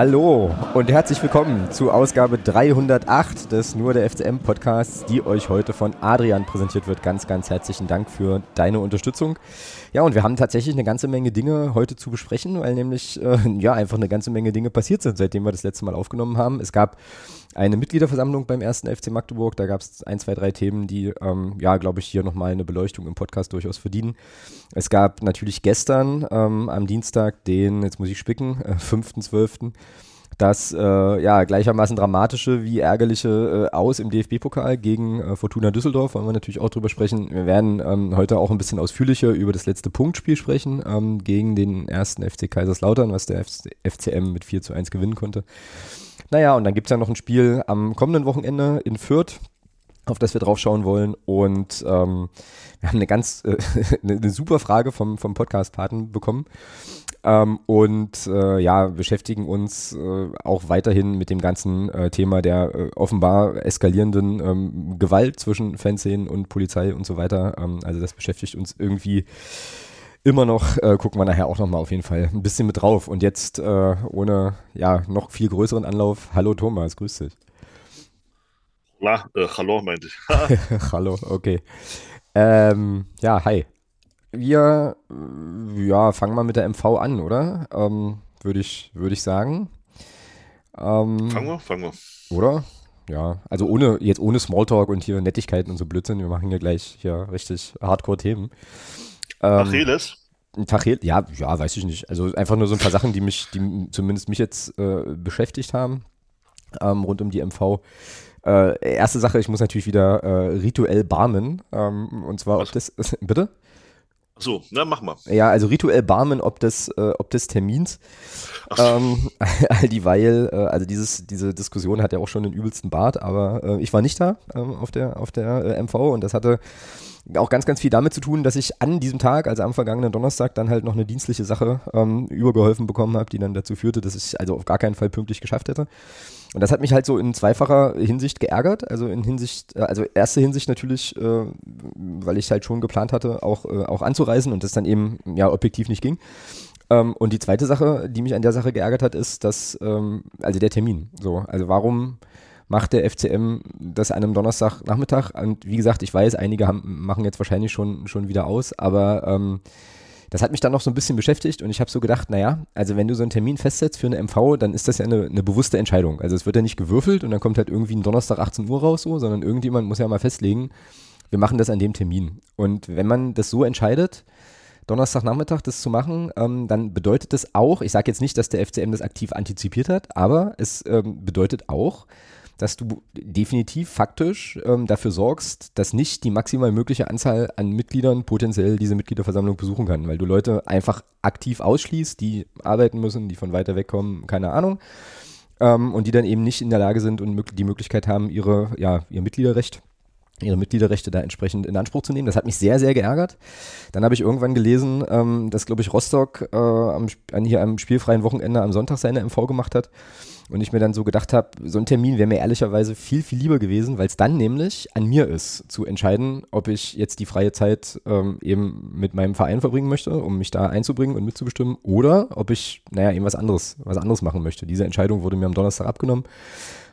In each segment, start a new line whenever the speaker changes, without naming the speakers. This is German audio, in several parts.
Hallo und herzlich willkommen zu Ausgabe 308 des Nur der FCM Podcasts, die euch heute von Adrian präsentiert wird. Ganz, ganz herzlichen Dank für deine Unterstützung. Ja, und wir haben tatsächlich eine ganze Menge Dinge heute zu besprechen, weil nämlich äh, ja einfach eine ganze Menge Dinge passiert sind, seitdem wir das letzte Mal aufgenommen haben. Es gab eine Mitgliederversammlung beim ersten FC Magdeburg. Da gab es ein, zwei, drei Themen, die, ähm, ja, glaube ich, hier nochmal eine Beleuchtung im Podcast durchaus verdienen. Es gab natürlich gestern ähm, am Dienstag den, jetzt muss ich spicken, äh, 5.12., das äh, ja gleichermaßen dramatische wie ärgerliche äh, Aus im DFB-Pokal gegen äh, Fortuna Düsseldorf, wollen wir natürlich auch drüber sprechen. Wir werden ähm, heute auch ein bisschen ausführlicher über das letzte Punktspiel sprechen ähm, gegen den ersten FC Kaiserslautern, was der FC FCM mit 4 zu 1 gewinnen konnte. Naja, und dann gibt es ja noch ein Spiel am kommenden Wochenende in Fürth, auf das wir drauf schauen wollen. Und ähm, wir haben eine ganz äh, eine, super Frage vom, vom Podcast-Paten bekommen. Ähm, und äh, ja, beschäftigen uns äh, auch weiterhin mit dem ganzen äh, Thema der äh, offenbar eskalierenden ähm, Gewalt zwischen Fanszenen und Polizei und so weiter. Ähm, also das beschäftigt uns irgendwie immer noch, äh, gucken wir nachher auch nochmal auf jeden Fall ein bisschen mit drauf. Und jetzt äh, ohne ja noch viel größeren Anlauf, hallo Thomas, grüß dich.
Na, hallo meinte ich.
hallo, okay. Ähm, ja, hi. Wir ja, fangen mal mit der MV an, oder? Ähm, Würde ich, würd ich sagen.
Ähm, fangen wir, fangen wir.
Oder? Ja, also ohne, jetzt ohne Smalltalk und hier Nettigkeiten und so Blödsinn. Wir machen hier gleich hier richtig Hardcore-Themen.
Ähm, Achilles?
Tachel, ja, ja, weiß ich nicht. Also einfach nur so ein paar Sachen, die mich, die zumindest mich jetzt äh, beschäftigt haben, ähm, rund um die MV. Äh, erste Sache, ich muss natürlich wieder äh, rituell barmen. Ähm, und zwar, ob das, bitte?
So, na mach mal.
Ja, also rituell barmen ob des, äh, ob des Termins. Ähm, all dieweil, äh, also dieses, diese Diskussion hat ja auch schon den übelsten Bart, aber äh, ich war nicht da ähm, auf der, auf der äh, MV und das hatte auch ganz, ganz viel damit zu tun, dass ich an diesem Tag, also am vergangenen Donnerstag, dann halt noch eine dienstliche Sache ähm, übergeholfen bekommen habe, die dann dazu führte, dass ich also auf gar keinen Fall pünktlich geschafft hätte. Und das hat mich halt so in zweifacher Hinsicht geärgert. Also in Hinsicht, äh, also erste Hinsicht natürlich, äh, weil ich halt schon geplant hatte, auch, äh, auch anzureisen und das dann eben ja objektiv nicht ging. Ähm, und die zweite Sache, die mich an der Sache geärgert hat, ist, dass, ähm, also der Termin. So, also warum macht der FCM das an einem Donnerstagnachmittag? Und wie gesagt, ich weiß, einige haben, machen jetzt wahrscheinlich schon, schon wieder aus, aber ähm, das hat mich dann noch so ein bisschen beschäftigt und ich habe so gedacht, naja, also wenn du so einen Termin festsetzt für eine MV, dann ist das ja eine, eine bewusste Entscheidung. Also es wird ja nicht gewürfelt und dann kommt halt irgendwie ein Donnerstag 18 Uhr raus so, sondern irgendjemand muss ja mal festlegen, wir machen das an dem Termin. Und wenn man das so entscheidet, Donnerstagnachmittag das zu machen, ähm, dann bedeutet das auch, ich sage jetzt nicht, dass der FCM das aktiv antizipiert hat, aber es ähm, bedeutet auch, dass du definitiv faktisch ähm, dafür sorgst, dass nicht die maximal mögliche Anzahl an Mitgliedern potenziell diese Mitgliederversammlung besuchen kann, weil du Leute einfach aktiv ausschließt, die arbeiten müssen, die von weiter weg kommen, keine Ahnung. Ähm, und die dann eben nicht in der Lage sind und die Möglichkeit haben, ihre, ja, ihr Mitgliederrecht ihre Mitgliederrechte da entsprechend in Anspruch zu nehmen. Das hat mich sehr, sehr geärgert. Dann habe ich irgendwann gelesen, ähm, dass, glaube ich, Rostock äh, am, an hier am spielfreien Wochenende am Sonntag seine MV gemacht hat. Und ich mir dann so gedacht habe, so ein Termin wäre mir ehrlicherweise viel, viel lieber gewesen, weil es dann nämlich an mir ist, zu entscheiden, ob ich jetzt die freie Zeit ähm, eben mit meinem Verein verbringen möchte, um mich da einzubringen und mitzubestimmen, oder ob ich, naja, eben was anderes, was anderes machen möchte. Diese Entscheidung wurde mir am Donnerstag abgenommen,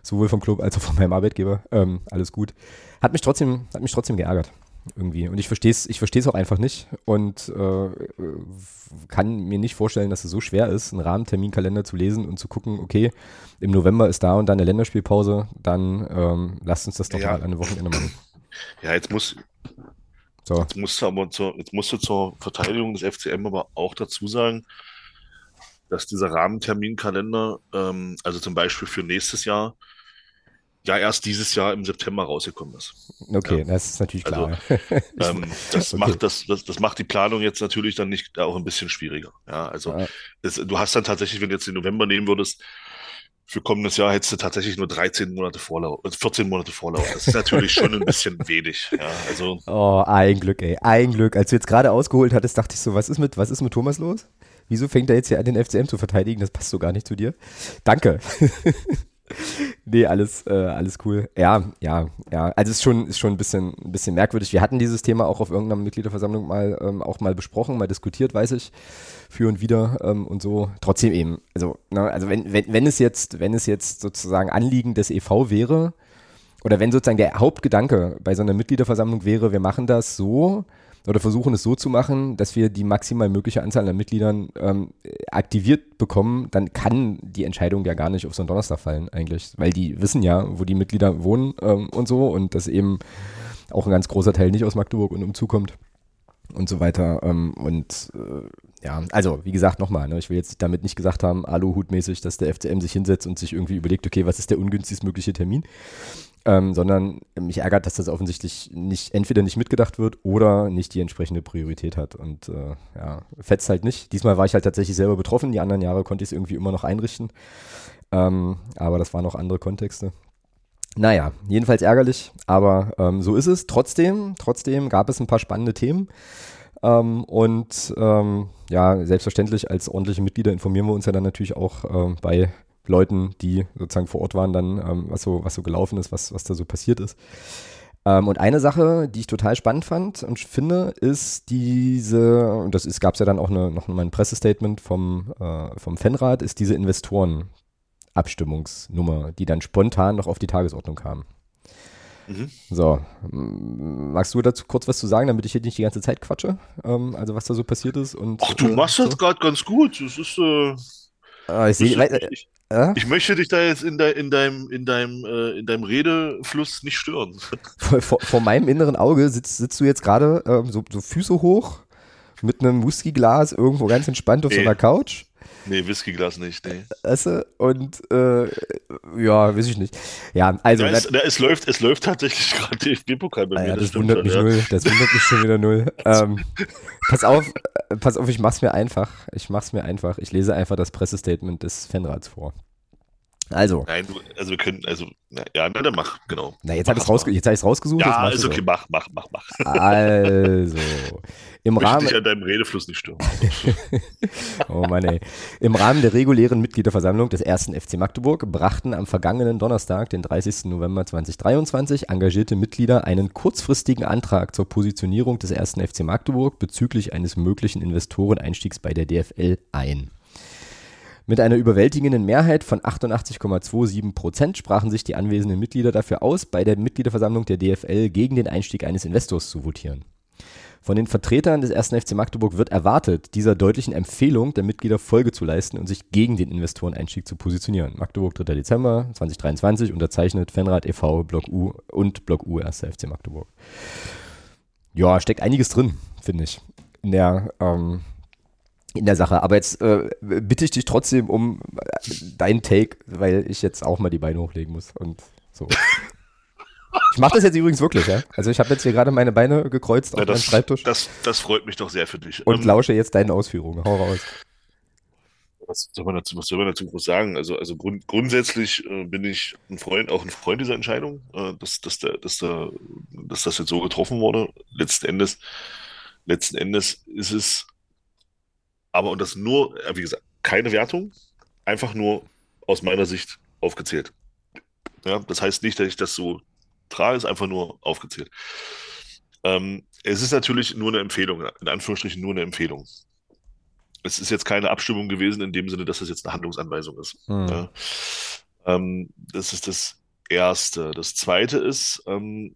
sowohl vom Club als auch von meinem Arbeitgeber. Ähm, alles gut. Hat mich trotzdem, hat mich trotzdem geärgert irgendwie. Und ich verstehe es ich versteh's auch einfach nicht und äh, kann mir nicht vorstellen, dass es so schwer ist, einen Rahmenterminkalender zu lesen und zu gucken, okay, im November ist da und dann eine Länderspielpause, dann ähm, lasst uns das doch ja. mal an einem Wochenende machen.
Ja, jetzt muss, so. jetzt musst du aber zur, jetzt musst du zur Verteidigung des FCM aber auch dazu sagen, dass dieser Rahmenterminkalender, ähm, also zum Beispiel für nächstes Jahr, ja erst dieses Jahr im September rausgekommen ist.
Okay, ja. das ist natürlich klar.
Also, ähm, das, okay. macht das, das, das macht die Planung jetzt natürlich dann nicht auch ein bisschen schwieriger. Ja, also ja. Das, du hast dann tatsächlich, wenn du jetzt den November nehmen würdest, für kommendes Jahr hättest du tatsächlich nur 13 Monate Vorlauf, 14 äh, Monate Vorlauf. Das ist natürlich schon ein bisschen wenig. Ja, also.
Oh, ein Glück, ey, ein Glück. Als du jetzt gerade ausgeholt hattest, dachte ich so, was ist mit, was ist mit Thomas los? Wieso fängt er jetzt hier an, den FCM zu verteidigen? Das passt so gar nicht zu dir. Danke. Nee, alles, äh, alles cool. Ja, ja, ja. Also es ist schon, ist schon ein bisschen, ein bisschen merkwürdig. Wir hatten dieses Thema auch auf irgendeiner Mitgliederversammlung mal ähm, auch mal besprochen, mal diskutiert, weiß ich, für und wieder ähm, und so. Trotzdem eben, also, ne, also wenn, wenn, wenn es jetzt, wenn es jetzt sozusagen Anliegen des EV wäre, oder wenn sozusagen der Hauptgedanke bei so einer Mitgliederversammlung wäre, wir machen das so, oder versuchen es so zu machen, dass wir die maximal mögliche Anzahl an Mitgliedern ähm, aktiviert bekommen, dann kann die Entscheidung ja gar nicht auf so einen Donnerstag fallen eigentlich, weil die wissen ja, wo die Mitglieder wohnen ähm, und so und dass eben auch ein ganz großer Teil nicht aus Magdeburg und umzu kommt und so weiter. Ähm, und äh, ja, also wie gesagt, nochmal, ne, ich will jetzt damit nicht gesagt haben, Aluhutmäßig, dass der FCM sich hinsetzt und sich irgendwie überlegt, okay, was ist der ungünstigst mögliche Termin? Ähm, sondern mich ärgert, dass das offensichtlich nicht, entweder nicht mitgedacht wird oder nicht die entsprechende Priorität hat. Und äh, ja, fetzt halt nicht. Diesmal war ich halt tatsächlich selber betroffen, die anderen Jahre konnte ich es irgendwie immer noch einrichten. Ähm, aber das waren noch andere Kontexte. Naja, jedenfalls ärgerlich, aber ähm, so ist es. Trotzdem, trotzdem gab es ein paar spannende Themen. Ähm, und ähm, ja, selbstverständlich als ordentliche Mitglieder informieren wir uns ja dann natürlich auch äh, bei Leuten, die sozusagen vor Ort waren, dann, ähm, was, so, was so gelaufen ist, was, was da so passiert ist. Ähm, und eine Sache, die ich total spannend fand und finde, ist diese, und das gab es ja dann auch eine, noch mal ein Pressestatement vom, äh, vom Fanrat, ist diese Investoren-Abstimmungsnummer, die dann spontan noch auf die Tagesordnung kam. Mhm. So, magst du dazu kurz was zu sagen, damit ich hier nicht die ganze Zeit quatsche? Ähm, also was da so passiert ist und.
Ach, du machst das gerade ganz gut. Das ist. Äh,
ah, ich, sehe,
ich, äh? Ich möchte dich da jetzt in, de, in deinem, in, deinem, äh, in deinem Redefluss nicht stören.
Vor, vor, meinem inneren Auge sitzt, sitzt du jetzt gerade ähm, so, so, Füße hoch mit einem Whiskyglas irgendwo ganz entspannt auf so einer Couch.
Nee, Whiskyglas nicht, nee.
Weißt und äh, ja, weiß ich nicht. Ja, also.
Ja, es, es, läuft, es läuft tatsächlich gerade DFB-Pokal bei
ah, mir. Ja, das, das wundert mich ja. null. Das wundert mich schon wieder null. ähm, pass auf, äh, pass auf, ich mach's mir einfach. Ich mach's mir einfach. Ich lese einfach das Pressestatement des Fanrats vor. Also.
Nein, du, also wir können, also, na, ja, na, dann mach, genau.
Na, jetzt habe ich es rausge rausgesucht.
Ja, ist okay, mach, mach, mach, mach.
Also, im
Möchte
Rahmen.
dich an deinem Redefluss nicht stören.
oh Mann, ey. Im Rahmen der regulären Mitgliederversammlung des ersten FC Magdeburg brachten am vergangenen Donnerstag, den 30. November 2023, engagierte Mitglieder einen kurzfristigen Antrag zur Positionierung des ersten FC Magdeburg bezüglich eines möglichen Investoreneinstiegs bei der DFL ein. Mit einer überwältigenden Mehrheit von 88,27 Prozent sprachen sich die anwesenden Mitglieder dafür aus, bei der Mitgliederversammlung der DFL gegen den Einstieg eines Investors zu votieren. Von den Vertretern des 1. FC Magdeburg wird erwartet, dieser deutlichen Empfehlung der Mitglieder Folge zu leisten und sich gegen den Investoreneinstieg zu positionieren. Magdeburg, 3. Dezember 2023, unterzeichnet Fanrad e.V., Block U und Block U 1. FC Magdeburg. Ja, steckt einiges drin, finde ich. In der ähm, in der Sache. Aber jetzt äh, bitte ich dich trotzdem um äh, deinen Take, weil ich jetzt auch mal die Beine hochlegen muss und so. Ich mache das jetzt übrigens wirklich, ja. Also ich habe jetzt hier gerade meine Beine gekreuzt auf meinem Schreibtisch.
Das, das freut mich doch sehr für dich.
Und ähm, lausche jetzt deinen Ausführungen. Hau raus.
Was soll man dazu, was soll man dazu groß sagen? Also, also grund, grundsätzlich äh, bin ich ein Freund, auch ein Freund dieser Entscheidung, äh, dass, dass, der, dass, der, dass das jetzt so getroffen wurde. Letzten Endes, letzten Endes ist es aber und das nur, wie gesagt, keine Wertung, einfach nur aus meiner Sicht aufgezählt. Ja, das heißt nicht, dass ich das so trage, ist einfach nur aufgezählt. Ähm, es ist natürlich nur eine Empfehlung, in Anführungsstrichen nur eine Empfehlung. Es ist jetzt keine Abstimmung gewesen in dem Sinne, dass das jetzt eine Handlungsanweisung ist. Mhm. Ja. Ähm, das ist das Erste. Das Zweite ist, ähm,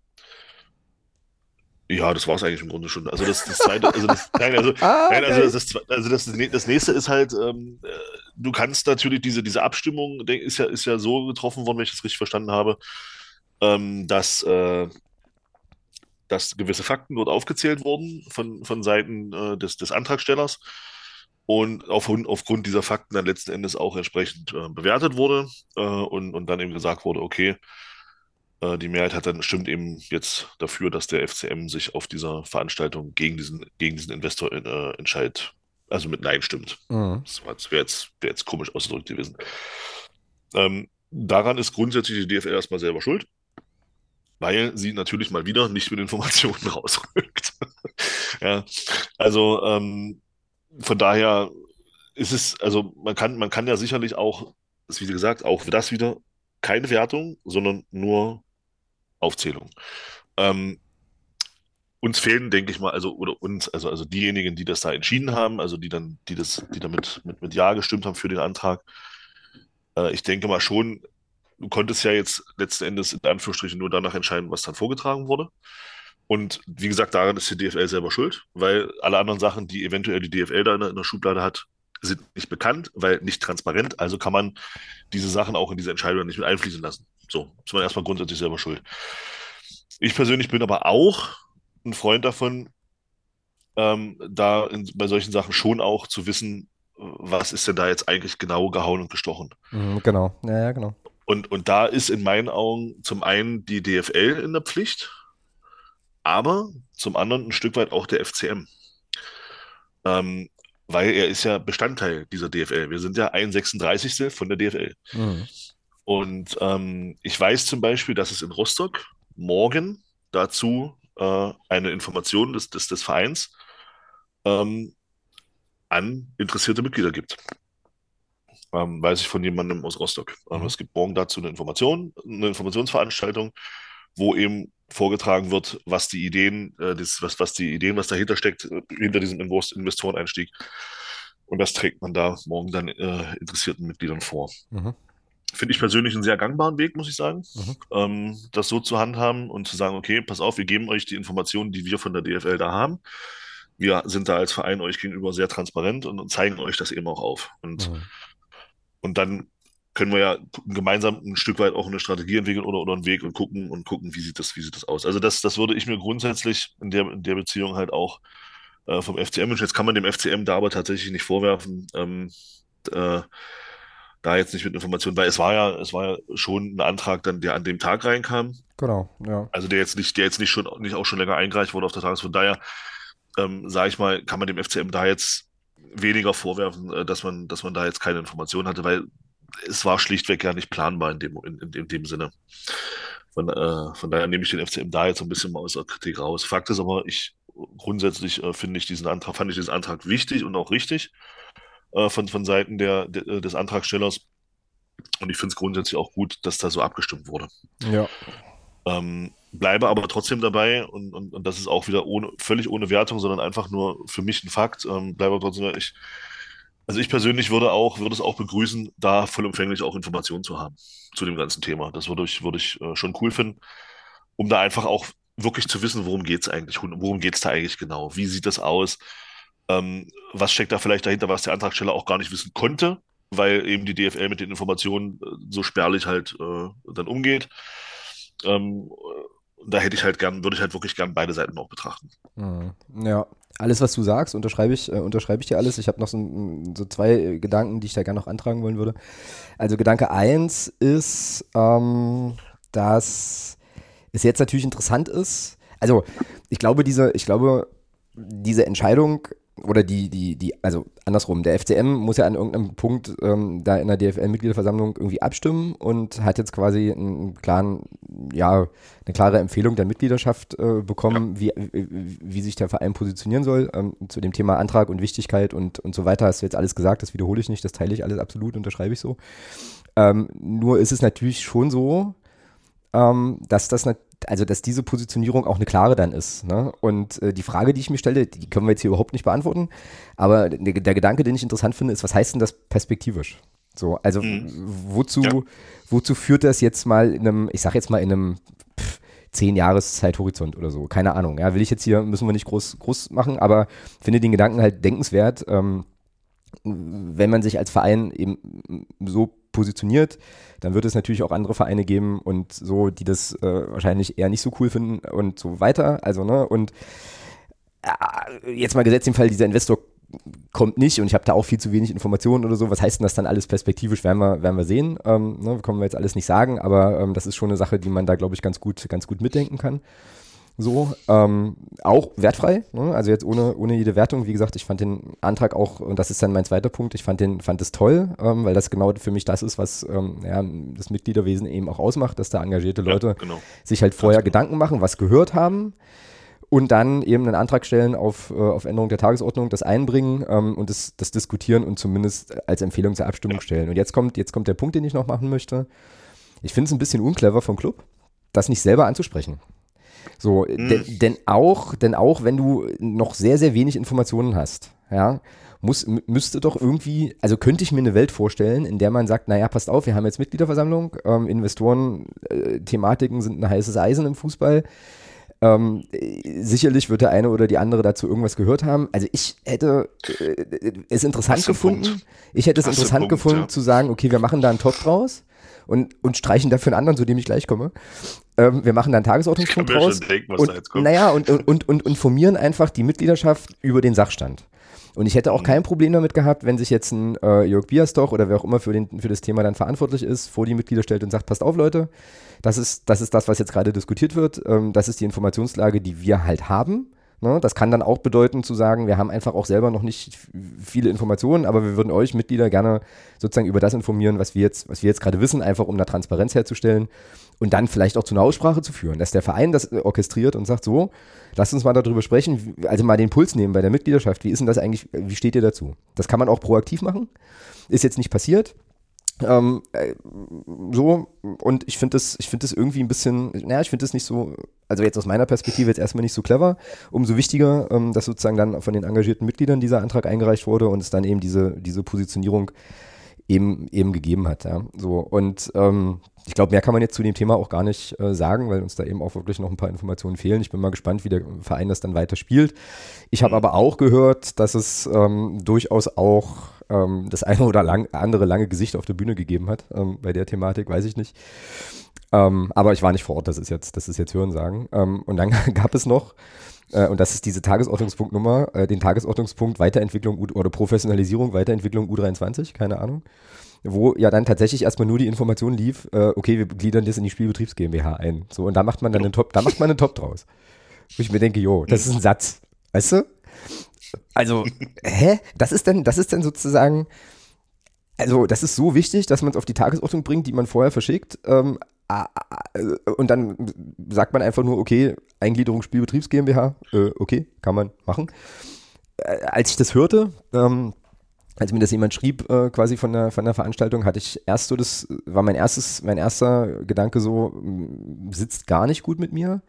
ja, das war es eigentlich im Grunde schon. Also das, das zweite, also das, nein, also, ah, nein, also, das, also das, das nächste ist halt, ähm, äh, du kannst natürlich diese, diese Abstimmung, ist ja, ist ja so getroffen worden, wenn ich das richtig verstanden habe, ähm, dass, äh, dass gewisse Fakten dort aufgezählt wurden von, von Seiten äh, des, des Antragstellers und auf, aufgrund dieser Fakten dann letzten Endes auch entsprechend äh, bewertet wurde äh, und, und dann eben gesagt wurde, okay, die Mehrheit hat dann stimmt eben jetzt dafür, dass der FCM sich auf dieser Veranstaltung gegen diesen, gegen diesen Investorentscheid, äh, also mit Nein stimmt. Mhm. Das wäre jetzt, wär jetzt komisch ausgedrückt gewesen. Ähm, daran ist grundsätzlich die DFL erstmal selber schuld, weil sie natürlich mal wieder nicht mit Informationen rausrückt. ja, also ähm, von daher ist es, also man kann, man kann ja sicherlich auch, wie gesagt, auch das wieder keine Wertung, sondern nur Aufzählung. Ähm, uns fehlen, denke ich mal, also oder uns, also also diejenigen, die das da entschieden haben, also die dann, die das, die damit mit, mit Ja gestimmt haben für den Antrag. Äh, ich denke mal schon, du konntest ja jetzt letzten Endes in Anführungsstrichen nur danach entscheiden, was dann vorgetragen wurde. Und wie gesagt, daran ist die DFL selber schuld, weil alle anderen Sachen, die eventuell die DFL da in der, in der Schublade hat, sind nicht bekannt, weil nicht transparent. Also kann man diese Sachen auch in diese Entscheidung nicht mit einfließen lassen. So, ist man erstmal grundsätzlich selber schuld. Ich persönlich bin aber auch ein Freund davon, ähm, da in, bei solchen Sachen schon auch zu wissen, was ist denn da jetzt eigentlich genau gehauen und gestochen.
Mhm, genau, ja, ja, genau.
Und, und da ist in meinen Augen zum einen die DFL in der Pflicht, aber zum anderen ein Stück weit auch der FCM. Ähm, weil er ist ja Bestandteil dieser DFL. Wir sind ja ein 36. von der DFL. Mhm. Und ähm, ich weiß zum Beispiel, dass es in Rostock morgen dazu äh, eine Information des, des, des Vereins ähm, an interessierte Mitglieder gibt. Ähm, weiß ich von jemandem aus Rostock. Ähm, mhm. Es gibt morgen dazu eine Information, eine Informationsveranstaltung, wo eben vorgetragen wird, was die Ideen, äh, das, was, was die Ideen, was dahinter steckt, äh, hinter diesem Investoreneinstieg. Und das trägt man da morgen dann äh, interessierten Mitgliedern vor. Mhm. Finde ich persönlich einen sehr gangbaren Weg, muss ich sagen, mhm. ähm, das so zu handhaben und zu sagen, okay, pass auf, wir geben euch die Informationen, die wir von der DFL da haben. Wir sind da als Verein euch gegenüber sehr transparent und, und zeigen euch das eben auch auf. Und, mhm. und dann können wir ja gemeinsam ein Stück weit auch eine Strategie entwickeln oder, oder einen Weg und gucken und gucken, wie sieht das, wie sieht das aus. Also das, das würde ich mir grundsätzlich in der, in der Beziehung halt auch äh, vom FCM wünschen. Jetzt kann man dem FCM da aber tatsächlich nicht vorwerfen, ähm, äh, da jetzt nicht mit Informationen, weil es war ja, es war ja schon ein Antrag dann, der an dem Tag reinkam.
Genau, ja.
Also der jetzt nicht, der jetzt nicht schon, nicht auch schon länger eingereicht wurde auf der Tagesordnung. Von daher, ähm, sage ich mal, kann man dem FCM da jetzt weniger vorwerfen, äh, dass man, dass man da jetzt keine Informationen hatte, weil es war schlichtweg ja nicht planbar in dem, in, in, in dem Sinne. Von, äh, von daher nehme ich den FCM da jetzt ein bisschen mal aus der Kritik raus. Fakt ist aber, ich grundsätzlich äh, finde ich diesen Antrag, fand ich diesen Antrag wichtig und auch richtig äh, von, von Seiten der, der, äh, des Antragstellers. Und ich finde es grundsätzlich auch gut, dass da so abgestimmt wurde.
Ja.
Ähm, bleibe aber trotzdem dabei und, und, und das ist auch wieder ohne, völlig ohne Wertung, sondern einfach nur für mich ein Fakt. Ähm, bleibe aber trotzdem, ich, also ich persönlich würde auch, würde es auch begrüßen, da vollumfänglich auch Informationen zu haben zu dem ganzen Thema. Das würde ich, würde ich äh, schon cool finden, um da einfach auch wirklich zu wissen, worum geht es eigentlich, worum geht es da eigentlich genau, wie sieht das aus, ähm, was steckt da vielleicht dahinter, was der Antragsteller auch gar nicht wissen konnte, weil eben die DFL mit den Informationen äh, so spärlich halt äh, dann umgeht. Ähm, da hätte ich halt gern, würde ich halt wirklich gern beide Seiten auch betrachten.
Mhm. Ja, alles, was du sagst, unterschreibe ich, äh, unterschreibe ich dir alles. Ich habe noch so, so, zwei Gedanken, die ich da gerne noch antragen wollen würde. Also Gedanke eins ist, ähm, dass es jetzt natürlich interessant ist. Also ich glaube, diese, ich glaube, diese Entscheidung oder die, die, die, also andersrum, der FCM muss ja an irgendeinem Punkt ähm, da in der DFL-Mitgliederversammlung irgendwie abstimmen und hat jetzt quasi einen klaren, ja, eine klare Empfehlung der Mitgliedschaft äh, bekommen, ja. wie, wie, wie sich der Verein positionieren soll. Ähm, zu dem Thema Antrag und Wichtigkeit und, und so weiter hast du jetzt alles gesagt, das wiederhole ich nicht, das teile ich alles absolut, unterschreibe ich so. Ähm, nur ist es natürlich schon so, ähm, dass das natürlich also dass diese Positionierung auch eine klare dann ist. Ne? Und äh, die Frage, die ich mir stelle, die können wir jetzt hier überhaupt nicht beantworten, aber der, der Gedanke, den ich interessant finde, ist, was heißt denn das perspektivisch? So, also mhm. wozu, ja. wozu führt das jetzt mal in einem, ich sag jetzt mal in einem pff, zehn Jahres Zeithorizont oder so, keine Ahnung. Ja, will ich jetzt hier, müssen wir nicht groß, groß machen, aber finde den Gedanken halt denkenswert, ähm, wenn man sich als Verein eben so positioniert, dann wird es natürlich auch andere Vereine geben und so, die das äh, wahrscheinlich eher nicht so cool finden und so weiter. Also, ne, und äh, jetzt mal gesetzt im Fall, dieser Investor kommt nicht und ich habe da auch viel zu wenig Informationen oder so. Was heißt denn das dann alles perspektivisch? Werden wir, werden wir sehen. Ähm, ne, können wir jetzt alles nicht sagen, aber ähm, das ist schon eine Sache, die man da, glaube ich, ganz gut, ganz gut mitdenken kann. So, ähm, auch wertfrei, ne? also jetzt ohne, ohne jede Wertung. Wie gesagt, ich fand den Antrag auch, und das ist dann mein zweiter Punkt, ich fand den, fand es toll, ähm, weil das genau für mich das ist, was ähm, ja, das Mitgliederwesen eben auch ausmacht, dass da engagierte Leute ja, genau. sich halt vorher genau. Gedanken machen, was gehört haben und dann eben einen Antrag stellen auf, äh, auf Änderung der Tagesordnung, das einbringen ähm, und das, das diskutieren und zumindest als Empfehlung zur Abstimmung ja. stellen. Und jetzt kommt, jetzt kommt der Punkt, den ich noch machen möchte. ich finde es ein bisschen unclever vom Club, das nicht selber anzusprechen. So, hm. denn, denn, auch, denn auch wenn du noch sehr, sehr wenig Informationen hast, ja, muss, müsste doch irgendwie, also könnte ich mir eine Welt vorstellen, in der man sagt, naja, passt auf, wir haben jetzt Mitgliederversammlung, ähm, Investoren-Thematiken äh, sind ein heißes Eisen im Fußball. Ähm, sicherlich wird der eine oder die andere dazu irgendwas gehört haben. Also ich hätte äh, es interessant gefunden. Punkt. Ich hätte es Hast interessant Punkt, gefunden ja. zu sagen, okay, wir machen da einen Top draus und, und streichen dafür einen anderen, zu dem ich gleich komme. Ähm, wir machen da einen Tagesordnungspunkt draus. Denken, und, Naja, und, und, und, und informieren einfach die Mitgliedschaft über den Sachstand. Und ich hätte auch mhm. kein Problem damit gehabt, wenn sich jetzt ein äh, Jörg Biastok oder wer auch immer für, den, für das Thema dann verantwortlich ist, vor die Mitglieder stellt und sagt, passt auf Leute, das ist das, ist das was jetzt gerade diskutiert wird, ähm, das ist die Informationslage, die wir halt haben. Ne? Das kann dann auch bedeuten zu sagen, wir haben einfach auch selber noch nicht viele Informationen, aber wir würden euch Mitglieder gerne sozusagen über das informieren, was wir jetzt, was wir jetzt gerade wissen, einfach um da Transparenz herzustellen und dann vielleicht auch zu einer Aussprache zu führen, dass der Verein das orchestriert und sagt so, lasst uns mal darüber sprechen, also mal den Puls nehmen bei der Mitgliedschaft. Wie ist denn das eigentlich, wie steht ihr dazu? Das kann man auch proaktiv machen. Ist jetzt nicht passiert. Ähm, äh, so, und ich finde das, ich finde das irgendwie ein bisschen, naja, ich finde das nicht so, also jetzt aus meiner Perspektive jetzt erstmal nicht so clever. Umso wichtiger, ähm, dass sozusagen dann von den engagierten Mitgliedern dieser Antrag eingereicht wurde und es dann eben diese, diese Positionierung eben, eben gegeben hat. Ja. So, und ähm, ich glaube, mehr kann man jetzt zu dem Thema auch gar nicht äh, sagen, weil uns da eben auch wirklich noch ein paar Informationen fehlen. Ich bin mal gespannt, wie der Verein das dann weiter spielt. Ich habe aber auch gehört, dass es ähm, durchaus auch ähm, das eine oder lang, andere lange Gesicht auf der Bühne gegeben hat. Ähm, bei der Thematik weiß ich nicht. Ähm, aber ich war nicht vor Ort, das ist jetzt, das ist jetzt Hörensagen. Ähm, und dann gab es noch äh, und das ist diese Tagesordnungspunktnummer, äh, den Tagesordnungspunkt Weiterentwicklung U oder Professionalisierung, Weiterentwicklung U23, keine Ahnung wo ja dann tatsächlich erstmal nur die Information lief, äh, okay, wir gliedern das in die Spielbetriebs GmbH ein. So, und da macht man dann einen Top, da macht man einen Top draus. Wo ich mir denke, jo, das ist ein Satz. Weißt du? Also, hä? Das ist dann, das ist dann sozusagen, also das ist so wichtig, dass man es auf die Tagesordnung bringt, die man vorher verschickt. Ähm, und dann sagt man einfach nur, okay, Eingliederung Spielbetriebs GmbH, äh, okay, kann man machen. Äh, als ich das hörte, ähm, als mir das jemand schrieb, äh, quasi von der, von der Veranstaltung, hatte ich erst so das, war mein erstes, mein erster Gedanke so, sitzt gar nicht gut mit mir.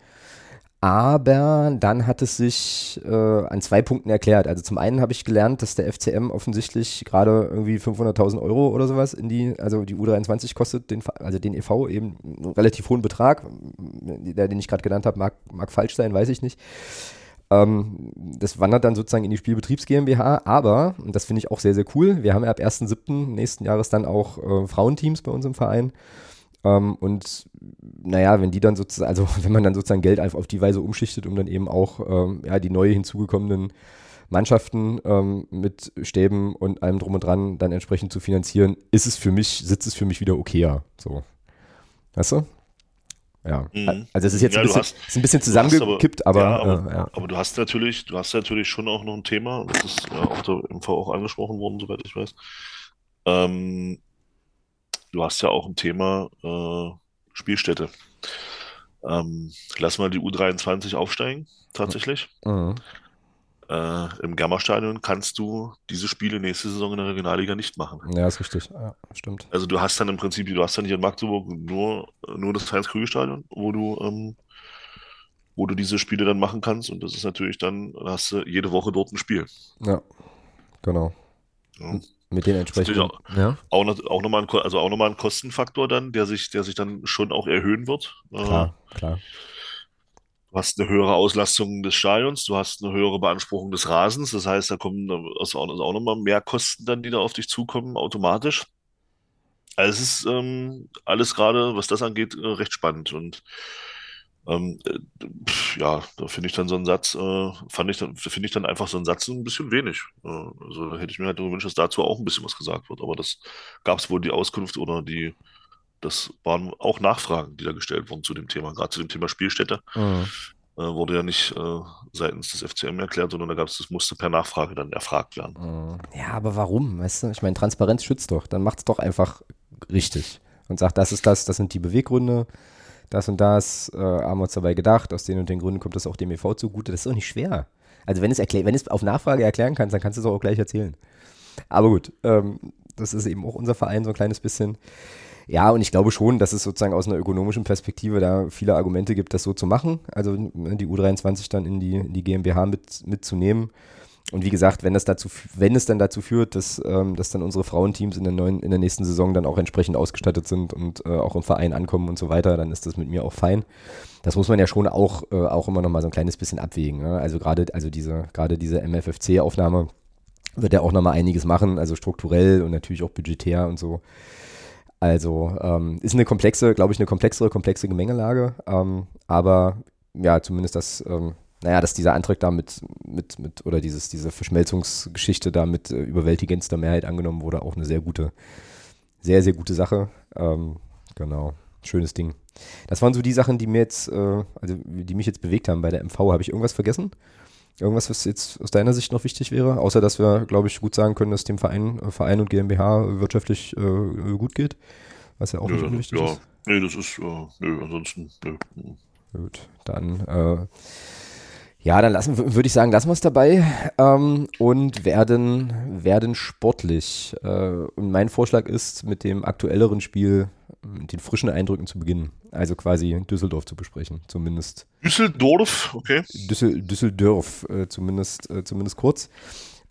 Aber dann hat es sich äh, an zwei Punkten erklärt. Also zum einen habe ich gelernt, dass der FCM offensichtlich gerade irgendwie 500.000 Euro oder sowas in die, also die U23 kostet, den, also den EV eben einen relativ hohen Betrag. Der, den ich gerade genannt habe, mag, mag falsch sein, weiß ich nicht. Ähm, das wandert dann sozusagen in die Spielbetriebs GmbH, aber, und das finde ich auch sehr, sehr cool, wir haben ja ab 1.7. nächsten Jahres dann auch äh, Frauenteams bei uns im Verein. Ähm, und naja, wenn die dann sozusagen, also wenn man dann sozusagen Geld einfach auf die Weise umschichtet, um dann eben auch ähm, ja, die neu hinzugekommenen Mannschaften ähm, mit Stäben und allem drum und dran dann entsprechend zu finanzieren, ist es für mich, sitzt es für mich wieder okayer. So. Weißt du? Ja, mhm. also es ist jetzt ja, ein, bisschen, hast, ist ein bisschen zusammengekippt, aber, aber,
ja, aber, äh, ja. aber, du hast natürlich, du hast natürlich schon auch noch ein Thema, das ist ja auf der MV auch angesprochen worden, soweit ich weiß. Ähm, du hast ja auch ein Thema äh, Spielstätte. Ähm, lass mal die U23 aufsteigen, tatsächlich. Mhm. Äh, Im Gamma-Stadion kannst du diese Spiele nächste Saison in der Regionalliga nicht machen.
Ja, ist richtig. Ja, stimmt.
Also du hast dann im Prinzip, du hast dann hier in Magdeburg nur, nur das Heinz-Krüger-Stadion, wo du, ähm, wo du diese Spiele dann machen kannst. Und das ist natürlich dann, dann hast du jede Woche dort ein Spiel.
Ja, genau. Ja. Mit den entsprechenden.
Auch, ja. auch, noch, auch nochmal ein, also auch nochmal ein Kostenfaktor dann, der sich, der sich dann schon auch erhöhen wird.
Klar, äh, klar.
Du hast eine höhere Auslastung des Stadions, du hast eine höhere Beanspruchung des Rasens. Das heißt, da kommen also auch, auch nochmal mehr Kosten dann, die da auf dich zukommen, automatisch. Also es ist ähm, alles gerade, was das angeht, äh, recht spannend. Und ähm, äh, ja, da finde ich dann so einen Satz, äh, fand ich dann, finde ich dann einfach so einen Satz ein bisschen wenig. Äh, also da hätte ich mir halt gewünscht, dass dazu auch ein bisschen was gesagt wird. Aber das gab es wohl die Auskunft oder die, das waren auch Nachfragen, die da gestellt wurden zu dem Thema, gerade zu dem Thema Spielstätte. Mhm. Äh, wurde ja nicht äh, seitens des FCM erklärt, sondern da gab es, das musste per Nachfrage dann erfragt werden.
Mhm. Ja, aber warum? Weißt du, ich meine, Transparenz schützt doch. Dann macht es doch einfach richtig und sagt, das ist das, das sind die Beweggründe, das und das äh, haben wir uns dabei gedacht, aus den und den Gründen kommt das auch dem EV zugute. Das ist doch nicht schwer. Also wenn es wenn es auf Nachfrage erklären kannst, dann kannst du es auch gleich erzählen. Aber gut, ähm, das ist eben auch unser Verein so ein kleines bisschen Ja, und ich glaube schon, dass es sozusagen aus einer ökonomischen Perspektive da viele Argumente gibt, das so zu machen. Also ne, die U23 dann in die, in die GmbH mit, mitzunehmen. Und wie gesagt, wenn das dazu, wenn es dann dazu führt, dass, ähm, dass dann unsere Frauenteams in der neuen, in der nächsten Saison dann auch entsprechend ausgestattet sind und äh, auch im Verein ankommen und so weiter, dann ist das mit mir auch fein. Das muss man ja schon auch, äh, auch immer noch mal so ein kleines bisschen abwägen. Ne? Also gerade, also diese, diese MFFC-Aufnahme wird ja auch noch mal einiges machen, also strukturell und natürlich auch budgetär und so. Also ähm, ist eine komplexe, glaube ich, eine komplexere, komplexe Gemengelage. Ähm, aber ja, zumindest das, ähm, naja, dass dieser Antrag da mit, mit, mit oder dieses, diese Verschmelzungsgeschichte da mit äh, überwältigendster Mehrheit angenommen wurde, auch eine sehr gute, sehr, sehr gute Sache. Ähm, genau, schönes Ding. Das waren so die Sachen, die mir jetzt, äh, also die mich jetzt bewegt haben bei der MV. Habe ich irgendwas vergessen? Irgendwas, was jetzt aus deiner Sicht noch wichtig wäre? Außer, dass wir, glaube ich, gut sagen können, dass dem Verein, äh, Verein und GmbH wirtschaftlich äh, gut geht. Was ja auch
ja,
nicht wichtig
ja.
ist.
Nee, das ist, äh, nö, ansonsten, nö.
Gut, dann, äh, ja, dann lassen, würde ich sagen, lassen wir es dabei ähm, und werden, werden sportlich. Äh, und mein Vorschlag ist, mit dem aktuelleren Spiel, mit den frischen Eindrücken zu beginnen. Also quasi Düsseldorf zu besprechen, zumindest.
Düsseldorf, okay.
Düssel, Düsseldorf, äh, zumindest, äh, zumindest kurz.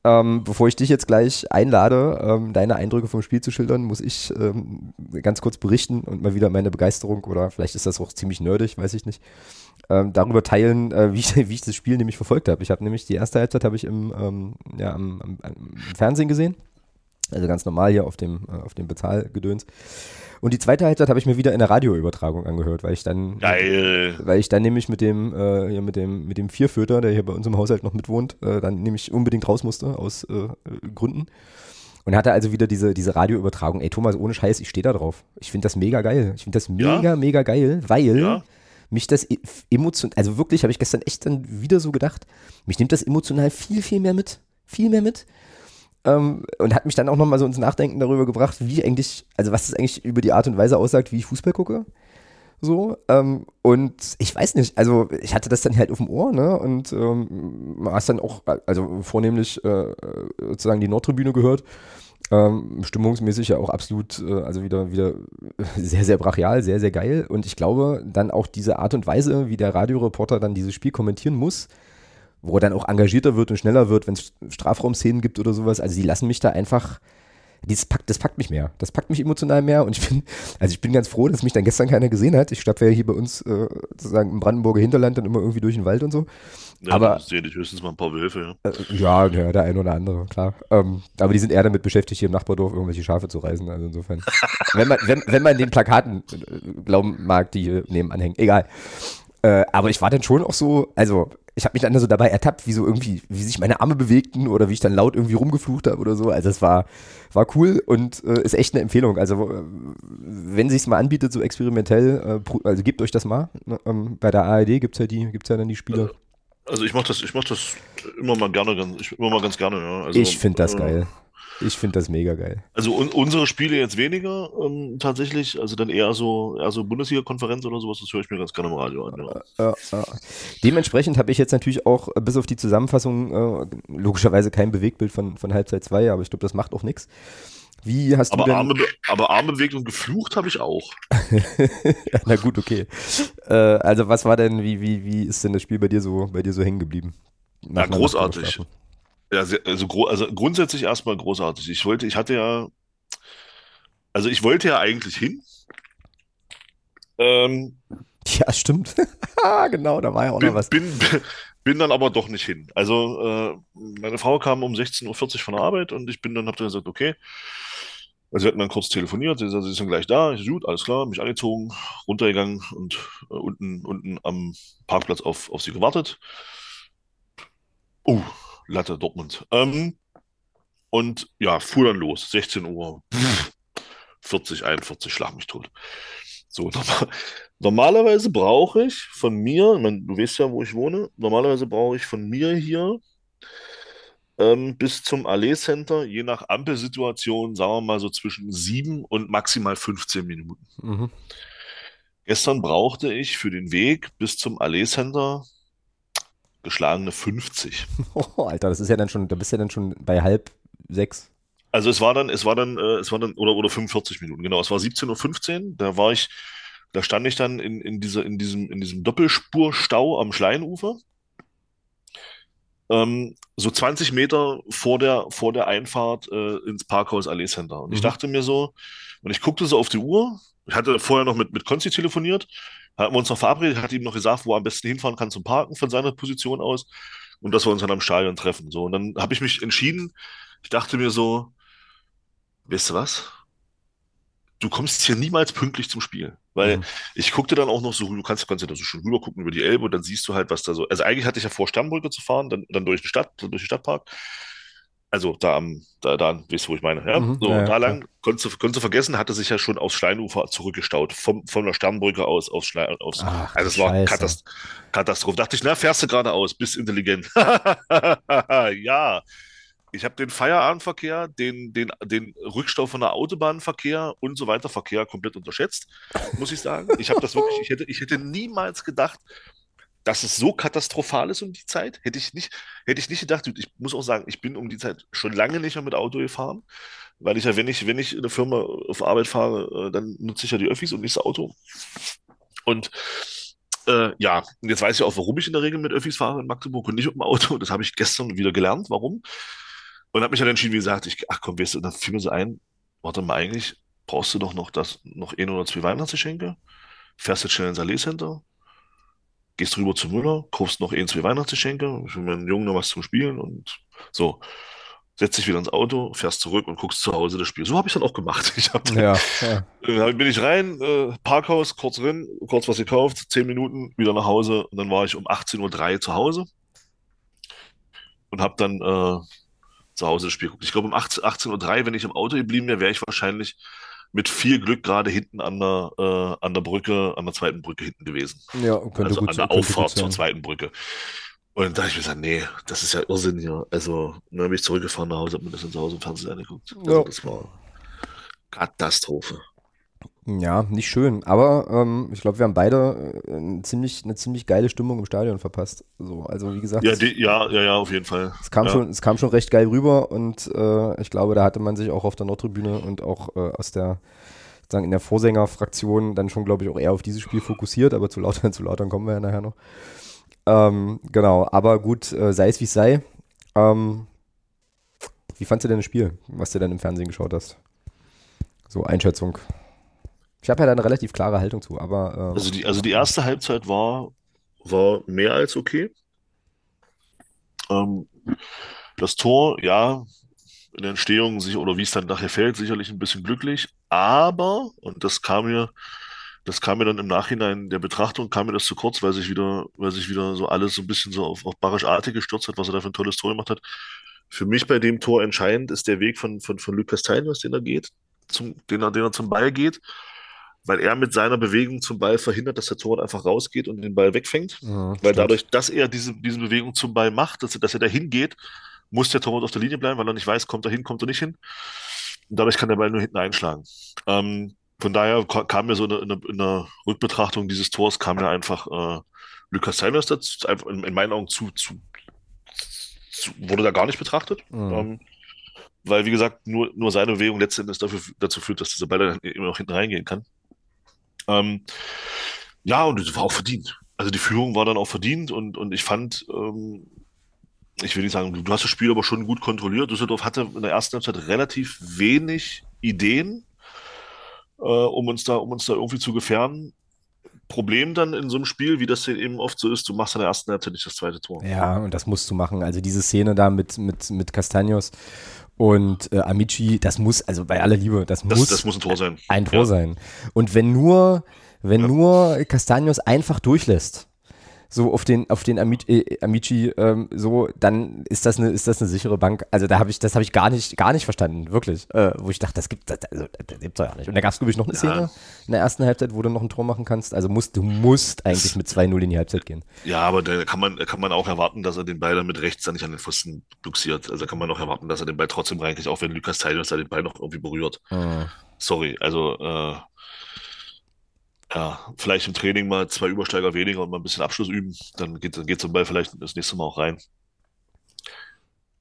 Ähm, bevor ich dich jetzt gleich einlade, ähm, deine Eindrücke vom Spiel zu schildern, muss ich ähm, ganz kurz berichten und mal wieder meine Begeisterung, oder vielleicht ist das auch ziemlich nerdig, weiß ich nicht, ähm, darüber teilen, äh, wie, ich, wie ich das Spiel nämlich verfolgt habe. Ich habe nämlich die erste Halbzeit habe ich im, ähm, ja, am, am, am Fernsehen gesehen, also ganz normal hier auf dem, äh, auf dem Bezahlgedöns. Und die zweite Halbzeit habe ich mir wieder in der Radioübertragung angehört, weil ich dann,
Geil.
weil ich dann nämlich mit dem, äh, hier mit dem, mit dem Vierfütter, der hier bei uns im Haushalt noch mitwohnt, äh, dann nämlich unbedingt raus musste aus äh, Gründen. Und hatte also wieder diese, diese Radioübertragung. Ey, Thomas, ohne Scheiß, ich stehe da drauf. Ich finde das mega geil. Ich finde das mega,
Ja?
mega geil, weil
Ja.
Mich das e- emotional, also wirklich, habe ich gestern echt dann wieder so gedacht, mich nimmt das emotional viel, viel mehr mit. Viel mehr mit. Ähm, und hat mich dann auch nochmal so ins Nachdenken darüber gebracht, wie eigentlich, also was das eigentlich über die Art und Weise aussagt, wie ich Fußball gucke. So, ähm, und ich weiß nicht, also ich hatte das dann halt auf dem Ohr, ne? Und ähm, hast dann auch, also vornehmlich äh, sozusagen die Nordtribüne gehört. Ähm, stimmungsmäßig ja auch absolut, äh, also wieder, wieder sehr, sehr brachial, sehr, sehr geil. Und ich glaube, dann auch diese Art und Weise, wie der Radioreporter dann dieses Spiel kommentieren muss, wo er dann auch engagierter wird und schneller wird, wenn es Strafraumszenen gibt oder sowas. Also die lassen mich da einfach, dieses packt, das packt mich mehr. Das packt mich emotional mehr und ich bin, also ich bin ganz froh, dass mich dann gestern keiner gesehen hat. Ich stapfe ja hier bei uns äh, sozusagen im Brandenburger Hinterland dann immer irgendwie durch den Wald und so.
Ja,
Aber-
sehe ich höchstens mal ein paar Wölfe, ja.
Äh, ja, ja, der eine oder andere, klar. Ähm, aber die sind eher damit beschäftigt, hier im Nachbardorf irgendwelche Schafe zu reißen. Also insofern. wenn, man, wenn, wenn man den Plakaten äh, glauben mag, die hier nebenan hängen. Egal. Äh, aber ich war dann schon auch so, also ich habe mich dann so dabei ertappt, wie so irgendwie, wie sich meine Arme bewegten oder wie ich dann laut irgendwie rumgeflucht habe oder so. Also es war, war cool und äh, ist echt eine Empfehlung. Also äh, wenn sich's mal anbietet, so experimentell, äh, also gebt euch das mal. Ne? Ähm, bei der ARD gibt's ja die, gibt's ja dann die Spiele.
Also ich mache das, ich mach das immer mal gerne, ganz, ich, immer mal ganz gerne, ja. Also,
ich finde das
äh,
geil. Ich finde das mega geil.
Also un unsere Spiele jetzt weniger ähm, tatsächlich, also dann eher so, eher so Bundesliga-Konferenz oder sowas, das höre ich mir ganz gerne im Radio an. Ja.
Ja, ja. Dementsprechend habe ich jetzt natürlich auch äh, bis auf die Zusammenfassung äh, logischerweise kein Bewegtbild von, von Halbzeit 2, aber ich glaube, das macht auch nichts. Wie hast
Aber
du denn.
Arme, be- aber Arme bewegt und geflucht habe ich auch.
Na gut, okay. Äh, also was war denn, wie, wie, wie ist denn das Spiel bei dir so, bei dir so hängen geblieben? Nach Nacht
großartig. Ja, sehr, also, gro also grundsätzlich erstmal großartig. Ich wollte, ich hatte ja, also ich wollte ja eigentlich hin. Ähm,
Ja, stimmt. genau, da war ja auch noch
bin,
was.
bin, bin dann aber doch nicht hin. Also äh, meine Frau kam um 16.40 Uhr von der Arbeit und ich bin dann, hab dann gesagt, okay. Also wir hatten dann kurz telefoniert, sie sagt, sie ist dann gleich da. Ich gut, alles klar, mich angezogen, runtergegangen und äh, unten, unten am Parkplatz auf, auf sie gewartet. Oh, Latte Dortmund. Ähm, und ja, fuhr dann los, 16 Uhr, 40, 41, schlag mich tot. So, normal, normalerweise brauche ich von mir, ich meine, du weißt ja, wo ich wohne, normalerweise brauche ich von mir hier ähm, bis zum Allee Center, je nach Ampelsituation, sagen wir mal so zwischen 7 und maximal 15 Minuten.
Mhm.
Gestern brauchte ich für den Weg bis zum Allee Center geschlagene 50.
Oh, Alter, das ist ja dann schon, da bist du ja dann schon bei halb sechs.
Also es war dann, es war dann, äh, es war dann, oder, oder 45 Minuten, genau. Es war 17.15 Uhr, da war ich, da stand ich dann in, in dieser, in diesem, in diesem Doppelspurstau am Schleinufer. Ähm, so 20 Meter vor der, vor der Einfahrt äh, ins Parkhaus Allee Center. Und ich
Mhm.
dachte mir so, und ich guckte so auf die Uhr, ich hatte vorher noch mit, mit Konzi telefoniert, hatten wir uns noch verabredet, hat ihm noch gesagt, wo er am besten hinfahren kann zum Parken von seiner Position aus und dass wir uns dann am Stadion treffen. So, und dann habe ich mich entschieden, ich dachte mir so, weißt du was? Du kommst hier niemals pünktlich zum Spiel. Weil
Mhm.
ich guckte dann auch noch so, du kannst, kannst ja so schön rüber gucken über die Elbe und dann siehst du halt, was da so. Also eigentlich hatte ich ja vor, Sternbrücke zu fahren, dann, dann durch die Stadt, durch den Stadtpark. Also da am, da, da, weißt du, wo ich meine, ja?
Mhm,
So,
ja, ja,
da lang, konntest du, konntest du vergessen, hatte sich ja schon aufs Schleinufer zurückgestaut, vom, von der Sternbrücke aus aufs Schlei, aufs,
Ach,
also es war. Katast Katastrophe. Dachte ich, na, fährst du geradeaus, bist intelligent. Ja, ich habe den Feierabendverkehr, den, den, den Rückstau von der Autobahnverkehr und so weiter Verkehr komplett unterschätzt, muss ich sagen. Ich habe das wirklich, ich hätte, ich hätte niemals gedacht, dass es so katastrophal ist um die Zeit. Hätte ich nicht, hätte ich nicht gedacht. Ich muss auch sagen, ich bin um die Zeit schon lange nicht mehr mit Auto gefahren, weil ich ja, wenn ich, wenn ich in eine Firma auf Arbeit fahre, äh, dann nutze ich ja die Öffis und nicht das Auto. Und äh, ja, jetzt weiß ich auch, warum ich in der Regel mit Öffis fahre in Magdeburg und nicht mit dem Auto. Das habe ich gestern wieder gelernt, warum. Und habe mich dann entschieden, wie gesagt, ich, ach komm, weißt du, dann fiel mir so ein, warte mal, eigentlich brauchst du doch noch das, noch ein oder zwei Weihnachtsgeschenke, fährst jetzt schnell ins Allee Center, gehst rüber zu Müller, kaufst noch ein, zwei Weihnachtsgeschenke, für meinen Jungen noch was zum Spielen und so. Setzt dich wieder ins Auto, fährst zurück und guckst zu Hause das Spiel. So habe ich dann auch gemacht. Ich hab dann,
Ja, ja.
dann bin ich rein, äh, Parkhaus, kurz drin, kurz was gekauft, zehn Minuten, wieder nach Hause und dann war ich um 18.03 Uhr zu Hause und habe dann äh, zu Hause das Spiel geguckt. Ich glaube, um 18, 18.03 Uhr, wenn ich im Auto geblieben wäre, wäre ich wahrscheinlich mit viel Glück gerade hinten an der, äh, an der Brücke, an der zweiten Brücke hinten gewesen.
Ja, könnte
Also
gut
an der Auffahrt zur zweiten Brücke. Und dann dachte ich mir so, nee, das ist ja Irrsinn hier. Also, dann bin ich zurückgefahren nach Hause, hab mir das zu Hause im Fernsehen angeguckt. Also,
Ja.
das war Katastrophe.
Ja, nicht schön. Aber ähm, ich glaube, wir haben beide äh, eine ziemlich, eine ziemlich geile Stimmung im Stadion verpasst. So, also wie gesagt,
Ja, die, ja, ja, ja, auf jeden Fall.
es kam
ja.
schon, es kam schon recht geil rüber und äh, ich glaube, da hatte man sich auch auf der Nordtribüne und auch äh, aus der sozusagen in der Vorsängerfraktion dann schon, glaube ich, auch eher auf dieses Spiel fokussiert, aber zu lautern, zu lautern kommen wir ja nachher noch. Ähm, genau, aber gut, äh, sei es wie es sei. Ähm, wie fandst du denn das Spiel, was du dann im Fernsehen geschaut hast? So, Einschätzung. Ich habe ja da eine relativ klare Haltung zu, aber äh,
Also die, also die erste Halbzeit war, war mehr als okay. Ähm, das Tor, ja, in der Entstehung sich, oder wie es dann nachher fällt, sicherlich ein bisschen glücklich. Aber, und das kam mir, das kam mir dann im Nachhinein der Betrachtung, kam mir das zu kurz, weil sich wieder, weil sich wieder so alles so ein bisschen so auf, auf Barisch Arte gestürzt hat, was er da für ein tolles Tor gemacht hat. Für mich bei dem Tor entscheidend ist der Weg von, von, von Lukas Teiners, den er geht, zum, den er, den er zum Ball geht, weil er mit seiner Bewegung zum Ball verhindert, dass der Torwart einfach rausgeht und den Ball wegfängt.
Mhm,
Weil
stimmt.
dadurch, dass er diese, diese Bewegung zum Ball macht, dass, er- dass er da hingeht, muss der Torwart auf der Linie bleiben, weil er nicht weiß, kommt er hin, kommt er nicht hin. Und dadurch kann der Ball nur hinten einschlagen. Ähm, von daher ka- kam mir so eine, eine, in der Rückbetrachtung dieses Tors, kam mir einfach äh, Lukas Seimers dazu, in, in meinen Augen zu, zu, zu, wurde da gar nicht betrachtet.
Mhm.
Ähm, weil, wie gesagt, nur, nur seine Bewegung letztendlich dafür, dazu führt, dass dieser Ball dann immer noch hinten reingehen kann. Ähm, ja, und es war auch verdient. Also die Führung war dann auch verdient und, und ich fand, ähm, ich will nicht sagen, du, hast das Spiel aber schon gut kontrolliert. Düsseldorf hatte in der ersten Halbzeit relativ wenig Ideen, äh, um uns da, um uns da irgendwie zu gefährden. Problem dann in so einem Spiel, wie das eben oft so ist, du machst in der ersten Halbzeit nicht das zweite Tor.
Ja, und das musst du machen. Also diese Szene da mit, mit, mit Castaños und äh, Amici, das muss, also bei aller Liebe, das,
Das,
muss
das muss ein Tor sein.
ein Tor
Ja.
sein. Und wenn nur, wenn
Ja.
nur Castaños einfach durchlässt, so auf den, auf den Amici, äh, Amici ähm, so, dann ist das eine, ist das eine sichere Bank. Also da habe ich, das habe ich gar nicht, gar nicht verstanden, wirklich. Äh, wo ich dachte, das gibt, das, also, das gibt's doch ja nicht. Und da gab es, glaube ich, noch eine
Ja.
Szene in der ersten Halbzeit, wo du noch ein Tor machen kannst. Also musst, du musst eigentlich mit 2-0 in die Halbzeit gehen.
Ja, aber da kann man, da kann man auch erwarten, dass er den Ball dann mit rechts dann nicht an den Pfosten buxiert. Also da kann man auch erwarten, dass er den Ball trotzdem reinkriegt, auch wenn Lukas Teilos da den Ball noch irgendwie berührt.
Mhm.
Sorry, also äh, ja, vielleicht im Training mal zwei Übersteiger weniger und mal ein bisschen Abschluss üben, dann geht, dann geht so ein Ball vielleicht das nächste Mal auch rein.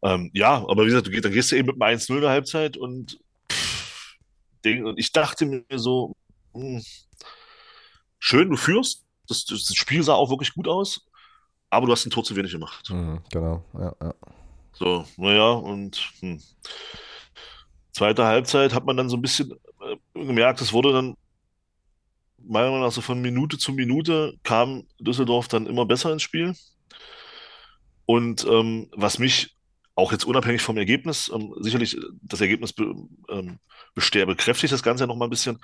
Ähm, ja, aber wie gesagt, du, dann gehst du eben mit einem 1-0 in der Halbzeit und, und ich dachte mir so, mh, hm, schön, du führst, das, das, Spiel sah auch wirklich gut aus, aber du hast ein Tor zu wenig gemacht.
Mhm, genau, ja, ja.
So, naja, und hm. zweite Halbzeit hat man dann so ein bisschen äh, gemerkt, es wurde dann meiner Meinung nach so von Minute zu Minute kam Düsseldorf dann immer besser ins Spiel. Und ähm, was mich auch jetzt unabhängig vom Ergebnis, ähm, sicherlich äh, das Ergebnis be, ähm, bekräftigt das Ganze ja noch mal ein bisschen.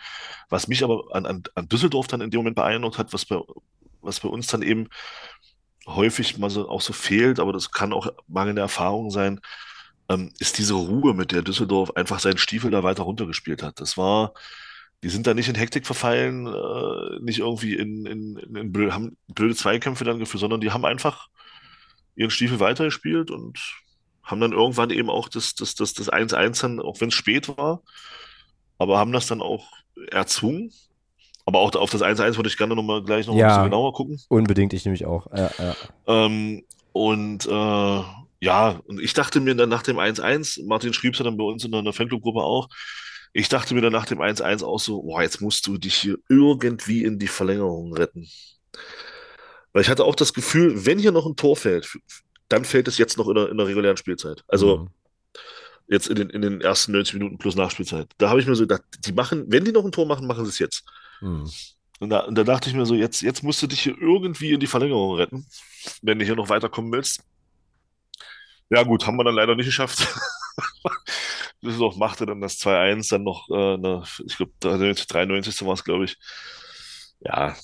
Was mich aber an, an, an Düsseldorf dann in dem Moment beeindruckt hat, was bei, was bei uns dann eben häufig mal so auch so fehlt, aber das kann auch mangelnde Erfahrung sein, ähm, ist diese Ruhe, mit der Düsseldorf einfach seinen Stiefel da weiter runtergespielt hat. Das war, die sind da nicht in Hektik verfallen, äh, nicht irgendwie in, in, in, blöde, haben blöde Zweikämpfe dann geführt, sondern die haben einfach ihren Stiefel weitergespielt und haben dann irgendwann eben auch das, das, das, das 1-1 dann, auch wenn es spät war, aber haben das dann auch erzwungen. Aber auch auf das 1-1 würde ich gerne noch mal gleich noch ja, ein bisschen genauer gucken.
Unbedingt, ich nämlich auch. Ja, ja.
Ähm, und äh, ja, und ich dachte mir dann nach dem 1-1, Martin schrieb es ja dann bei uns in der Fanclub-Gruppe auch, ich dachte mir dann nach dem 1-1 auch so, boah, jetzt musst du dich hier irgendwie in die Verlängerung retten. Weil ich hatte auch das Gefühl, wenn hier noch ein Tor fällt, dann fällt es jetzt noch in der, in der regulären Spielzeit. Also mhm. jetzt in den, in den ersten 90 Minuten plus Nachspielzeit. Da habe ich mir so gedacht, die machen, wenn die noch ein Tor machen, machen sie es jetzt. Mhm. Und, da, und da dachte ich mir so, jetzt, jetzt musst du dich hier irgendwie in die Verlängerung retten, wenn du hier noch weiterkommen willst. Ja, gut, haben wir dann leider nicht geschafft. Düsseldorf machte dann das 2-1, dann noch, äh, eine, ich glaube, 93. war es, glaube ich. Ja,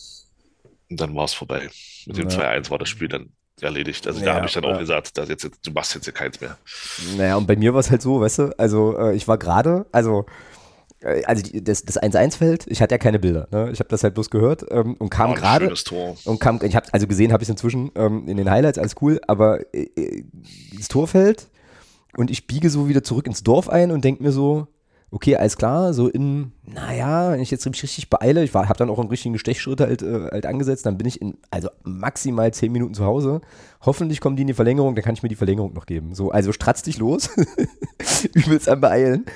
und dann war es vorbei. Mit dem ja. 2-1 war das Spiel dann erledigt. Also ja, da habe ich dann auch gesagt, dass jetzt, du machst jetzt hier keins mehr.
Naja, und bei mir war es halt so, weißt du, also äh, ich war gerade, also äh, also das, das 1-1-Feld, ich hatte ja keine Bilder, ne? ich habe das halt bloß gehört ähm, und kam oh, gerade und kam, ich habe also gesehen, habe ich es inzwischen ähm, in den Highlights, alles cool, aber äh, äh, das Torfeld und ich biege so wieder zurück ins Dorf ein und denke mir so, okay, alles klar, so in, naja, wenn ich jetzt richtig beeile, ich habe dann auch einen richtigen Stechschritt halt, äh, halt angesetzt, dann bin ich in, also maximal zehn Minuten zu Hause. Hoffentlich kommen die in die Verlängerung, dann kann ich mir die Verlängerung noch geben. So, also stratz dich los, übelst am Beeilen.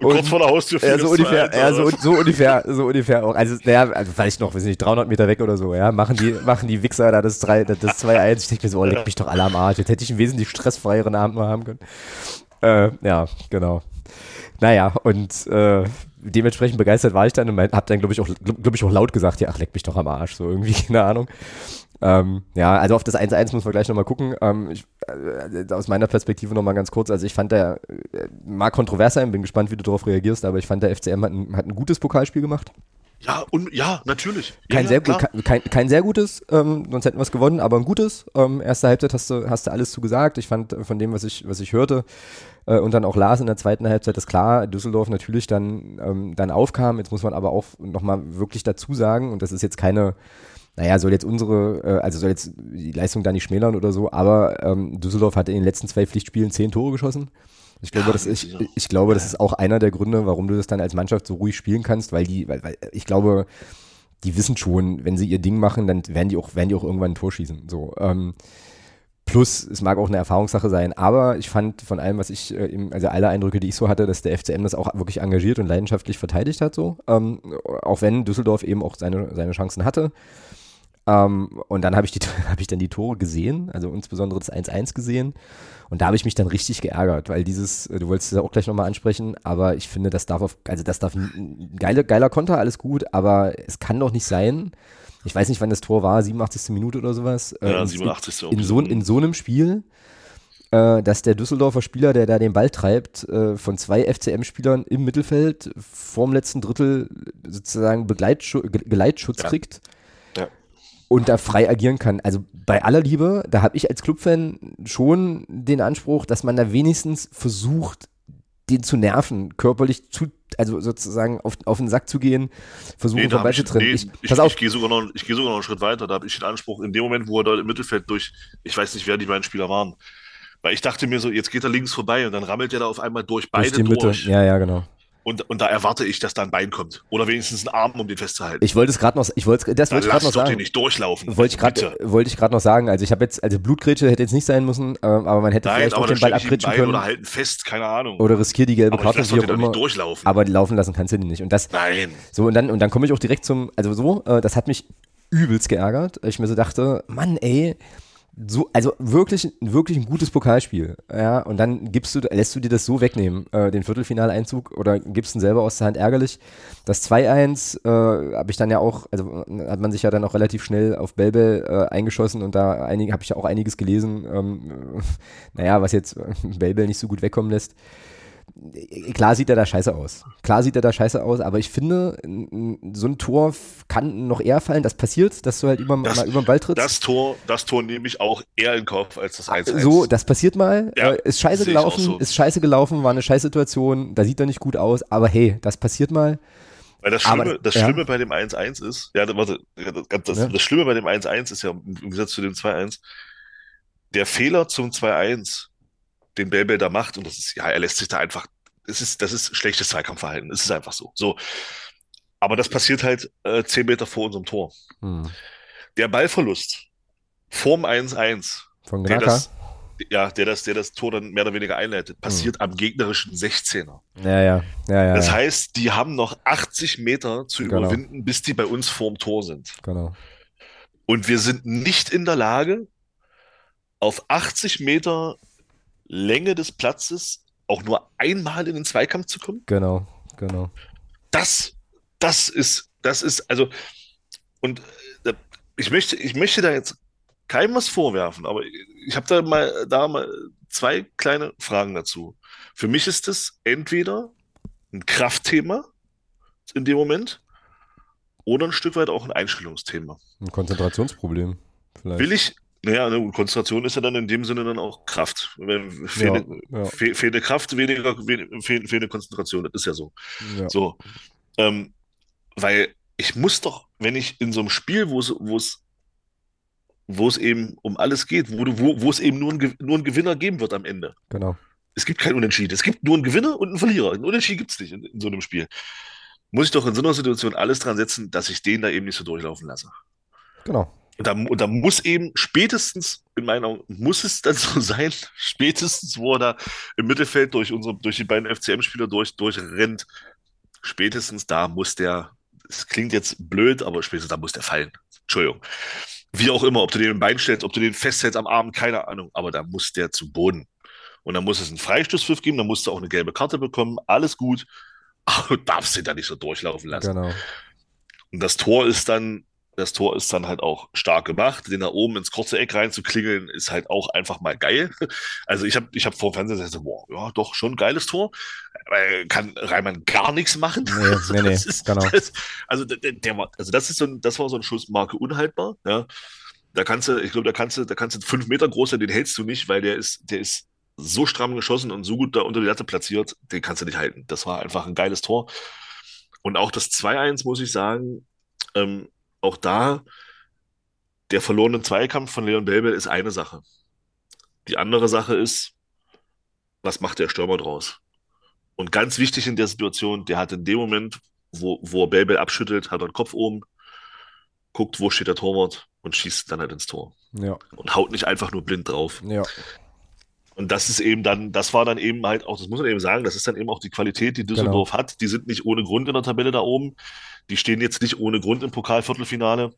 Und, kurz vor der Haustür
ja, so ungefähr, ja, so, so ungefähr, so ungefähr auch. Also, naja, also vielleicht noch, weiß nicht, 300 Meter weg oder so, ja, machen die, machen die Wichser da das 3, das 2-1. Ich denke mir so, oh, leck mich doch alle am Arsch. Jetzt hätte ich einen wesentlich stressfreieren Abend mal haben können. Äh, ja, genau. Naja, und äh, dementsprechend begeistert war ich dann und hab dann, glaube ich, auch, glaube ich, auch laut gesagt, ja, ach, leck mich doch am Arsch, so irgendwie, keine Ahnung. Ähm, ja, also auf das 1-1 müssen wir gleich nochmal gucken. Ähm, ich, äh, aus meiner Perspektive nochmal ganz kurz. Also ich fand der, äh, mag kontrovers sein, bin gespannt, wie du darauf reagierst, aber ich fand der FCM hat ein, hat ein gutes Pokalspiel gemacht.
Ja, und, ja, natürlich.
Kein,
ja,
sehr, kein, kein, kein, sehr gutes, ähm, sonst hätten wir es gewonnen, aber ein gutes. Ähm, erste Halbzeit hast du, hast du alles zugesagt. Ich fand äh, von dem, was ich, was ich hörte, äh, und dann auch Lars in der zweiten Halbzeit ist klar, Düsseldorf natürlich dann, ähm, dann aufkam. Jetzt muss man aber auch nochmal wirklich dazu sagen, und das ist jetzt keine, naja, soll jetzt unsere, äh, also soll jetzt die Leistung da nicht schmälern oder so, aber ähm, Düsseldorf hat in den letzten zwei Pflichtspielen zehn Tore geschossen. Ich glaube, ja, das ist, ich, ich glaube, das ist auch einer der Gründe, warum du das dann als Mannschaft so ruhig spielen kannst, weil die, weil, weil ich glaube, die wissen schon, wenn sie ihr Ding machen, dann werden die auch, werden die auch irgendwann ein Tor schießen. So, ähm, plus, es mag auch eine Erfahrungssache sein, aber ich fand von allem, was ich, äh, also alle Eindrücke, die ich so hatte, dass der FCM das auch wirklich engagiert und leidenschaftlich verteidigt hat, so, ähm, auch wenn Düsseldorf eben auch seine, seine Chancen hatte. Ähm, und dann habe ich, hab ich dann die Tore gesehen, also insbesondere das 1-1 gesehen. Und da habe ich mich dann richtig geärgert, weil dieses, du wolltest es ja auch gleich nochmal ansprechen, aber ich finde, das darf auf, also das darf ein geiler, geiler Konter, alles gut, aber es kann doch nicht sein. Ich weiß nicht, wann das Tor war, 87. Minute oder sowas.
Äh, ja, 87.
In, in, so, in so einem Spiel, äh, dass der Düsseldorfer Spieler, der da den Ball treibt, äh, von zwei FCM-Spielern im Mittelfeld vorm letzten Drittel sozusagen Begleitschutz, Geleitschutz ja. kriegt und da frei agieren kann. Also bei aller Liebe, da habe ich als Clubfan schon den Anspruch, dass man da wenigstens versucht, den zu nerven, körperlich zu, also sozusagen auf, auf den Sack zu gehen, versuchen nee, vorbeizutreten.
Nee, ich, ich, ich, gehe sogar, noch, geh sogar noch einen Schritt weiter. Da habe ich den Anspruch, in dem Moment, wo er da im Mittelfeld durch, ich weiß nicht, wer die beiden Spieler waren, weil ich dachte mir so, jetzt geht er links vorbei und dann rammelt er da auf einmal durch beide durch. Die
Mitte. Ja, ja, genau.
Und, und da erwarte ich, dass da ein Bein kommt. Oder wenigstens ein Arm, um den festzuhalten.
Ich wollte es gerade noch, ich wollte, das wollte ich gerade noch sagen.
nicht durchlaufen.
Wollte ich gerade, wollte ich gerade noch sagen. Also ich habe jetzt, also Blutgrätsche hätte jetzt nicht sein müssen, äh, aber man hätte Nein, vielleicht auch den Ball abgrätschen können.
Oder halten fest, keine Ahnung.
Oder riskier die gelbe Karte,
wie auch immer. Nicht durchlaufen.
Aber laufen lassen kannst du die nicht. Und das,
Nein.
So und dann und dann komme ich auch direkt zum, also so, äh, das hat mich übelst geärgert. Ich mir so dachte, Mann, ey so, also wirklich, wirklich ein gutes Pokalspiel. Ja, und dann gibst du, lässt du dir das so wegnehmen, äh, den Viertelfinaleinzug, oder gibst ihn selber aus der Hand ärgerlich. Das 2-1 äh, habe ich dann ja auch, also hat man sich ja dann auch relativ schnell auf Belbel äh, eingeschossen und da habe ich ja auch einiges gelesen, ähm, naja, was jetzt Belbel nicht so gut wegkommen lässt klar sieht er da scheiße aus. Klar sieht er da scheiße aus, aber ich finde, so ein Tor kann noch eher fallen. Das passiert, dass du halt über, das, mal über den Ball trittst.
Das Tor, das Tor nehme ich auch eher in Kauf als das 1
-1. So, das passiert mal. Ja, äh, ist scheiße gelaufen, so. ist scheiße gelaufen, war eine Scheißsituation, da sieht er nicht gut aus, aber hey, das passiert mal.
Weil das Schlimme, aber, das Schlimme ja. bei dem 1-1 ist, ja, warte, das, das, ja. das Schlimme bei dem 1-1 ist ja im Gegensatz zu dem 2-1, der Fehler zum 2-1 den Belbel da macht, und das ist, ja, er lässt sich da einfach, das ist, das ist schlechtes Zweikampfverhalten. Es ist einfach so. So. Aber das passiert halt äh, zehn Meter vor unserem Tor. Hm. Der Ballverlust vorm 1-1,
Von
der das, ja, der das, der das Tor dann mehr oder weniger einleitet, passiert hm. am gegnerischen 16er.
Ja, ja, ja, ja.
Das heißt, die haben noch 80 Meter zu genau. überwinden, bis die bei uns vorm Tor sind.
Genau.
Und wir sind nicht in der Lage, auf 80 Meter Länge des Platzes auch nur einmal in den Zweikampf zu kommen.
Genau, genau.
Das, das ist, das ist, also, und äh, ich möchte, ich möchte da jetzt keinem was vorwerfen, aber ich habe da mal, da mal zwei kleine Fragen dazu. Für mich ist es entweder ein Kraftthema in dem Moment oder ein Stück weit auch ein Einstellungsthema.
Ein Konzentrationsproblem.
Vielleicht. Will ich, naja, eine Konzentration ist ja dann in dem Sinne dann auch Kraft. Fehlende, ja, ja. fehlende Kraft, weniger fehlende Konzentration, das ist ja so. Ja. So. Ähm, weil ich muss doch, wenn ich in so einem Spiel, wo es, wo es, wo es eben um alles geht, wo, du, wo, wo es eben nur, ein, nur einen Gewinner geben wird am Ende.
Genau.
Es gibt keinen Unentschieden. Es gibt nur einen Gewinner und einen Verlierer. Einen Unentschieden gibt es nicht in, in so einem Spiel. Muss ich doch in so einer Situation alles dran setzen, dass ich den da eben nicht so durchlaufen lasse.
Genau.
Und da, und da muss eben spätestens, in meinen Augen, muss es dann so sein, spätestens, wo er da im Mittelfeld durch unsere, durch die beiden FCM-Spieler durch, durchrennt, spätestens da muss der, es klingt jetzt blöd, aber spätestens da muss der fallen. Entschuldigung. Wie auch immer, ob du den im Bein stellst, ob du den festhältst am Arm, keine Ahnung, aber da muss der zu Boden. Und dann muss es einen Freistoßpfiff geben, dann musst du auch eine gelbe Karte bekommen, alles gut, aber du darfst den da nicht so durchlaufen lassen.
Genau.
Und das Tor ist dann das Tor ist dann halt auch stark gemacht. Den da oben ins kurze Eck reinzuklingeln, ist halt auch einfach mal geil. Also ich habe ich hab vor dem Fernseher gesagt, boah, ja, doch, schon ein geiles Tor. Kann Reimann gar nichts machen.
Nee, nee, nee, ist, genau.
Das, also, der, der also das ist so ein, das war so ein Schussmarke unhaltbar. Ja. Da kannst du, ich glaube, da kannst du, da kannst du fünf Meter groß sein, den hältst du nicht, weil der ist, der ist so stramm geschossen und so gut da unter die Latte platziert, den kannst du nicht halten. Das war einfach ein geiles Tor. Und auch das 2-1, muss ich sagen, ähm, auch da, der verlorene Zweikampf von Leon Belbel ist eine Sache. Die andere Sache ist, was macht der Stürmer draus? Und ganz wichtig in der Situation, der hat in dem Moment, wo, wo er Belbel abschüttelt, hat er den Kopf oben, guckt, wo steht der Torwart und schießt dann halt ins Tor.
Ja.
Und haut nicht einfach nur blind drauf.
Ja.
Und das ist eben dann, das war dann eben halt auch, das muss man eben sagen, das ist dann eben auch die Qualität, die Düsseldorf genau. hat. Die sind nicht ohne Grund in der Tabelle da oben. Die stehen jetzt nicht ohne Grund im Pokalviertelfinale.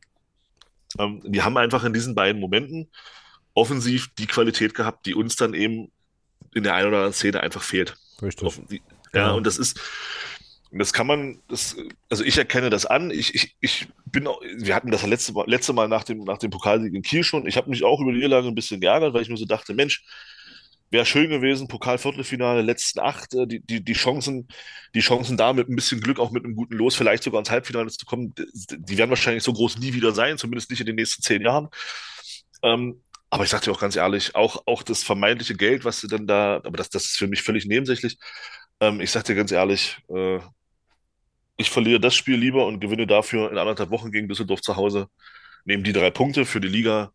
Ähm, die haben einfach in diesen beiden Momenten offensiv die Qualität gehabt, die uns dann eben in der einen oder anderen Szene einfach fehlt.
Richtig.
Ja, genau. und das ist, das kann man, das, also ich erkenne das an. Ich, ich, ich bin auch, wir hatten das letzte Mal, letzte Mal nach dem, nach dem Pokalsieg in Kiel schon. Ich habe mich auch über die Niederlage ein bisschen geärgert, weil ich mir so dachte, Mensch, wäre schön gewesen, Pokal-Viertelfinale, letzten acht, äh, die, die, die Chancen, die Chancen da mit ein bisschen Glück, auch mit einem guten Los, vielleicht sogar ins Halbfinale zu kommen, die werden wahrscheinlich so groß nie wieder sein, zumindest nicht in den nächsten zehn Jahren. Ähm, aber ich sag dir auch ganz ehrlich, auch, auch das vermeintliche Geld, was du dann da, aber das, das ist für mich völlig nebensächlich. Ähm, ich sag dir ganz ehrlich, äh, ich verliere das Spiel lieber und gewinne dafür in anderthalb Wochen gegen Düsseldorf zu Hause, nehme die drei Punkte für die Liga,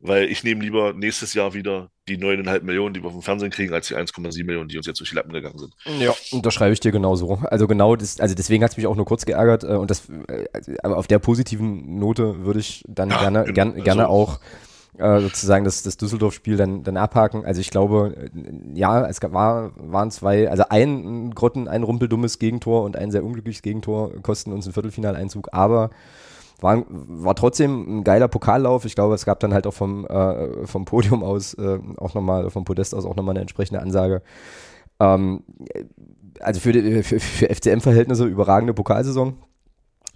weil ich nehme lieber nächstes Jahr wieder die 9,5 Millionen, die wir vom Fernsehen kriegen, als die 1,7 Millionen, die uns jetzt durch die Lappen gegangen sind.
Ja, das schreibe ich dir genauso. Also genau, das, also deswegen hat es mich auch nur kurz geärgert äh, und das, äh, aber auf der positiven Note würde ich dann ja, gerne, genau. gern, also, gerne auch äh, sozusagen das, das Düsseldorf-Spiel dann, dann abhaken. Also ich glaube, äh, ja, es gab, war, waren zwei, also ein Grotten, ein rumpeldummes Gegentor und ein sehr unglückliches Gegentor kosten uns einen Viertelfinaleinzug, aber war, war trotzdem ein geiler Pokallauf. Ich glaube, es gab dann halt auch vom, äh, vom Podium aus äh, auch nochmal, vom Podest aus auch nochmal eine entsprechende Ansage. Ähm, also für, für, für FCM-Verhältnisse überragende Pokalsaison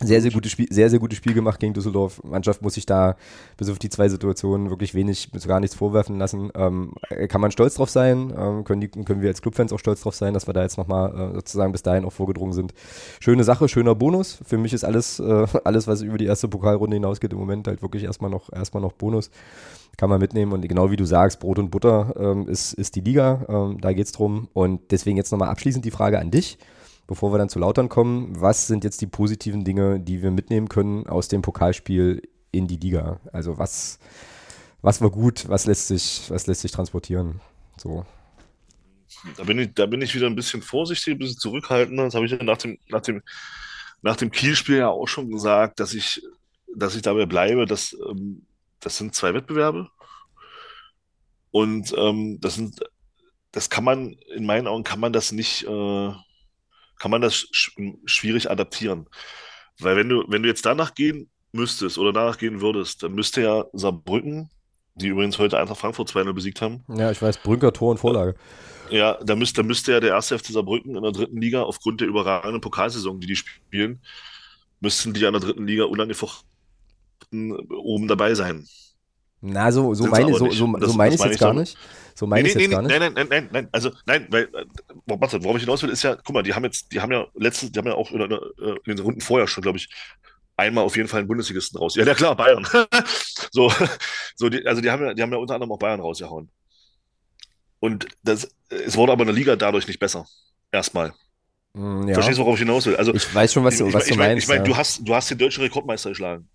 sehr, sehr gutes Spiel, sehr, sehr gutes Spiel gemacht gegen Düsseldorf. Mannschaft muss sich da bis auf die zwei Situationen wirklich wenig, bis gar nichts vorwerfen lassen. Ähm, kann man stolz drauf sein, ähm, können, die, können wir als Clubfans auch stolz drauf sein, dass wir da jetzt nochmal äh, sozusagen bis dahin auch vorgedrungen sind. Schöne Sache, schöner Bonus. Für mich ist alles, äh, alles, was über die erste Pokalrunde hinausgeht, im Moment halt wirklich erstmal noch, erstmal noch Bonus. Kann man mitnehmen und genau wie du sagst, Brot und Butter ähm, ist, ist die Liga, ähm, da geht's drum. Und deswegen jetzt nochmal abschließend die Frage an dich bevor wir dann zu Lautern kommen, was sind jetzt die positiven Dinge, die wir mitnehmen können aus dem Pokalspiel in die Liga? Also was, was war gut, was lässt sich, was lässt sich transportieren? So.
Da bin ich, da bin ich wieder ein bisschen vorsichtig, ein bisschen zurückhaltender. Das habe ich ja nach dem, nach dem, nach dem Kielspiel ja auch schon gesagt, dass ich, dass ich dabei bleibe, dass ähm, das sind zwei Wettbewerbe. Und ähm, das sind, das kann man, in meinen Augen kann man das nicht, äh, kann man das sch schwierig adaptieren. Weil wenn du, wenn du jetzt danach gehen müsstest oder danach gehen würdest, dann müsste ja Saarbrücken, die übrigens heute einfach Frankfurt 2-0 besiegt haben.
Ja, ich weiß, Brünker Tor und Vorlage.
Ja, da müsste, da müsste ja der erste FC Saarbrücken in der dritten Liga aufgrund der überragenden Pokalsaison, die die spielen, müssten die in der dritten Liga unangefochten oben dabei sein.
Na, so, so meine, so, so, so meine ich es jetzt gar nicht. So meine nee, ich nee, jetzt nee, gar nicht.
Nein, nein, nein, nein, also nein, weil, äh, warte, worauf ich hinaus will, ist ja, guck mal, die haben jetzt, die haben ja letztens, die haben ja auch in, in, in den Runden vorher schon, glaube ich, einmal auf jeden Fall einen Bundesligisten raus. Ja, ja klar, Bayern. so, so die, also die haben ja, die haben ja unter anderem auch Bayern rausgehauen. Und das, es wurde aber in der Liga dadurch nicht besser. Erstmal.
Mm, ja.
Verstehst du, worauf ich hinaus will? Also,
ich weiß schon, was du, was
ich,
du meinst.
Ich meine, ja. du hast, du hast den deutschen Rekordmeister geschlagen.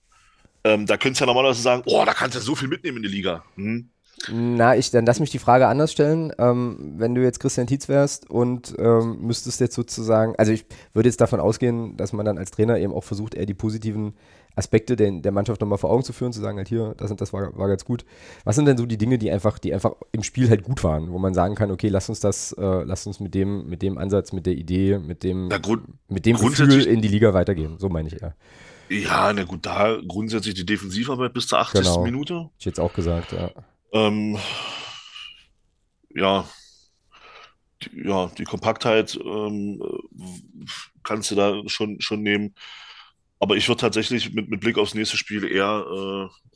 Ähm, da könntest du ja normalerweise sagen, oh, da kannst du so viel mitnehmen in die Liga. Hm?
Na, ich, dann lass mich die Frage anders stellen. Ähm, wenn du jetzt Christian Tietz wärst und ähm, müsstest jetzt sozusagen, also ich würde jetzt davon ausgehen, dass man dann als Trainer eben auch versucht, eher die positiven Aspekte der, der Mannschaft nochmal vor Augen zu führen, zu sagen, halt hier, das und das war, war ganz gut. Was sind denn so die Dinge, die einfach, die einfach im Spiel halt gut waren, wo man sagen kann, okay, lass uns das, äh, lass uns mit dem, mit dem Ansatz, mit der Idee, mit dem,
Na, Grund,
mit dem Gefühl in die Liga weitergehen. So meine ich eher.
Ja, na gut, da grundsätzlich die Defensivarbeit bis zur 80.
Genau.
Minute.
Ich jetzt auch gesagt, ja.
Ähm, ja, die, ja, die Kompaktheit ähm, kannst du da schon, schon nehmen. Aber ich würde tatsächlich mit, mit Blick aufs nächste Spiel eher,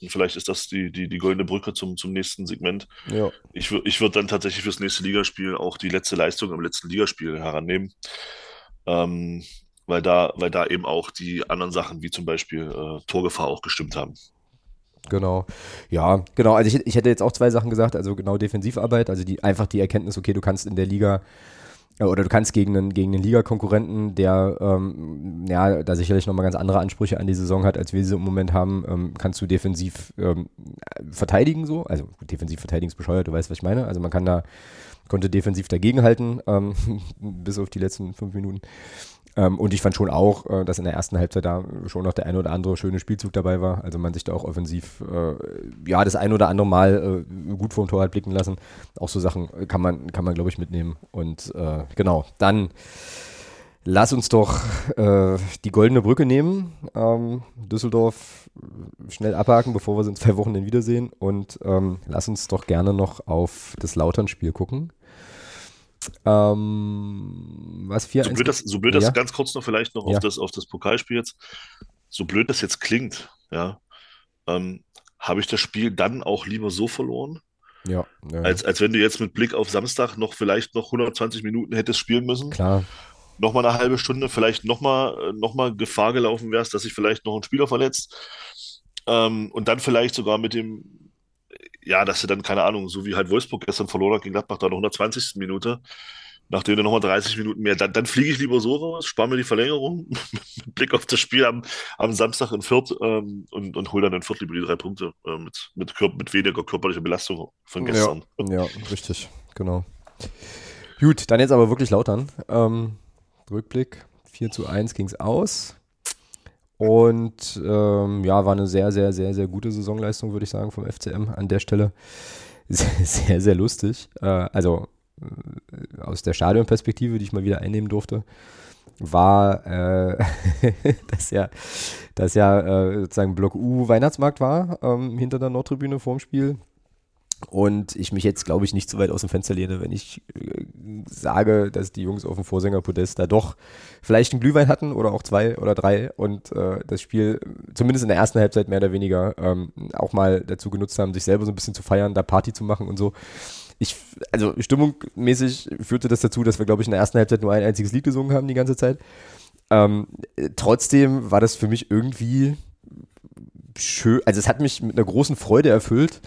äh, vielleicht ist das die, die, die goldene Brücke zum, zum nächsten Segment.
Ja.
Ich, ich würde dann tatsächlich fürs nächste Ligaspiel auch die letzte Leistung im letzten Ligaspiel herannehmen. Ähm, weil da, weil da eben auch die anderen Sachen wie zum Beispiel äh, Torgefahr auch gestimmt haben.
Genau. Ja, genau. Also ich, ich hätte jetzt auch zwei Sachen gesagt. Also genau Defensivarbeit, also die einfach die Erkenntnis, okay, du kannst in der Liga äh, oder du kannst gegen einen, gegen einen Ligakonkurrenten, der ähm, ja da sicherlich nochmal ganz andere Ansprüche an die Saison hat, als wir sie im Moment haben, ähm, kannst du defensiv ähm, verteidigen so. Also defensiv verteidigen ist bescheuert, du weißt, was ich meine. Also man kann da, konnte defensiv dagegenhalten, ähm, bis auf die letzten fünf Minuten. Ähm, und ich fand schon auch, äh, dass in der ersten Halbzeit da schon noch der ein oder andere schöne Spielzug dabei war. Also man sich da auch offensiv, äh, ja, das ein oder andere Mal äh, gut vorm Tor hat blicken lassen. Auch so Sachen kann man, kann man glaube ich, mitnehmen. Und äh, genau, dann lass uns doch äh, die goldene Brücke nehmen. Ähm, Düsseldorf schnell abhaken, bevor wir sie in zwei Wochen dann wiedersehen. Und ähm, lass uns doch gerne noch auf das Lautern-Spiel gucken. Ähm, was 4
so blöd das, so blöd ja. das ganz kurz noch vielleicht noch ja. auf, das, auf das Pokalspiel jetzt, so blöd das jetzt klingt, ja, ähm, habe ich das Spiel dann auch lieber so verloren,
ja, ja,
Als, als wenn du jetzt mit Blick auf Samstag noch vielleicht noch 120 Minuten hättest spielen müssen.
Klar.
Nochmal eine halbe Stunde, vielleicht nochmal noch mal Gefahr gelaufen wärst, dass sich vielleicht noch ein Spieler verletzt. Ähm, und dann vielleicht sogar mit dem ja, dass sie dann, keine Ahnung, so wie halt Wolfsburg gestern verloren hat gegen Gladbach, da in der 120. Minute, nachdem du nochmal 30 Minuten mehr, dann, dann fliege ich lieber so raus, spare mir die Verlängerung, mit Blick auf das Spiel am, am Samstag in Fürth ähm, und, und hole dann in Fürth lieber die drei Punkte äh, mit, mit, mit weniger körperlicher Belastung von gestern.
Ja, ja richtig, genau. Gut, dann jetzt aber wirklich lautern. Ähm, Rückblick, 4 zu 1 ging es aus. Und ähm, ja, war eine sehr, sehr, sehr, sehr gute Saisonleistung, würde ich sagen, vom FCM an der Stelle. Sehr, sehr, sehr lustig. Äh, also äh, aus der Stadionperspektive, die ich mal wieder einnehmen durfte, war, äh, dass ja, dass ja äh, sozusagen Block U Weihnachtsmarkt war ähm, hinter der Nordtribüne vorm Spiel. Und ich mich jetzt, glaube ich, nicht zu weit aus dem Fenster lehne, wenn ich äh, sage, dass die Jungs auf dem Vorsängerpodest da doch vielleicht einen Glühwein hatten oder auch zwei oder drei und äh, das Spiel zumindest in der ersten Halbzeit mehr oder weniger ähm, auch mal dazu genutzt haben, sich selber so ein bisschen zu feiern, da Party zu machen und so. Ich, also stimmungsmäßig führte das dazu, dass wir, glaube ich, in der ersten Halbzeit nur ein einziges Lied gesungen haben die ganze Zeit. Ähm, trotzdem war das für mich irgendwie schön, also es hat mich mit einer großen Freude erfüllt,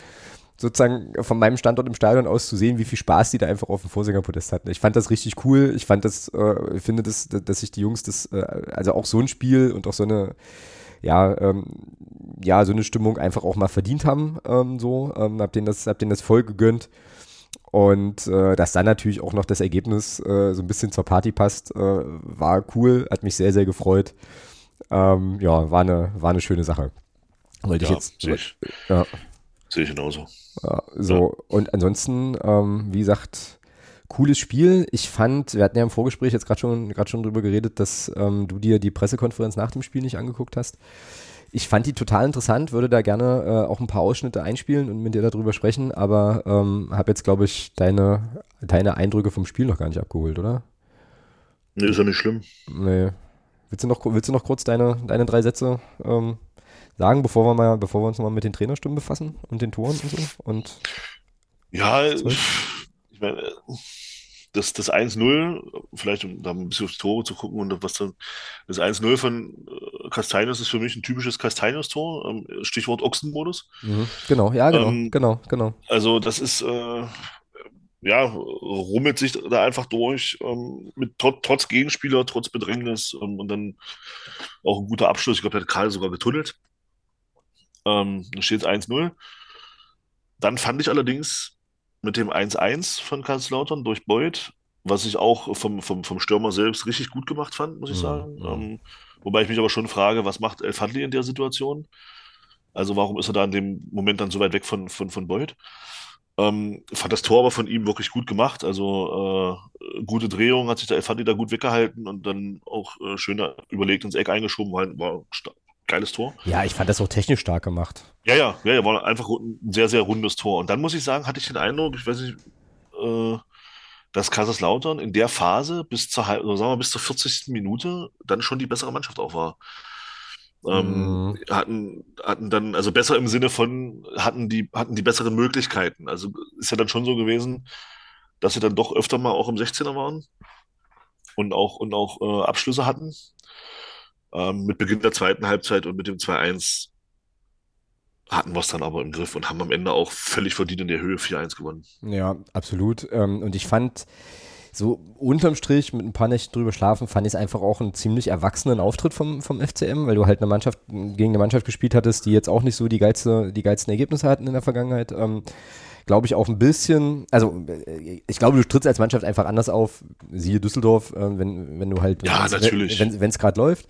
sozusagen von meinem Standort im Stadion aus zu sehen, wie viel Spaß die da einfach auf dem Vorsängerpodest hatten. Ich fand das richtig cool. Ich fand das, äh, finde das, dass sich die Jungs das, äh, also auch so ein Spiel und auch so eine, ja, ähm, ja, so eine Stimmung einfach auch mal verdient haben, ähm, so, ähm, hab denen das, hab denen das voll gegönnt. Und äh, dass dann natürlich auch noch das Ergebnis äh, so ein bisschen zur Party passt, äh, war cool, hat mich sehr, sehr gefreut. Ähm, ja, war eine, war eine schöne Sache.
Wollte ja, ich jetzt. Ja. Sehe ich genauso.
Ja, so, ja. und ansonsten, ähm, wie gesagt, cooles Spiel. Ich fand, wir hatten ja im Vorgespräch jetzt gerade schon, schon drüber geredet, dass ähm, du dir die Pressekonferenz nach dem Spiel nicht angeguckt hast. Ich fand die total interessant, würde da gerne äh, auch ein paar Ausschnitte einspielen und mit dir darüber sprechen, aber ähm, habe jetzt, glaube ich, deine, deine Eindrücke vom Spiel noch gar nicht abgeholt, oder?
Nee, ist ja nicht schlimm.
Nee. Willst du noch, willst du noch kurz deine, deine drei Sätze ähm, sagen, bevor wir mal, bevor wir uns mal mit den Trainerstimmen befassen und den Toren und so? Und
ja, ich meine, das, das 1-0, vielleicht um da ein bisschen aufs Tore zu gucken und was dann, das 1-0 von äh, Castellanos ist für mich ein typisches Castellanos-Tor, ähm, Stichwort Ochsenmodus.
Mhm. Genau, ja, genau, ähm, genau, genau.
Also das ist, äh, ja, rummelt sich da einfach durch, ähm, mit trotz, trotz Gegenspieler, trotz Bedrängnis ähm, und dann auch ein guter Abschluss. Ich glaube, der hat Karl sogar getunnelt. Ähm, steht 1-0. Dann fand ich allerdings mit dem 1-1 von Karlslautern durch Beuth, was ich auch vom, vom, vom Stürmer selbst richtig gut gemacht fand, muss ich mhm, sagen. Mhm. Ähm, wobei ich mich aber schon frage, was macht El Fadli in der Situation? Also warum ist er da in dem Moment dann so weit weg von, von, von Beuth? Ähm, fand das Tor aber von ihm wirklich gut gemacht. Also äh, gute Drehung, hat sich der El Fadli da gut weggehalten und dann auch äh, schön überlegt ins Eck eingeschoben, war, war geiles Tor.
Ja, ich fand das auch technisch stark gemacht.
Ja, ja, ja, ja, war einfach ein sehr, sehr rundes Tor. Und dann muss ich sagen, hatte ich den Eindruck, ich weiß nicht, äh, dass Kaiserslautern in der Phase bis zur, also sagen wir, bis zur 40. Minute dann schon die bessere Mannschaft auch war. Ähm, mm. hatten, hatten dann, also besser im Sinne von, hatten die, hatten die besseren Möglichkeiten. Also ist ja dann schon so gewesen, dass sie dann doch öfter mal auch im 16er waren und auch, und auch äh, Abschlüsse hatten. Ähm, mit Beginn der zweiten Halbzeit und mit dem 2-1 hatten wir es dann aber im Griff und haben am Ende auch völlig verdient in der Höhe 4-1 gewonnen.
Ja, absolut. Ähm, und ich fand, so unterm Strich mit ein paar Nächten drüber schlafen, fand ich es einfach auch einen ziemlich erwachsenen Auftritt vom, vom FCM, weil du halt eine Mannschaft gegen eine Mannschaft gespielt hattest, die jetzt auch nicht so die, geilste, die geilsten Ergebnisse hatten in der Vergangenheit. Ähm, glaube ich, auch ein bisschen, also äh, ich glaube, du trittst als Mannschaft einfach anders auf, siehe Düsseldorf, äh, wenn, wenn du halt,
ja, wenn
es gerade läuft.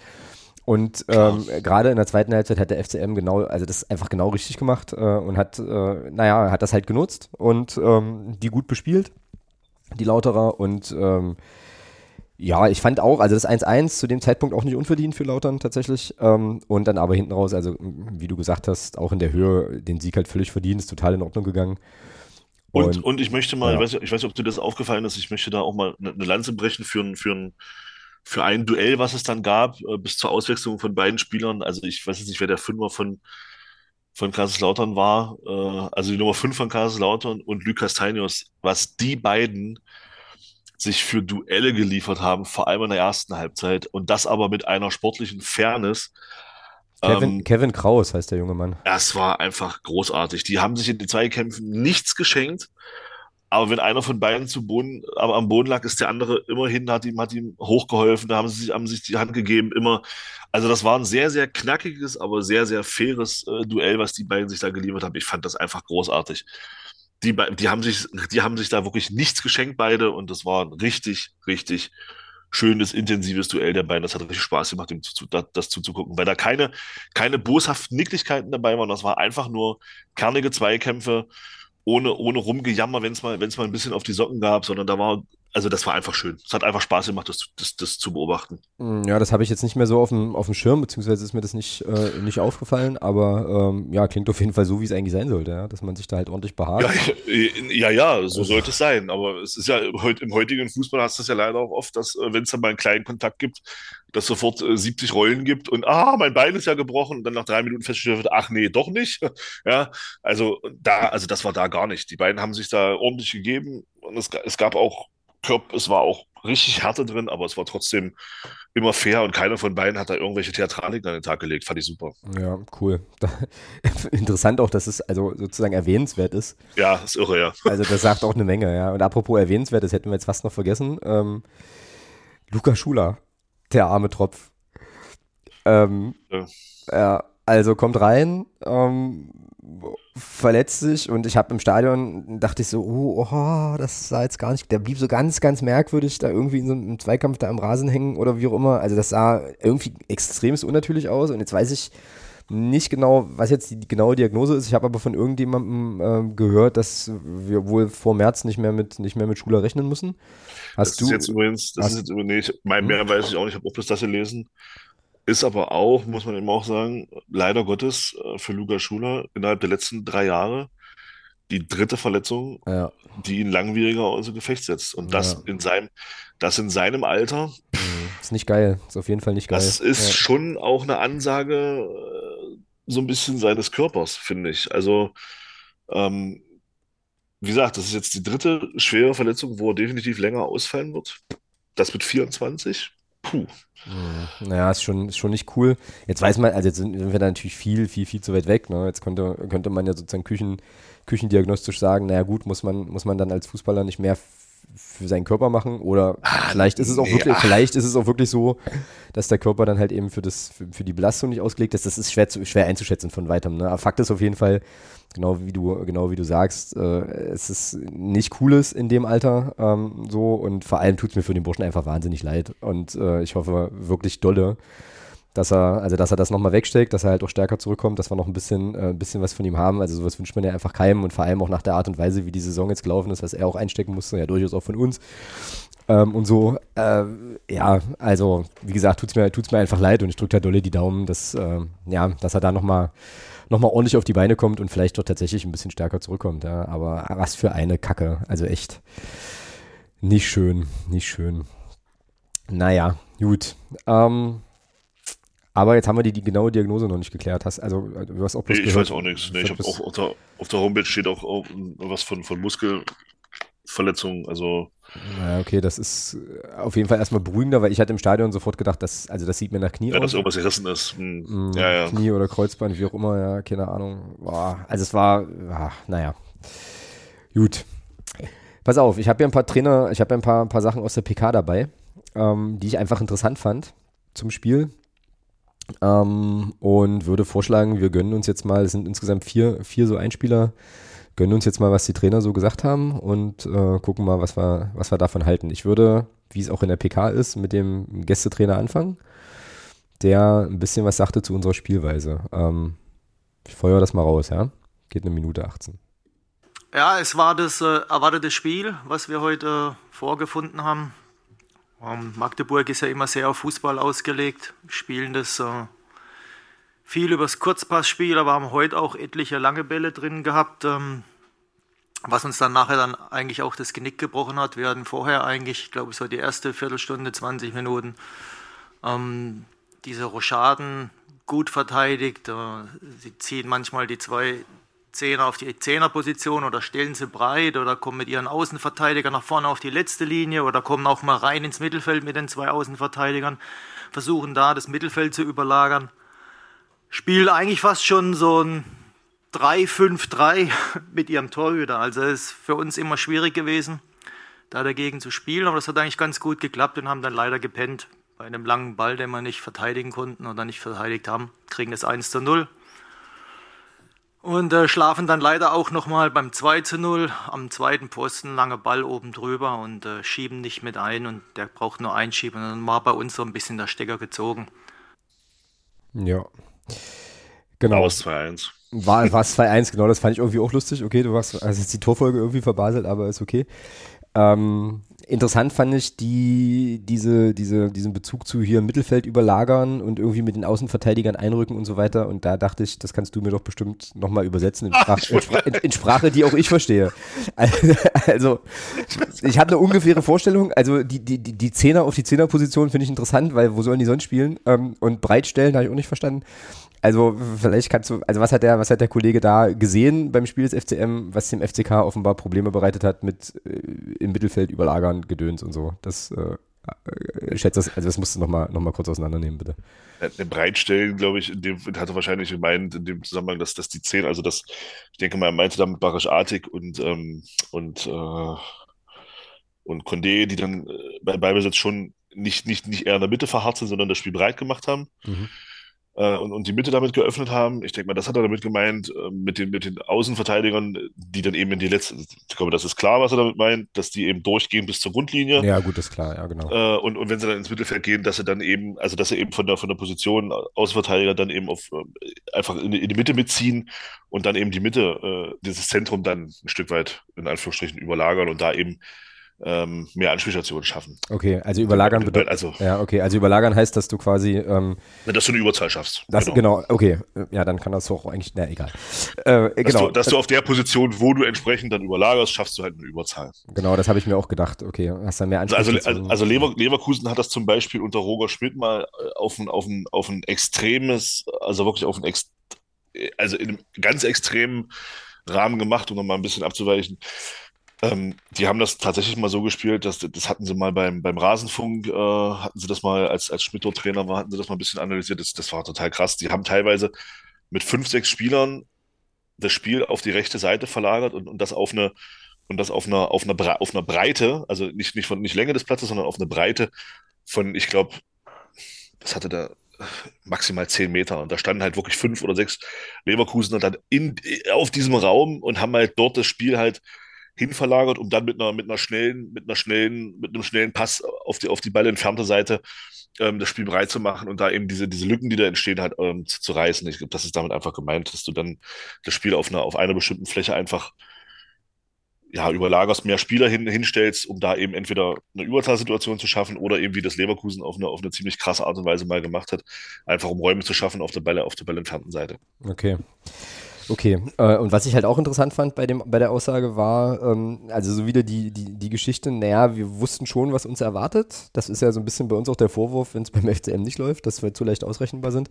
Und ähm, gerade in der zweiten Halbzeit hat der FCM genau, also das einfach genau richtig gemacht äh, und hat, äh, naja, hat das halt genutzt und ähm, die gut bespielt, die Lauterer. Und ähm, ja, ich fand auch, also das 1-1 zu dem Zeitpunkt auch nicht unverdient für Lautern tatsächlich. Ähm, und dann aber hinten raus, also wie du gesagt hast, auch in der Höhe den Sieg halt völlig verdient, ist total in Ordnung gegangen.
Und, und, und ich möchte mal, ja. ich, weiß, ich weiß nicht, ob dir das aufgefallen ist, ich möchte da auch mal eine, Lanze brechen für, für ein für ein Duell, was es dann gab, äh, bis zur Auswechslung von beiden Spielern. Also ich weiß jetzt nicht, wer der Fünfer von, von Kaiserslautern war. Äh, also die Nummer 5 von Kaiserslautern und Lukas Tainius, was die beiden sich für Duelle geliefert haben, vor allem in der ersten Halbzeit. Und das aber mit einer sportlichen Fairness.
Kevin, ähm, Kevin Kraus heißt der junge Mann.
Es war einfach großartig. Die haben sich in den Zweikämpfen nichts geschenkt Aber wenn einer von beiden zu Boden, aber am Boden lag, ist der andere immerhin, hat ihm, hat ihm hochgeholfen, da haben sie sich, haben sich die Hand gegeben, immer. Also das war ein sehr, sehr knackiges, aber sehr, sehr faires äh, Duell, was die beiden sich da geliefert haben. Ich fand das einfach großartig. Die, die, haben sich, die haben sich da wirklich nichts geschenkt, beide, und das war ein richtig, richtig schönes, intensives Duell der beiden. Das hat richtig Spaß gemacht, dem zu, das, das zuzugucken, weil da keine, keine boshaften Nicklichkeiten dabei waren. Das war einfach nur kernige Zweikämpfe ohne, ohne Rumgejammer, wenn es mal, wenn's mal ein bisschen auf die Socken gab, sondern da war, also das war einfach schön. Es hat einfach Spaß gemacht, das, das, das zu beobachten.
Mm, ja, das habe ich jetzt nicht mehr so auf dem, auf dem Schirm, beziehungsweise ist mir das nicht, äh, nicht aufgefallen, aber ähm, ja, klingt auf jeden Fall so, wie es eigentlich sein sollte, ja? dass man sich da halt ordentlich behagt.
Ja, ja, ja so sollte es sein, aber es ist ja, im heutigen Fußball hast du es ja leider auch oft, dass, äh, wenn es dann mal einen kleinen Kontakt gibt, dass sofort äh, 70 Rollen gibt und ah, mein Bein ist ja gebrochen und dann nach drei Minuten festgestellt wird, ach nee, doch nicht. ja, also da, also das war da gar nicht. Die beiden haben sich da ordentlich gegeben und es, es gab auch Körper, es war auch richtig Härte drin, aber es war trotzdem immer fair und keiner von beiden hat da irgendwelche Theatraliken an den Tag gelegt. Fand ich super.
Ja, cool. Interessant auch, dass es also sozusagen erwähnenswert ist.
Ja, ist irre, ja.
Also das sagt auch eine Menge, ja. Und apropos erwähnenswert, das hätten wir jetzt fast noch vergessen. Ähm, Luca Schuler der arme Tropf. Ähm, ja. ja. also kommt rein, ähm, verletzt sich und ich habe im Stadion, dachte ich so, oh, oh, das sah jetzt gar nicht, der blieb so ganz, ganz merkwürdig da irgendwie in so einem Zweikampf da am Rasen hängen oder wie auch immer. Also das sah irgendwie extrem unnatürlich aus und jetzt weiß ich nicht genau, was jetzt die genaue Diagnose ist. Ich habe aber von irgendjemandem äh, gehört, dass wir wohl vor März nicht mehr mit, nicht mehr mit Schuler rechnen müssen.
Hast das du, ist jetzt übrigens, das ist jetzt übrigens, nee, mein, mehr weiß ich auch nicht, ich habe auch bis das gelesen. Ist aber auch, muss man eben auch sagen, leider Gottes äh, für Luca Schuler innerhalb der letzten drei Jahre die dritte Verletzung, ja. die ihn langwieriger außer Gefecht setzt. Und das ja. in seinem, das in seinem Alter.
Mhm. Ist nicht geil. Ist auf jeden Fall nicht geil.
Das ist ja. schon auch eine Ansage äh, so ein bisschen seines Körpers, finde ich. Also, ähm, wie gesagt, das ist jetzt die dritte schwere Verletzung, wo er definitiv länger ausfallen wird. Das mit 24. Puh.
Mhm. Naja, ist schon, ist schon nicht cool. Jetzt weiß man, also jetzt sind wir da natürlich viel, viel, viel zu weit weg. Ne? Jetzt könnte, könnte man ja sozusagen Küchen, küchendiagnostisch sagen, naja gut, muss man, muss man dann als Fußballer nicht mehr für seinen Körper machen oder ah, vielleicht ist es auch nee, wirklich, ach. vielleicht ist es auch wirklich so, dass der Körper dann halt eben für das für, für die Belastung nicht ausgelegt ist. Das ist schwer zu, schwer einzuschätzen von weitem. Ne? Aber Fakt ist auf jeden Fall genau wie du genau wie du sagst, äh, es ist nicht cooles in dem Alter ähm, so und vor allem tut es mir für den Burschen einfach wahnsinnig leid und äh, ich hoffe wirklich dolle, dass er, also dass er das nochmal wegsteckt, dass er halt auch stärker zurückkommt, dass wir noch ein bisschen, äh, ein bisschen was von ihm haben. Also sowas wünscht man ja einfach keinem und vor allem auch nach der Art und Weise, wie die Saison jetzt gelaufen ist, was er auch einstecken musste, ja durchaus auch von uns. Ähm, und so, äh, ja, also wie gesagt, tut's mir, tut's mir einfach leid und ich drücke da dolle die Daumen, dass, äh, ja, dass er da nochmal noch mal ordentlich auf die Beine kommt und vielleicht doch tatsächlich ein bisschen stärker zurückkommt. Ja. Aber was für eine Kacke. Also echt nicht schön, nicht schön. Naja, gut. Ähm, aber jetzt haben wir die, die genaue Diagnose noch nicht geklärt. Hast, also, du hast auch
bloß nee, ich weiß auch nichts. Nee, ich habe auch auf der, auf der, Homepage steht auch, auch was von, von Muskelverletzungen. Also.
Naja, okay, das ist auf jeden Fall erstmal beruhigender, weil ich hatte im Stadion sofort gedacht, dass, also das sieht mir nach Knie
ja, aus. Ja, dass irgendwas gerissen ist. Hm.
Mhm, ja, ja. Knie oder Kreuzband, wie auch immer, ja, keine Ahnung. Boah, also es war, ach, naja. Gut. Pass auf, ich habe ja ein paar Trainer, ich habe ja ein paar, ein paar Sachen aus der PK dabei, ähm, die ich einfach interessant fand zum Spiel. Ähm, und würde vorschlagen, wir gönnen uns jetzt mal, es sind insgesamt vier, vier so Einspieler, gönnen uns jetzt mal, was die Trainer so gesagt haben und äh, gucken mal, was wir, was wir davon halten. Ich würde, wie es auch in der PK ist, mit dem Gästetrainer anfangen, der ein bisschen was sagte zu unserer Spielweise. Ähm, ich feuer das mal raus, ja? Geht eine Minute 18.
Ja, es war das äh, erwartete Spiel, was wir heute äh, vorgefunden haben. Ähm, Magdeburg ist ja immer sehr auf Fußball ausgelegt, spielen das äh, viel übers Kurzpassspiel, aber haben heute auch etliche lange Bälle drin gehabt, ähm, was uns dann nachher dann eigentlich auch das Genick gebrochen hat. Wir hatten vorher eigentlich, glaube ich, so die erste Viertelstunde, 20 Minuten ähm, diese Rochaden gut verteidigt. Äh, sie ziehen manchmal die zwei Zehner auf die Zehnerposition oder stellen sie breit oder kommen mit ihren Außenverteidigern nach vorne auf die letzte Linie oder kommen auch mal rein ins Mittelfeld mit den zwei Außenverteidigern, versuchen da das Mittelfeld zu überlagern. Spielen eigentlich fast schon so ein 3-5-3 mit ihrem Torhüter. Also es ist für uns immer schwierig gewesen, da dagegen zu spielen. Aber das hat eigentlich ganz gut geklappt und haben dann leider gepennt. Bei einem langen Ball, den wir nicht verteidigen konnten oder nicht verteidigt haben, kriegen das 1 zu 0. Und äh, schlafen dann leider auch nochmal beim 2 zu 0 am zweiten Posten, langer Ball oben drüber und äh, schieben nicht mit ein und der braucht nur einschieben. Und dann war bei uns so ein bisschen der Stecker gezogen.
Ja. Genau.
Aus 2-1.
War, war es 2-1, genau, das fand ich irgendwie auch lustig. Okay, du hast also jetzt die Torfolge irgendwie verbaselt, aber ist okay. Ähm, interessant fand ich die, diese, diese, diesen Bezug zu hier im Mittelfeld überlagern und irgendwie mit den Außenverteidigern einrücken und so weiter. Und da dachte ich, das kannst du mir doch bestimmt nochmal übersetzen in, Sprach, in, in, in, Sprache, die auch ich verstehe. Also, ich habe eine ungefähre Vorstellung. Also, die, die, die Zehner auf die Zehnerposition finde ich interessant, weil wo sollen die sonst spielen? Ähm, und Breitstellen habe ich auch nicht verstanden. Also vielleicht kannst du, also was hat der, was hat der Kollege da gesehen beim Spiel des FCM, was dem FCK offenbar Probleme bereitet hat mit äh, im Mittelfeld überlagern, Gedöns und so. Das äh, ich schätze das, also das musst du nochmal noch mal kurz auseinandernehmen, bitte.
Eine Breitstellen, glaube ich, in dem hat er wahrscheinlich gemeint, in dem Zusammenhang, dass, dass die zehn, also das, ich denke mal, er meinte damit Barisch Artig und, ähm, und, äh, und Condé, die dann äh, bei Beibesitz schon nicht, nicht, nicht eher in der Mitte verharrt sind, sondern das Spiel breit gemacht haben. Mhm äh, und, und die Mitte damit geöffnet haben. Ich denke mal, das hat er damit gemeint, äh, mit, den, mit den Außenverteidigern, die dann eben in die letzte, ich glaube, das ist klar, was er damit meint, dass die eben durchgehen bis zur Grundlinie.
Ja, gut, ist klar, ja, genau.
Äh, und, und wenn sie dann ins Mittelfeld gehen, dass sie dann eben, also dass sie eben von der, von der Position Außenverteidiger dann eben auf äh, einfach in, in, die Mitte mitziehen und dann eben die Mitte, äh, dieses Zentrum dann ein Stück weit in Anführungsstrichen überlagern und da eben ähm, mehr Anspielstationen schaffen.
Okay, also überlagern bedeutet. Also, ja, okay, also überlagern heißt, dass du quasi. Ähm,
dass du eine Überzahl schaffst.
Das, genau. genau. okay. Ja, dann kann das auch eigentlich. Na, egal.
Äh, dass genau. Du, dass du auf der Position, wo du entsprechend dann überlagerst, schaffst du halt eine Überzahl.
Genau, das habe ich mir auch gedacht. Okay, hast dann mehr
also, also, Anspielstationen. Also, also Lever, Leverkusen hat das zum Beispiel unter Roger Schmidt mal äh, auf ein, auf ein, auf ein extremes, also wirklich auf ein, ex, also in einem ganz extremen Rahmen gemacht, um nochmal ein bisschen abzuweichen. Ähm, die haben das tatsächlich mal so gespielt, dass das hatten sie mal beim, beim Rasenfunk, äh, hatten sie das mal, als, als Schmidt-Trainer war, hatten sie das mal ein bisschen analysiert. Das, das war total krass. Die haben teilweise mit fünf, sechs Spielern das Spiel auf die rechte Seite verlagert und, und das auf eine und das auf einer auf einer auf einer Breite, also nicht nicht von nicht Länge des Platzes, sondern auf eine Breite von, ich glaube, das hatte da maximal zehn Meter und da standen halt wirklich fünf oder sechs Leverkusen und dann in auf diesem Raum und haben halt dort das Spiel halt hinverlagert, um dann mit einer, mit einer schnellen, mit einer schnellen, mit einem schnellen Pass auf die, auf die Ball entfernte Seite ähm, das Spiel bereit zu machen und da eben diese, diese Lücken, die da entstehen, halt ähm, zu, zu, reißen. Ich glaube, das ist damit einfach gemeint, dass du dann das Spiel auf einer, auf einer bestimmten Fläche einfach ja, überlagerst, mehr Spieler hin, hinstellst, um da eben entweder eine Überzahlsituation zu schaffen oder eben wie das Leverkusen auf eine, auf eine ziemlich krasse Art und Weise mal gemacht hat, einfach um Räume zu schaffen auf der Bälle, auf der Ball entfernten Seite.
Okay. Okay, äh, und was ich halt auch interessant fand bei, dem, bei der Aussage war, ähm, also so wieder die, die, die Geschichte, naja, wir wussten schon, was uns erwartet. Das ist ja so ein bisschen bei uns auch der Vorwurf, wenn es beim FCM nicht läuft, dass wir zu leicht ausrechenbar sind.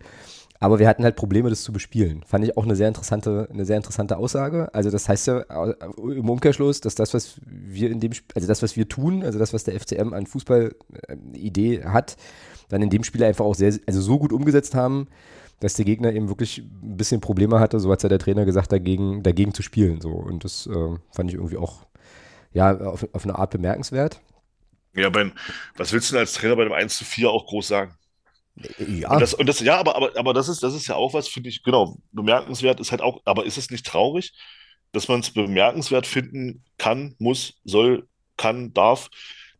Aber wir hatten halt Probleme, das zu bespielen. Fand ich auch eine sehr interessante, eine sehr interessante Aussage. Also das heißt ja äh, im Umkehrschluss, dass das, was wir in dem, also das, was wir tun, also das, was der FCM an Fußball-Idee äh, hat, dann in dem Spiel einfach auch sehr, also so gut umgesetzt haben, dass der Gegner eben wirklich ein bisschen Probleme hatte, so hat ja der Trainer gesagt, dagegen, dagegen zu spielen. So. Und das äh, fand ich irgendwie auch ja, auf, auf eine Art bemerkenswert.
Ja, Ben, was willst du denn als Trainer bei dem 1 zu 4 auch groß sagen? Ja. Und das, und das, ja, aber, aber, aber das ist, das ist ja auch was, finde ich, genau, bemerkenswert ist halt auch, aber ist es nicht traurig, dass man es bemerkenswert finden kann, muss, soll, kann, darf,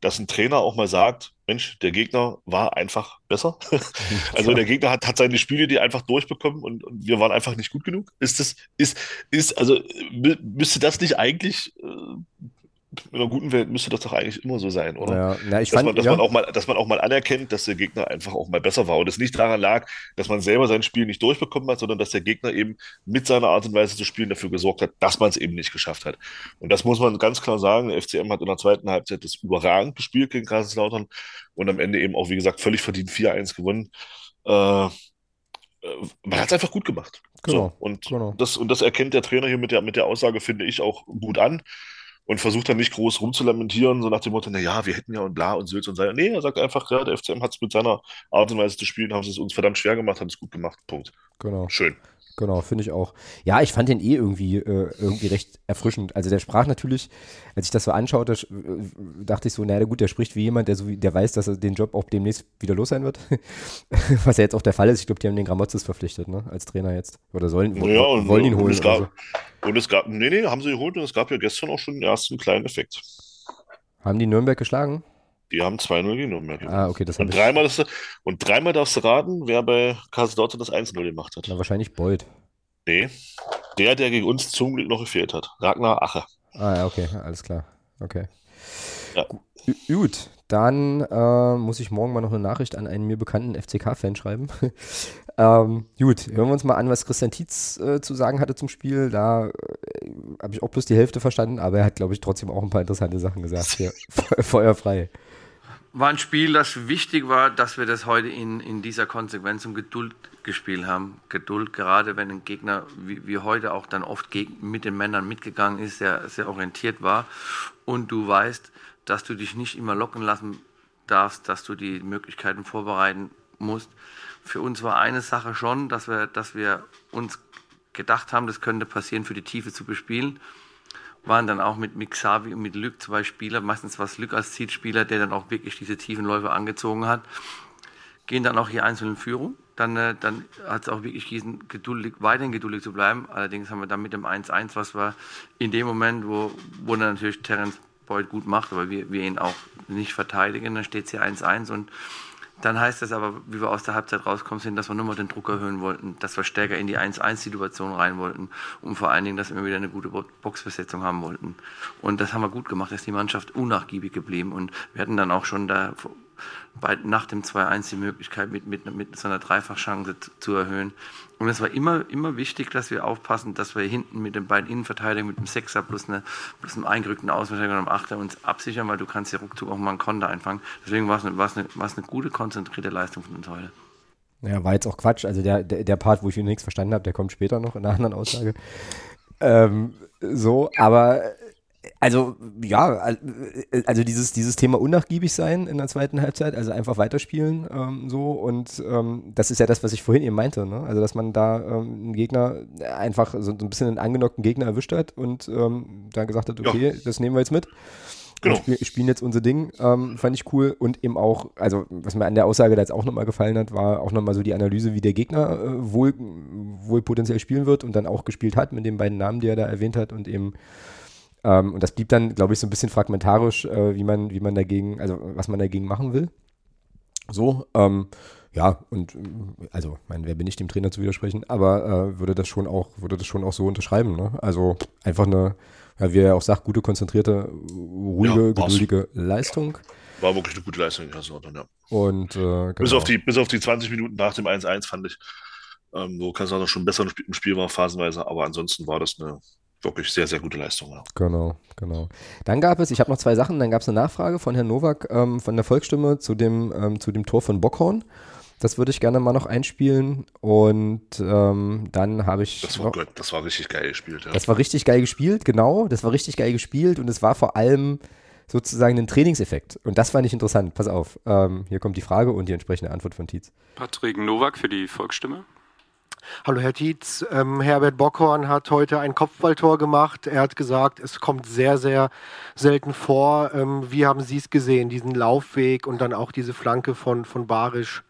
dass ein Trainer auch mal sagt, Mensch, der Gegner war einfach besser. also der Gegner hat, hat seine Spiele die einfach durchbekommen und, und, wir waren einfach nicht gut genug. Ist das, ist, ist, also müsste das nicht eigentlich äh, in einer guten Welt müsste das doch eigentlich immer so sein, oder?
Ja, na, ich
dass,
fand,
man, dass,
ja.
man auch mal, dass man auch mal anerkennt, dass der Gegner einfach auch mal besser war und es nicht daran lag, dass man selber sein Spiel nicht durchbekommen hat, sondern dass der Gegner eben mit seiner Art und Weise zu spielen dafür gesorgt hat, dass man es eben nicht geschafft hat. Und das muss man ganz klar sagen. Der FCM hat in der zweiten Halbzeit das überragend gespielt gegen Kaiserslautern und am Ende eben auch, wie gesagt, völlig verdient 4-1 gewonnen. Äh, äh man hat es einfach gut gemacht. Genau, so, und, genau. Das, und das erkennt der Trainer hier mit der, mit der Aussage, finde ich, auch gut an und versucht dann nicht groß rumzulamentieren, so nach dem Motto, na ja, wir hätten ja und bla und Sülz und sei. Nee, er sagt einfach, ja, der FCM hat es mit seiner Art und Weise zu spielen, haben es uns verdammt schwer gemacht, haben es gut gemacht. Punkt.
Genau.
Schön.
Genau, finde ich auch. Ja, ich fand den eh irgendwie, äh, irgendwie recht erfrischend. Also der sprach natürlich, als ich das so anschaute, äh, dachte ich so, naja gut, der spricht wie jemand, der so der weiß, dass er den Job auch demnächst wieder los sein wird. Was ja jetzt auch der Fall ist. Ich glaube, die haben den Gramozis verpflichtet, ne? Als Trainer jetzt. Oder sollen
ja, und, wollen ihn holen. Und es, gab, so. und es gab, nee, nee, haben sie geholt und es gab ja gestern auch schon den ersten kleinen Effekt.
Haben die Nürnberg geschlagen?
Die haben 2-0 gegen Nürnberg.
Ah, okay, das
und, dreimal das, und dreimal darfst du raten, wer bei Kaiserslautern das 1-0 gemacht hat.
Na, wahrscheinlich Beuth.
Nee, der, der gegen uns zum Glück noch gefehlt hat. Ragnar Ache.
Ah, ja, okay, alles klar. Okay. Ja. Gut, dann äh, muss ich morgen mal noch eine Nachricht an einen mir bekannten FCK-Fan schreiben. ähm, gut, hören wir uns mal an, was Christian Tietz äh, zu sagen hatte zum Spiel. Da äh, habe ich auch bloß die Hälfte verstanden, aber er hat, glaube ich, trotzdem auch ein paar interessante Sachen gesagt. Hier, feuerfrei
war ein Spiel, das wichtig war, dass wir das heute in, in dieser Konsequenz und Geduld gespielt haben. Geduld, gerade wenn ein Gegner wie, wie heute auch dann oft mit den Männern mitgegangen ist, sehr, sehr orientiert war und du weißt, dass du dich nicht immer locken lassen darfst, dass du die Möglichkeiten vorbereiten musst. Für uns war eine Sache schon, dass wir, dass wir uns gedacht haben, das könnte passieren, für die Tiefe zu bespielen waren dann auch mit, mit Xavi und mit Lück zwei Spieler, meistens war es Lück als Zielspieler, der dann auch wirklich diese tiefen Läufe angezogen hat. Gehen dann auch hier einzeln in Führung. Dann, äh, dann hat es auch wirklich diesen geduldig, weiterhin geduldig zu bleiben. Allerdings haben wir dann mit dem 1-1, was war in dem Moment, wo, wo dann natürlich Terence Boyd gut macht, aber wir, wir ihn auch nicht verteidigen, dann steht es hier 1-1 und dann heißt es aber, wie wir aus der Halbzeit rauskommen sind, dass wir nur mal den Druck erhöhen wollten, dass wir stärker in die 1-1-Situation rein wollten und vor allen Dingen, dass wir wieder eine gute Boxbesetzung haben wollten. Und das haben wir gut gemacht, ist die Mannschaft unnachgiebig geblieben und wir hatten dann auch schon da bei, nach dem 2-1 die Möglichkeit, mit, mit, mit so einer Dreifachchance zu erhöhen. Und es war immer, immer wichtig, dass wir aufpassen, dass wir hinten mit den beiden Innenverteidigern, mit dem Sechser plus, eine, plus einem eingerückten Außenverteidiger und einem Achter uns absichern, weil du kannst ja ruckzuck auch mal einen Konter einfangen. Deswegen war es eine, war's eine, war's eine gute, konzentrierte Leistung von uns heute.
Ja, war jetzt auch Quatsch. Also der, der, der Part, wo ich nichts verstanden habe, der kommt später noch in einer anderen Aussage. ähm, so, aber also ja, also dieses, dieses Thema unnachgiebig sein in der zweiten Halbzeit, also einfach weiterspielen ähm, so und ähm, das ist ja das, was ich vorhin eben meinte, ne? also dass man da ähm, einen Gegner einfach so, so, ein bisschen einen angenockten Gegner erwischt hat und ähm, dann gesagt hat, okay, ja. das nehmen wir jetzt mit. Genau. Wir spielen jetzt unser Ding, ähm, fand ich cool und eben auch, also was mir an der Aussage da jetzt auch nochmal gefallen hat, war auch nochmal so die Analyse, wie der Gegner äh, wohl, wohl potenziell spielen wird und dann auch gespielt hat mit den beiden Namen, die er da erwähnt hat und eben ähm, und das blieb dann, glaube ich, so ein bisschen fragmentarisch, äh, wie man, wie man dagegen, also was man dagegen machen will. So, ähm, ja, und also, mein, wer bin ich, dem Trainer zu widersprechen, aber äh, würde das schon auch, würde das schon auch so unterschreiben, ne? Also einfach eine, ja, wie er auch sagt, gute, konzentrierte, ruhige, ja, geduldige Leistung.
War wirklich eine gute Leistung, ja.
Und äh, genau.
bis, auf die, bis auf die 20 Minuten nach dem 1-1 fand ich, ähm, wo Casano schon besser im Spiel war, phasenweise, aber ansonsten war das eine wirklich sehr, sehr gute Leistung. Ja.
Genau, genau. Dann gab es, ich habe noch zwei Sachen, dann gab es eine Nachfrage von Herrn Nowak ähm, von der Volksstimme zu dem, ähm, zu dem Tor von Bockhorn. Das würde ich gerne mal noch einspielen. Und ähm, dann habe ich.
Das war, noch, das war richtig geil gespielt, ja.
Das war richtig geil gespielt, genau. Das war richtig geil gespielt und es war vor allem sozusagen ein Trainingseffekt. Und das fand ich interessant. Pass auf. Ähm, hier kommt die Frage und die entsprechende Antwort von Tietz.
Patrick Nowak für die Volksstimme.
Hallo Herr Tietz, ähm, Herbert Bockhorn hat heute ein Kopfballtor gemacht. Er hat gesagt, es kommt sehr, sehr selten vor. Ähm, wie haben Sie es gesehen, diesen Laufweg und dann auch diese Flanke von, von Barisch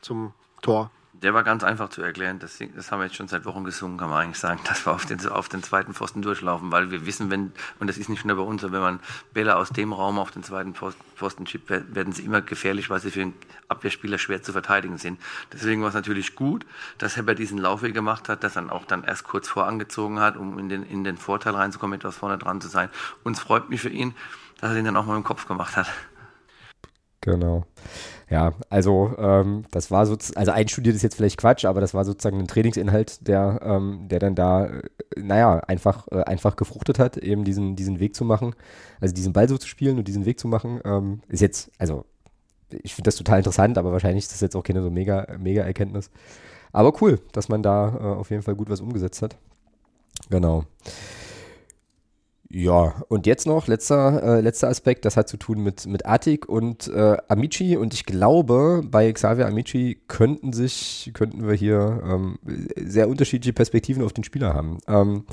zum Tor?
Der war ganz einfach zu erklären. Das, das, haben wir jetzt schon seit Wochen gesungen, kann man eigentlich sagen, dass wir auf den, auf den zweiten Pfosten durchlaufen, weil wir wissen, wenn, und das ist nicht nur bei uns, wenn man Bälle aus dem Raum auf den zweiten Pfosten schiebt, werden sie immer gefährlich, weil sie für einen Abwehrspieler schwer zu verteidigen sind. Deswegen war es natürlich gut, dass Herbert diesen Laufweg gemacht hat, dass er auch dann erst kurz vorangezogen hat, um in den, in den Vorteil reinzukommen, etwas vorne dran zu sein. Uns freut mich für ihn, dass er den dann auch mal im Kopf gemacht hat.
Genau. Ja, also ähm, das war sozusagen, also einstudiert ist jetzt vielleicht Quatsch, aber das war sozusagen ein Trainingsinhalt, der, ähm, der dann da, äh, naja, einfach, äh, einfach gefruchtet hat, eben diesen, diesen Weg zu machen, also diesen Ball so zu spielen und diesen Weg zu machen, ähm, ist jetzt, also ich finde das total interessant, aber wahrscheinlich ist das jetzt auch keine so mega, mega Erkenntnis. Aber cool, dass man da äh, auf jeden Fall gut was umgesetzt hat. Genau. Ja, und jetzt noch, letzter, äh, letzter Aspekt, das hat zu tun mit, mit Attic und äh, Amici und ich glaube, bei Xavier Amici könnten sich, könnten wir hier ähm, sehr unterschiedliche Perspektiven auf den Spieler haben. Ähm,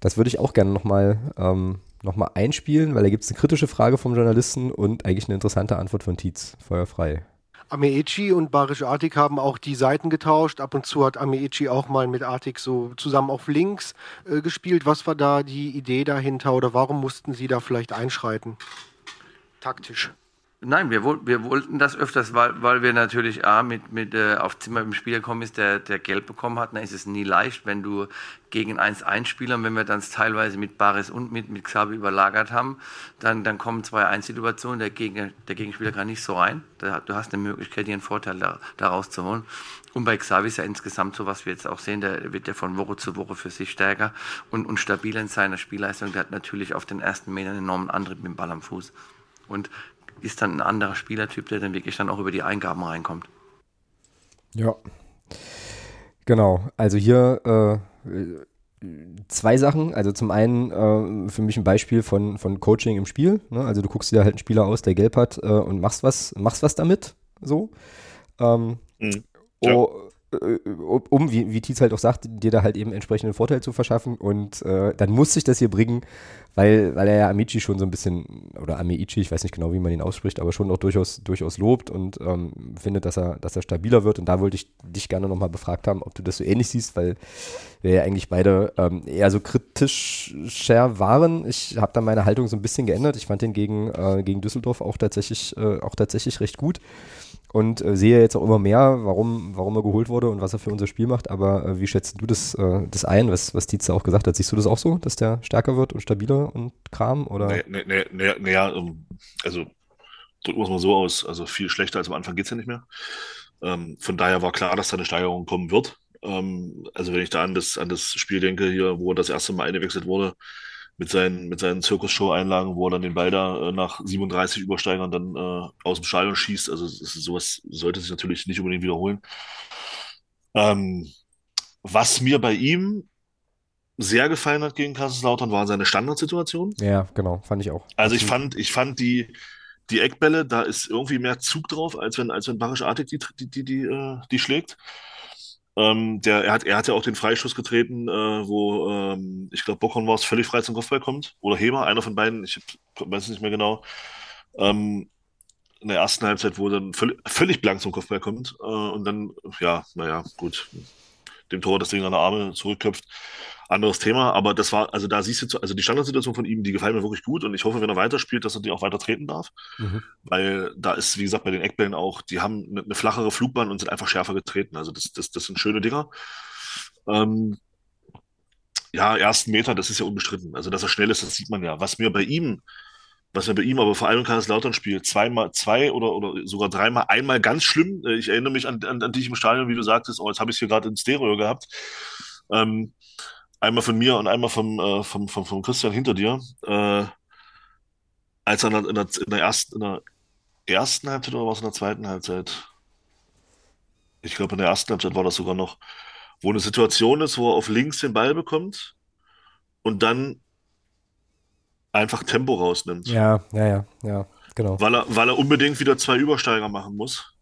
das würde ich auch gerne nochmal ähm, noch einspielen, weil da gibt es eine kritische Frage vom Journalisten und eigentlich eine interessante Antwort von Tietz. Feuerfrei.
Ameichi und Barisch Artik haben auch die Seiten getauscht. Ab und zu hat Ameichi auch mal mit Artik so zusammen auf links äh, gespielt. Was war da die Idee dahinter oder warum mussten Sie da vielleicht einschreiten? Taktisch.
Nein, wir, wir wollten das öfters, weil, weil wir natürlich A, mit, mit äh, auf Zimmer im Spiel gekommen ist, der, der Gelb bekommen hat. Dann ist es nie leicht, wenn du gegen 1-1-Spieler, wenn wir dann teilweise mit Baris und mit, mit Xabi überlagert haben, dann, dann kommen zwei 1-Situationen, der, Gegner, der Gegenspieler kann nicht so rein. Du hast eine Möglichkeit, dir einen Vorteil da, daraus zu holen. Und bei Xavi ist ja insgesamt so, was wir jetzt auch sehen, der wird ja von Woche zu Woche für sich stärker und, und stabiler in seiner Spielleistung. Der hat natürlich auf den ersten Metern enormen Antrieb mit dem Ball am Fuß. Und ist dann ein anderer Spielertyp, der dann wirklich dann auch über die Eingaben reinkommt.
Ja. Genau. Also hier äh, zwei Sachen. Also zum einen äh, für mich ein Beispiel von, von Coaching im Spiel. Ne? Also du guckst dir halt einen Spieler aus, der gelb hat äh, und machst was, machst was damit. So. Ähm, mhm. ja. oh, um, wie, wie Tietz halt auch sagt, dir da halt eben entsprechenden Vorteil zu verschaffen. Und äh, dann muss sich das hier bringen, weil, weil er ja Amici schon so ein bisschen, oder Ameichi, ich weiß nicht genau, wie man ihn ausspricht, aber schon auch durchaus, durchaus lobt und ähm, findet, dass er, dass er stabiler wird. Und da wollte ich dich gerne nochmal befragt haben, ob du das so ähnlich siehst, weil wir ja eigentlich beide ähm, eher so kritischer waren. Ich habe da meine Haltung so ein bisschen geändert. Ich fand den gegen, äh, gegen Düsseldorf auch tatsächlich, äh, auch tatsächlich recht gut und äh, sehe jetzt auch immer mehr, warum, warum er geholt wurde und was er für unser Spiel macht. Aber äh, wie schätzt du das, äh, das ein, was, was Dietze auch gesagt hat? Siehst du das auch so, dass der stärker wird und stabiler und Kram? Oder?
Naja, nee, nee, nee, nee, ja, ähm, also drücken wir es mal so aus. Also viel schlechter als am Anfang geht es ja nicht mehr. Ähm, von daher war klar, dass da eine Steigerung kommen wird. Ähm, also wenn ich da an das, an das Spiel denke, hier, wo er das erste Mal eingewechselt wurde, mit seinen, mit seinen Zirkusshow-Einlagen, wo er dann den Ball da äh, nach 37 Übersteigern dann äh, aus dem Stadion schießt. Also ist, sowas sollte sich natürlich nicht unbedingt wiederholen. Ähm, was mir bei ihm sehr gefallen hat gegen Kaiserslautern, war seine Standardsituation.
Ja, genau, fand ich auch.
Also ich fand, ich fand die, die Eckbälle, da ist irgendwie mehr Zug drauf, als wenn, als wenn Barisch Artig die, die, die, die, äh, die schlägt. Ähm, der, er, hat, er hat ja auch den Freischuss getreten, äh, wo ähm, ich glaube, Bockhorn war es völlig frei zum Kopfball kommt. Oder Heber, einer von beiden, ich weiß es nicht mehr genau. Ähm, in der ersten Halbzeit, wo er dann völlig, völlig blank zum Kopfball kommt. Äh, und dann, ja, naja, gut, dem Tor das Ding an der Arme zurückköpft anderes Thema, aber das war, also da siehst du, also die Standardsituation von ihm, die gefällt mir wirklich gut und ich hoffe, wenn er weiterspielt, dass er die auch weiter treten darf, mhm. weil da ist, wie gesagt, bei den Eckbällen auch, die haben eine, eine, flachere Flugbahn und sind einfach schärfer getreten, also das, das, das sind schöne Dinger. Ähm, ja, ersten Meter, das ist ja unbestritten, also dass er schnell ist, das sieht man ja. Was mir bei ihm was mir bei ihm aber vor allem im Kaiserslautern-Spiel zweimal, zwei oder, oder sogar dreimal, einmal ganz schlimm. Äh, ich erinnere mich an, an, an dich im Stadion, wie du sagtest, oh, jetzt habe ich es hier gerade in Stereo gehabt. Ähm, einmal von mir und einmal vom, äh, vom, vom, vom Christian hinter dir, äh, als er in der, in der, ersten, in der ersten Halbzeit oder war es in der zweiten Halbzeit? Ich glaube, in der ersten Halbzeit war das sogar noch, wo eine Situation ist, wo er auf links den Ball bekommt und dann einfach Tempo rausnimmt.
Ja, ja, ja, ja, genau.
Weil er, weil er unbedingt wieder zwei Übersteiger machen muss,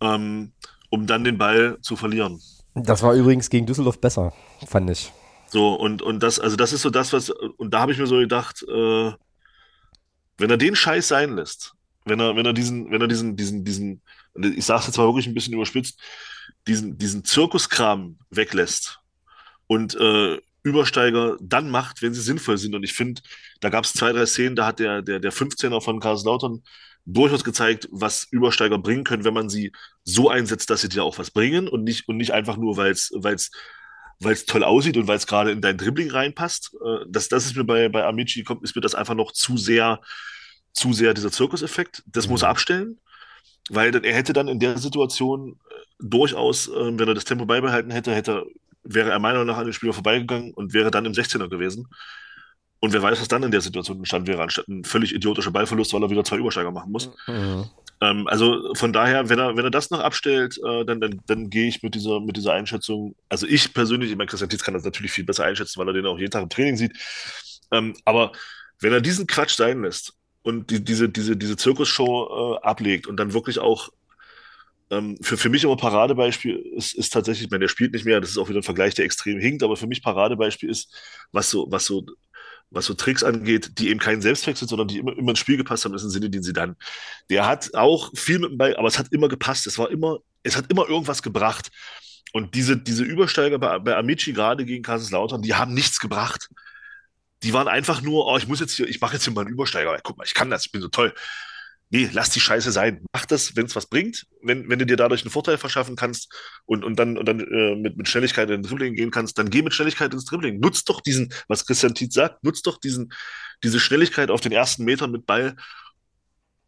ähm, um dann den Ball zu verlieren.
Das war übrigens gegen Düsseldorf besser, fand ich.
So, und, und das, also das ist so das, was, und da habe ich mir so gedacht, äh, wenn er den Scheiß sein lässt, wenn er, wenn er diesen, wenn er diesen, diesen, diesen, ich sage es jetzt mal wirklich ein bisschen überspitzt, diesen, diesen Zirkuskram weglässt und äh, Übersteiger dann macht, wenn sie sinnvoll sind. Und ich finde, da gab es zwei, drei Szenen, da hat der, der, der 15er von Karlslautern durchaus gezeigt, was Übersteiger bringen können, wenn man sie so einsetzt, dass sie dir auch was bringen und nicht, und nicht einfach nur, weil es weil es toll aussieht und weil es gerade in dein Dribbling reinpasst. Äh, das, das ist mir bei, bei Amici, kommt, ist mir das einfach noch zu sehr, zu sehr dieser Zirkuseffekt. Das mhm. muss er abstellen, weil er hätte dann in der Situation äh, durchaus, äh, wenn er das Tempo beibehalten hätte, hätte, wäre er meiner Meinung nach an den Spieler vorbeigegangen und wäre dann im 16er gewesen. Und wer weiß, was dann in der Situation entstanden wäre, anstatt ein völlig idiotischer Ballverlust, weil er wieder zwei Übersteiger machen muss. Mhm. Ähm, also von daher, wenn er, wenn er das noch abstellt, äh, dann, dann, dann gehe ich mit dieser, mit dieser Einschätzung. Also ich persönlich, ich meine, Christian Tietz kann das natürlich viel besser einschätzen, weil er den auch jeden Tag im Training sieht. Ähm, aber wenn er diesen Quatsch sein lässt und die, diese, diese, diese Zirkusshow äh, ablegt und dann wirklich auch ähm, für, für mich immer Paradebeispiel ist, ist tatsächlich, ich meine, der spielt nicht mehr, das ist auch wieder ein Vergleich, der extrem hinkt, aber für mich Paradebeispiel ist, was so, was so, was so Tricks angeht, die eben keinen Selbstzweck sind, sondern die immer, immer ins Spiel gepasst haben, ist im Sinne, den sie dann. Der hat auch viel mit dem Ball, aber es hat immer gepasst. Es war immer, es hat immer irgendwas gebracht. Und diese, diese Übersteiger bei, bei Amici gerade gegen Kaiserslautern, die haben nichts gebracht. Die waren einfach nur, oh, ich muss jetzt hier, ich mache jetzt hier mal einen Übersteiger. Guck mal, ich kann das, ich bin so toll. Nee, lass die Scheiße sein. Mach das, wenn es was bringt, wenn, wenn du dir dadurch einen Vorteil verschaffen kannst und, und dann, und dann äh, mit, mit Schnelligkeit in den Dribbling gehen kannst, dann geh mit Schnelligkeit ins Dribbling. Nutz doch diesen, was Christian Tietz sagt, nutz doch diesen, diese Schnelligkeit auf den ersten Metern mit Ball,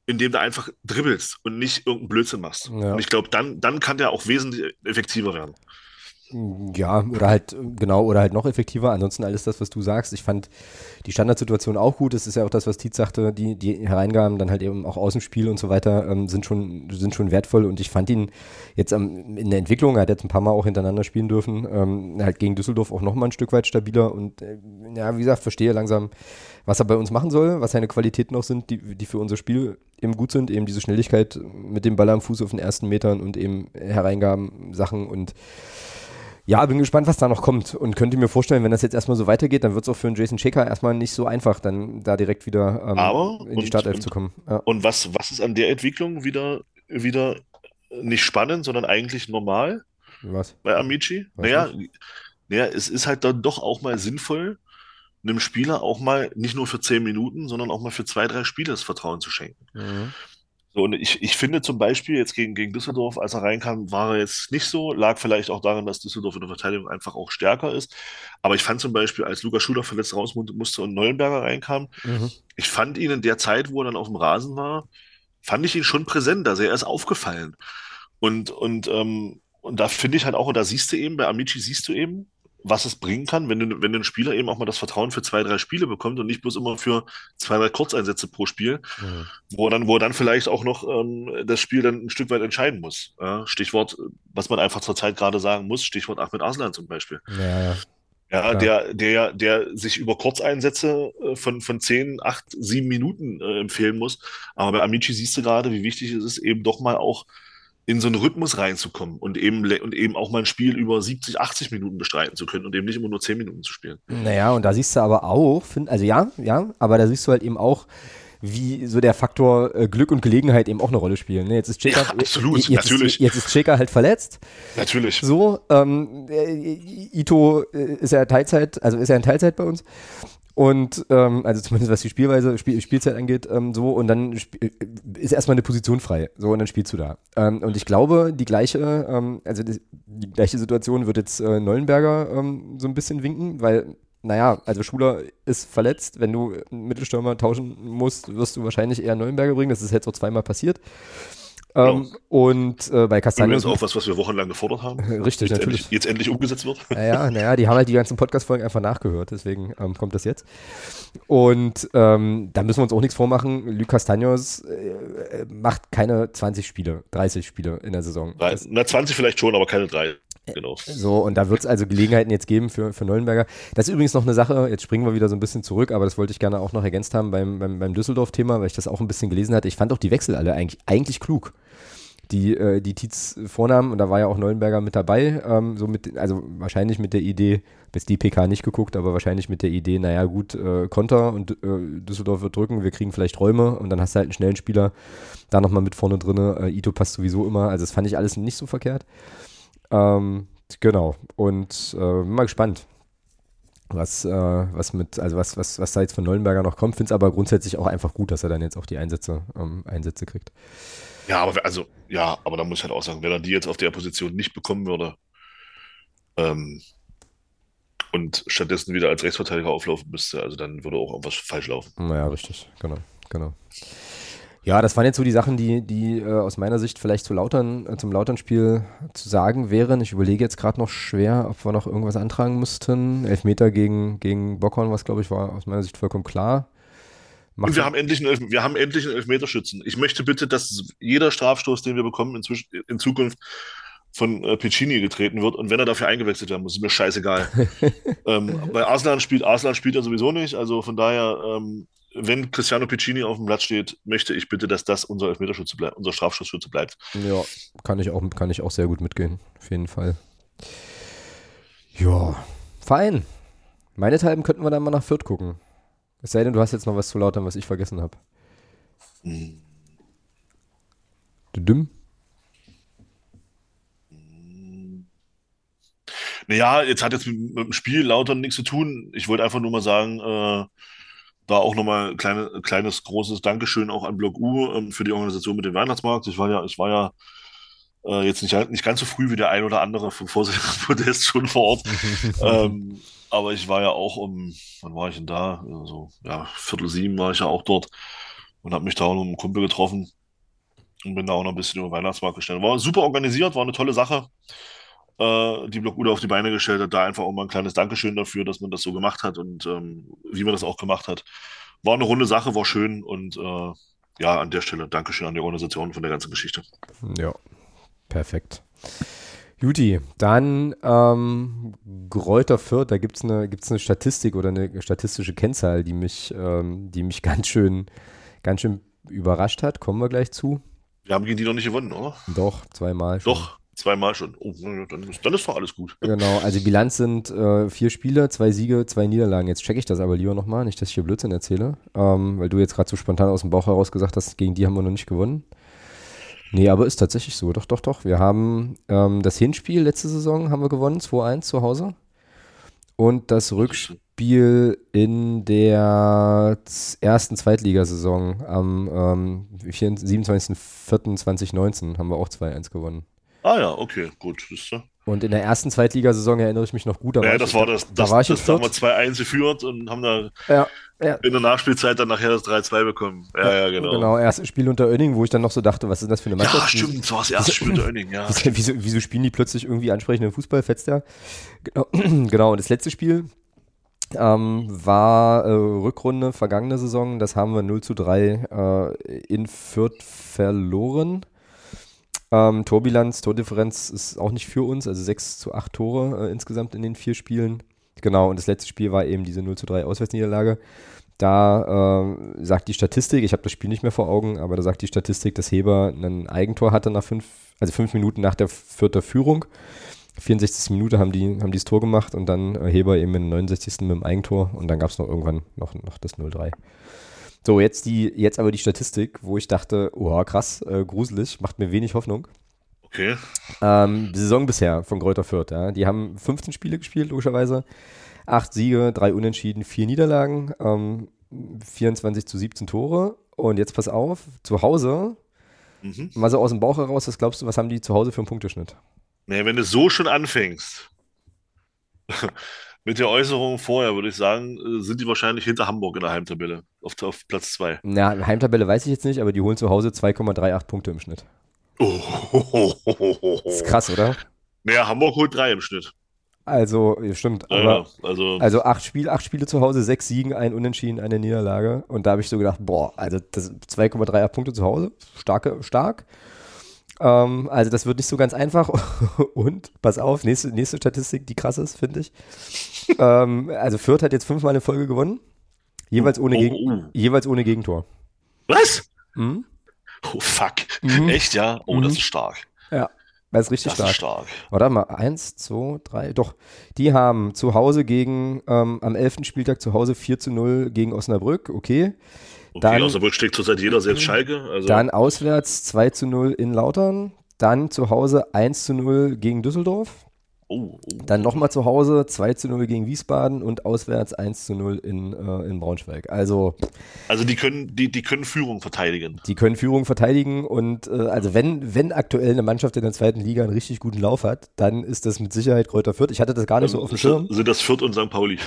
indem du einfach dribbelst und nicht irgendeinen Blödsinn machst. Ja. Und ich glaube, dann, dann kann der auch wesentlich effektiver werden.
Ja, oder halt, genau, oder halt noch effektiver. Ansonsten alles das, was du sagst. Ich fand die Standardsituation auch gut. Das ist ja auch das, was Tietz sagte, die, die Hereingaben, dann halt eben auch Außenspiel und so weiter, ähm, sind, schon, sind schon wertvoll. Und ich fand ihn jetzt ähm, in der Entwicklung, er hat jetzt ein paar Mal auch hintereinander spielen dürfen, ähm, halt gegen Düsseldorf auch nochmal ein Stück weit stabiler. Und äh, ja, wie gesagt, verstehe langsam, was er bei uns machen soll, was seine Qualitäten auch sind, die, die für unser Spiel eben gut sind. Eben diese Schnelligkeit mit dem Ball am Fuß auf den ersten Metern und eben Hereingaben, Sachen und ja, bin gespannt, was da noch kommt und könnte mir vorstellen, wenn das jetzt erstmal so weitergeht, dann wird es auch für einen Jason Shaker erstmal nicht so einfach, dann da direkt wieder ähm,
Aber,
in die Startelf
und,
zu kommen.
Ja. Und was, was ist an der Entwicklung wieder, wieder nicht spannend, sondern eigentlich normal?
Was?
Bei Amici? Was naja, naja, es ist halt dann doch auch mal sinnvoll, einem Spieler auch mal nicht nur für zehn Minuten, sondern auch mal für zwei, drei Spiele das Vertrauen zu schenken. Mhm. So, und ich, ich finde zum Beispiel jetzt gegen, gegen Düsseldorf, als er reinkam, war er jetzt nicht so. Lag vielleicht auch daran, dass Düsseldorf in der Verteidigung einfach auch stärker ist. Aber ich fand zum Beispiel, als Lukas Schuler verletzt raus musste und Neuenberger reinkam, mhm. ich fand ihn in der Zeit, wo er dann auf dem Rasen war, fand ich ihn schon präsent. Also er ist aufgefallen. Und, und, ähm, und da finde ich halt auch, und da siehst du eben, bei Amici siehst du eben, was es bringen kann, wenn du, wenn ein Spieler eben auch mal das Vertrauen für zwei, drei Spiele bekommt und nicht bloß immer für zwei, drei Kurzeinsätze pro Spiel, mhm. wo er dann, wo er dann vielleicht auch noch ähm, das Spiel dann ein Stück weit entscheiden muss. Ja, Stichwort, was man einfach zurzeit gerade sagen muss, Stichwort Ahmed Arslan zum Beispiel.
Ja, ja.
Ja, der, der, der sich über Kurzeinsätze äh, von, von zehn, acht, sieben Minuten äh, empfehlen muss. Aber bei Amici siehst du gerade, wie wichtig es ist, eben doch mal auch in so einen Rhythmus reinzukommen und eben, und eben auch mal ein Spiel über 70, 80 Minuten bestreiten zu können und eben nicht immer nur 10 Minuten zu spielen.
Naja, und da siehst du aber auch, also ja, ja, aber da siehst du halt eben auch, wie so der Faktor äh, Glück und Gelegenheit eben auch eine Rolle spielen. Ne? Jetzt ist Cheka, ja,
absolut,
jetzt,
natürlich.
Ist, jetzt ist Cheka halt verletzt.
Natürlich.
So, ähm, äh, Ito äh, ist ja Teilzeit, also ist ja in Teilzeit bei uns. Und ähm, also zumindest was die Spielweise, Spiel, Spielzeit angeht, ähm, so und dann äh, ist erstmal eine Position frei. So und dann spielst du da. Ähm, und ich glaube, die gleiche, ähm, also die, die, gleiche Situation wird jetzt äh, Neuenberger ähm, so ein bisschen winken, weil, naja, also Schuler ist verletzt. Wenn du einen Mittelstürmer tauschen musst, wirst du wahrscheinlich eher Neuenberger bringen. Das ist jetzt so zweimal passiert. Ähm, ja. Und äh, bei Castagno.
Das ist auch was, was wir wochenlang gefordert haben.
Richtig,
jetzt
natürlich.
Endlich, jetzt endlich umgesetzt wird.
Naja, naja, die haben halt die ganzen Podcast-Folgen einfach nachgehört, deswegen ähm, kommt das jetzt. Und ähm, da müssen wir uns auch nichts vormachen. Luc Castagnos äh, macht keine 20 Spiele, 30 Spiele in der Saison.
Das, na, 20 vielleicht schon, aber keine drei. Genau.
So, und da wird es also Gelegenheiten jetzt geben für, für Neuenberger. Das ist übrigens noch eine Sache, jetzt springen wir wieder so ein bisschen zurück, aber das wollte ich gerne auch noch ergänzt haben beim, beim, beim Düsseldorf-Thema, weil ich das auch ein bisschen gelesen hatte. Ich fand auch die Wechsel alle eigentlich, eigentlich klug die, äh, die Tietz vornahmen und da war ja auch Neuenberger mit dabei, ähm, so mit, also wahrscheinlich mit der Idee, bis die PK nicht geguckt, aber wahrscheinlich mit der Idee, naja gut, äh, Konter und äh, Düsseldorf wird drücken, wir kriegen vielleicht Räume und dann hast du halt einen schnellen Spieler da nochmal mit vorne drin. Äh, Ito passt sowieso immer, also das fand ich alles nicht so verkehrt. Ähm, genau. Und äh, bin mal gespannt, was, äh, was mit, also was, was, was da jetzt von Nollenberger noch kommt. Finde es aber grundsätzlich auch einfach gut, dass er dann jetzt auch die Einsätze, ähm, Einsätze kriegt.
Ja, aber also, ja, aber da muss ich halt auch sagen, wenn er die jetzt auf der Position nicht bekommen würde, ähm, und stattdessen wieder als Rechtsverteidiger auflaufen müsste, also dann würde auch irgendwas falsch laufen.
Naja, richtig, genau, genau. Ja, das waren jetzt so die Sachen, die, die äh, aus meiner Sicht vielleicht zu Lautern, äh, zum Lautern-Spiel zu sagen wären. Ich überlege jetzt gerade noch schwer, ob wir noch irgendwas antragen müssten. Elfmeter gegen, gegen Bockhorn, was glaube ich war aus meiner Sicht vollkommen klar.
Und wir haben, endlich einen Elf wir haben endlich einen Elfmeterschützen. Ich möchte bitte, dass jeder Strafstoß, den wir bekommen, inzwischen, in Zukunft von äh, Piccini getreten wird und wenn er dafür eingewechselt werden muss, ist mir scheißegal. ähm, bei Arslan spielt, Arslan spielt er sowieso nicht, also von daher, ähm, wenn Cristiano Piccini auf dem Platz steht, möchte ich bitte, dass das unser Elfmeterschütze bleibt, unser Strafschussschütze bleibt.
Ja, kann ich auch, kann ich auch sehr gut mitgehen, auf jeden Fall. Ja, fein. Meinethalben könnten wir dann mal nach Fürth gucken. Es sei denn, du hast jetzt noch was zu lautern, was ich vergessen habe.
Hm.
Du dumm?
Naja, jetzt hat jetzt mit, mit dem Spiel lauter nichts zu tun. Ich wollte einfach nur mal sagen, äh, da auch nochmal ein kleine, kleines, großes Dankeschön auch an Block U ähm, für die Organisation mit dem Weihnachtsmarkt. Ich war ja, ich war ja äh, jetzt nicht, nicht ganz so früh wie der ein oder andere vom Vorsitzenden schon vor Ort. ähm, aber ich war ja auch um, wann war ich denn da? Also, ja, Viertel sieben war ich ja auch dort und habe mich da auch noch mit einem Kumpel getroffen und bin da auch noch ein bisschen über den Weihnachtsmarkt gestellt. War super organisiert, war eine tolle Sache äh, die Block Uda auf die Beine gestellt hat. Da einfach auch mal ein kleines Dankeschön dafür, dass man das so gemacht hat und ähm, wie man das auch gemacht hat. War eine runde Sache, war schön und äh, ja, an der Stelle Dankeschön an die Organisation von der ganzen Geschichte.
Ja, perfekt. Juti, dann ähm, Gräuter Fürth, da gibt es eine, gibt's eine Statistik oder eine statistische Kennzahl, die mich, ähm, die mich ganz schön, ganz schön überrascht hat. Kommen wir gleich zu.
Wir haben gegen die noch nicht gewonnen, oder?
Doch, zweimal schon.
Doch, Zweimal schon. Oh, dann, ist, dann ist doch alles gut.
Genau, also Bilanz sind äh, vier Spiele, zwei Siege, zwei Niederlagen. Jetzt checke ich das aber lieber nochmal, nicht, dass ich hier Blödsinn erzähle, ähm, weil du jetzt gerade so spontan aus dem Bauch heraus gesagt hast, gegen die haben wir noch nicht gewonnen. Nee, aber ist tatsächlich so. Doch, doch, doch. Wir haben ähm, das Hinspiel letzte Saison haben wir gewonnen, 2-1 zu Hause. Und das Rückspiel in der ersten Zweitligasaison am ähm, 27.04.2019 haben wir auch 2-1 gewonnen.
Ah ja, okay, gut. Wisst ihr?
Und in der ersten Zweitligasaison erinnere ich mich noch gut.
Da ja, das war das.
Da das, war ich
das haben wir 2-1 geführt und haben da
ja, ja.
in der Nachspielzeit dann nachher das 3-2 bekommen. Ja, ja, genau.
Genau, erstes Spiel unter Oenning, wo ich dann noch so dachte, was ist das für eine Mannschaft?
Ja, stimmt, das war das erste Spiel unter Oenning, ja.
Wieso, wieso, spielen die plötzlich irgendwie ansprechenden Fußball, fetzt ja? Genau, genau, und das letzte Spiel ähm, war äh, Rückrunde, vergangene Saison, das haben wir 0 zu 3 äh, in Fürth verloren. Ähm, Torbilanz, Tordifferenz ist auch nicht für uns, also 6 zu 8 Tore äh, insgesamt in den vier Spielen. Genau, und das letzte Spiel war eben diese 0 zu 3 Auswärtsniederlage. Da äh, sagt die Statistik, ich habe das Spiel nicht mehr vor Augen, aber da sagt die Statistik, dass Heber ein Eigentor hatte nach fünf, also fünf Minuten nach der vierter Führung. 64. Minute haben die, haben die das Tor gemacht und dann äh, Heber eben in 69. mit dem Eigentor und dann gab es noch irgendwann noch, noch das 0-3. So, jetzt, die, jetzt aber die Statistik, wo ich dachte, oh krass, äh, gruselig, macht mir wenig Hoffnung.
Okay.
Ähm, die Saison bisher von Kräuter Fürth, ja. Die haben 15 Spiele gespielt, logischerweise. Acht Siege, drei Unentschieden, vier Niederlagen, ähm, 24 zu 17 Tore. Und jetzt pass auf, zu Hause, mhm. mal so aus dem Bauch heraus, was glaubst du, was haben die zu Hause für einen Punkteschnitt?
Naja, wenn du so schon anfängst, mit der Äußerung vorher würde ich sagen, äh, sind die wahrscheinlich hinter Hamburg in der Heimtabelle auf, auf Platz 2.
Ja, Heimtabelle weiß ich jetzt nicht, aber die holen zu Hause 2,38 Punkte im Schnitt.
Oh.
Das ist krass, oder?
Naja, Hamburg holt 3 im Schnitt.
Also, stimmt.
Ja,
aber,
also,
also acht, Spiel, acht Spiele zu Hause, sechs Siegen, ein Unentschieden, eine Niederlage. Und da habe ich so gedacht, boah, also 2,38 Punkte zu Hause, starke, stark. Ähm, also das wird nicht so ganz einfach. Und pass auf, nächste, nächste Statistik, die krass ist, finde ich. ähm, also Fürth hat jetzt fünfmal in Folge gewonnen. Jeweils ohne,
Oh,
Gegen,
oh.
jeweils ohne Gegentor.
Was?
Mhm.
Oh, fuck.
Mhm.
Echt, ja? Oh,
Mhm.
das ist stark.
Ja, das ist richtig
Das ist
stark.
stark.
Warte mal, eins, zwei, drei, doch. Die haben zu Hause gegen, ähm, am 11. Spieltag zu Hause 4 zu 0 gegen Osnabrück, okay.
Okay,
Dann-
Osnabrück steckt zurzeit jeder selbst Schalke. Also,
Dann auswärts 2 zu 0 in Lautern. Dann zu Hause 1 zu 0 gegen Düsseldorf.
oh, oh.
Dann nochmal zu Hause 2 zu 0 gegen Wiesbaden und auswärts 1 zu 0 in, äh, in Braunschweig. Also
also die können, die, die können Führung verteidigen.
die können Führung verteidigen und äh, also wenn, wenn aktuell eine Mannschaft in der zweiten Liga einen richtig guten Lauf hat, dann ist das mit Sicherheit Kräuter Fürth. Ich hatte das gar nicht so auf dem Schirm.
sind das Fürth und St. Pauli.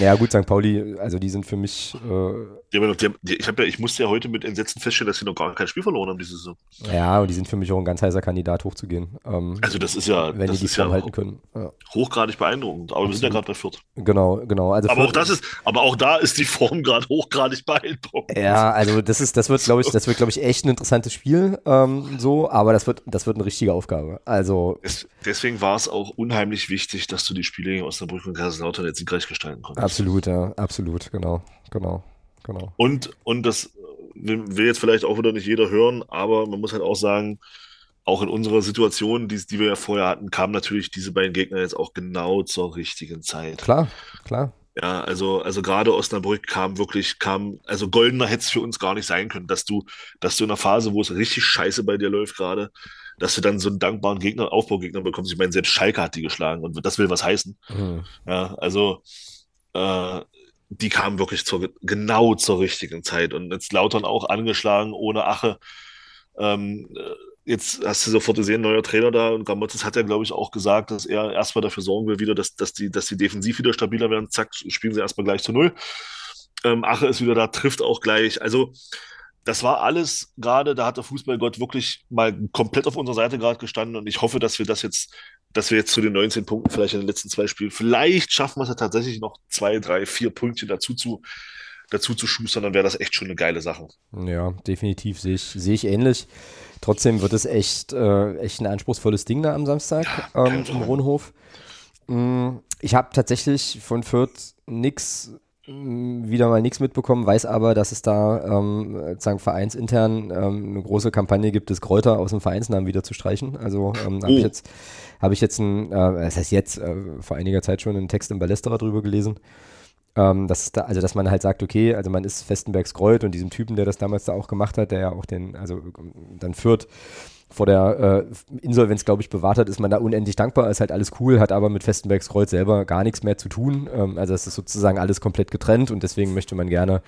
Ja gut, St. Pauli, also die sind für mich, äh,
Die haben die haben, die, ich, hab ja, ich musste ja heute mit Entsetzen feststellen, dass sie noch gar kein Spiel verloren haben diese Saison.
ja, und die sind für mich auch ein ganz heißer Kandidat hochzugehen. Ähm,
Also das ist ja,
wenn
das
die die
ist ja
Form halten können. Ja.
Hochgradig beeindruckend, aber Absolut. wir sind ja gerade bei Fürth.
Genau, genau.
Also aber auch das ist, aber auch da ist die Form gerade hochgradig beeindruckend.
Ja, also das ist, das wird, glaube ich, das wird, glaube ich, echt ein interessantes Spiel. Ähm, so, aber das wird, das wird eine richtige Aufgabe. Also
es, deswegen war es auch unheimlich wichtig, dass du die Spiele gegen Osnabrück und Kaiserslautern jetzt siegreich gestalten konntest.
Absolut, ja, absolut, genau, genau, genau.
Und, und das will jetzt vielleicht auch wieder nicht jeder hören, aber man muss halt auch sagen, auch in unserer Situation, die, die wir ja vorher hatten, kamen natürlich diese beiden Gegner jetzt auch genau zur richtigen Zeit.
Klar, klar.
Ja, also, also gerade Osnabrück kam wirklich, kam, also goldener hätte es für uns gar nicht sein können, dass du, dass du in einer Phase, wo es richtig scheiße bei dir läuft gerade, dass du dann so einen dankbaren Gegner, Aufbaugegner bekommst. Ich meine, selbst Schalke hat die geschlagen und das will was heißen. Mhm. Ja, also äh, die kamen wirklich zur, genau zur richtigen Zeit und jetzt Lautern auch angeschlagen ohne Ache. Ähm, äh, jetzt hast du sofort gesehen, neuer Trainer da und Gamotzes hat ja, glaube ich, auch gesagt, dass er erstmal dafür sorgen will, wieder, dass, dass, die, dass die defensiv wieder stabiler werden. Zack, spielen sie erstmal gleich zu null. Ähm, Ache ist wieder da, trifft auch gleich. Also, das war alles gerade, da hat der Fußballgott wirklich mal komplett auf unserer Seite gerade gestanden und ich hoffe, dass wir das jetzt, dass wir jetzt zu den 19 Punkten vielleicht in den letzten zwei Spielen, vielleicht schaffen wir es ja tatsächlich noch zwei, drei, vier Pünktchen dazu zu, dazu zu schustern, dann wäre das echt schon eine geile Sache.
Ja, definitiv sehe ich, sehe ich ähnlich. Trotzdem wird es echt, äh, echt ein anspruchsvolles Ding da am Samstag ähm, im Rohnhof. Mm, ich habe tatsächlich von Fürth nichts wieder mal nichts mitbekommen, weiß aber, dass es da ähm, sozusagen vereinsintern ähm, eine große Kampagne gibt, das Kräuter aus dem Vereinsnamen wieder zu streichen. Also ähm, habe oh. ich jetzt habe ich jetzt ein, äh, das heißt jetzt äh, vor einiger Zeit schon einen Text im Ballesterer drüber gelesen. Ähm, dass da, also dass man halt sagt, okay, also man ist Festenbergs Kreut und diesem Typen, der das damals da auch gemacht hat, der ja auch den, also dann führt, vor der äh, Insolvenz, glaube ich, bewahrt hat, ist man da unendlich dankbar, ist halt alles cool, hat aber mit Festenbergs Kreuz selber gar nichts mehr zu tun. Ähm, also es ist sozusagen alles komplett getrennt und deswegen möchte man gerne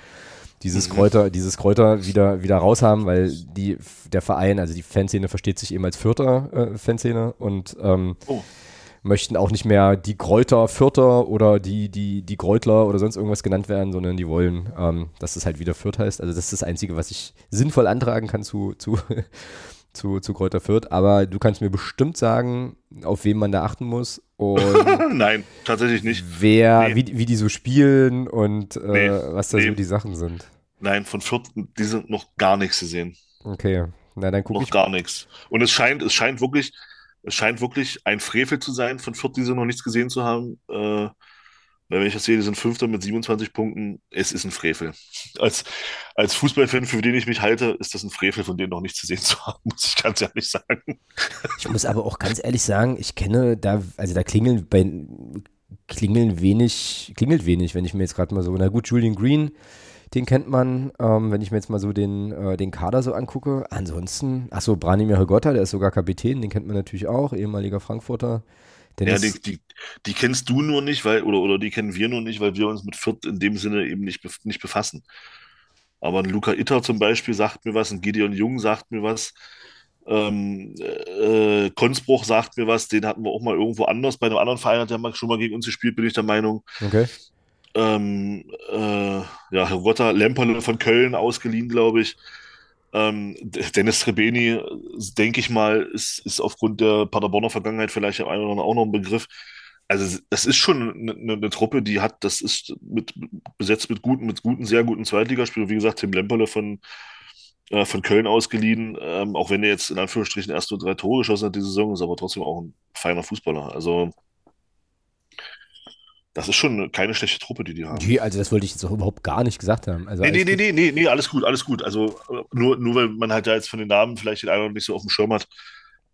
dieses mhm. Kräuter, dieses Kräuter wieder, wieder raushaben, weil die, der Verein, also die Fanszene versteht sich eben als vierter äh, Fanszene und ähm, oh möchten auch nicht mehr die Kräuter Fürther oder die, die, die Kräutler oder sonst irgendwas genannt werden, sondern die wollen, ähm, dass es halt wieder Fürth heißt. Also das ist das Einzige, was ich sinnvoll antragen kann zu, zu, zu, zu Kräuter Fürth. Aber du kannst mir bestimmt sagen, auf wen man da achten muss. Und
Nein, tatsächlich nicht.
Wer, nee. wie, wie die so spielen und äh, nee. was da nee. so die Sachen sind.
Nein, von Fürth, die sind noch gar nichts zu sehen.
Okay. Na, dann guck
noch gar nichts. Und es scheint, es scheint wirklich, es scheint wirklich ein Frevel zu sein, von Fürth diese noch nichts gesehen zu haben. Äh, wenn ich das sehe, die sind Fünfter mit 27 Punkten. Es ist ein Frevel. Als, als Fußballfan, für den ich mich halte, ist das ein Frevel, von denen noch nichts zu sehen zu haben, muss ich ganz ehrlich sagen.
Ich muss aber auch ganz ehrlich sagen, ich kenne da, also da klingeln bei klingeln wenig, klingelt wenig, wenn ich mir jetzt gerade mal so, na gut, Julian Green, den kennt man, ähm, wenn ich mir jetzt mal so den, äh, den Kader so angucke. Ansonsten, achso, Branimir Hogotta, der ist sogar Kapitän, den kennt man natürlich auch, ehemaliger Frankfurter.
Ja, die, die, die, kennst du nur nicht, weil, oder, oder die kennen wir nur nicht, weil wir uns mit Fürth in dem Sinne eben nicht, nicht befassen. Aber ein Luca Itter zum Beispiel sagt mir was, ein Gideon Jung sagt mir was, ähm, äh, Konsbruch sagt mir was, den hatten wir auch mal irgendwo anders. Bei einem anderen Verein hat der schon mal gegen uns gespielt, bin ich der Meinung.
Okay
ähm, äh, ja, Herr Wotter, Lemperle von Köln ausgeliehen, glaube ich. Ähm, Dennis Trebeni, denke ich mal, ist, ist aufgrund der Paderborner Vergangenheit vielleicht auch noch ein Begriff. Also das ist schon eine, eine, eine, Truppe, die hat, das ist mit, besetzt mit guten, mit guten, sehr guten Zweitligaspielern. Wie gesagt, Tim Lemperle von, äh, von Köln ausgeliehen, ähm, auch wenn er jetzt in Anführungsstrichen erst nur drei Tore geschossen hat diese Saison, ist aber trotzdem auch ein feiner Fußballer. Also das ist schon keine schlechte Truppe, die die haben.
Nee, also das wollte ich jetzt auch überhaupt gar nicht gesagt haben. Also
nee, nee, nee, nee, nee, nee, alles gut, alles gut. Also nur, nur weil man halt da jetzt von den Namen vielleicht den einen nicht so auf dem Schirm hat,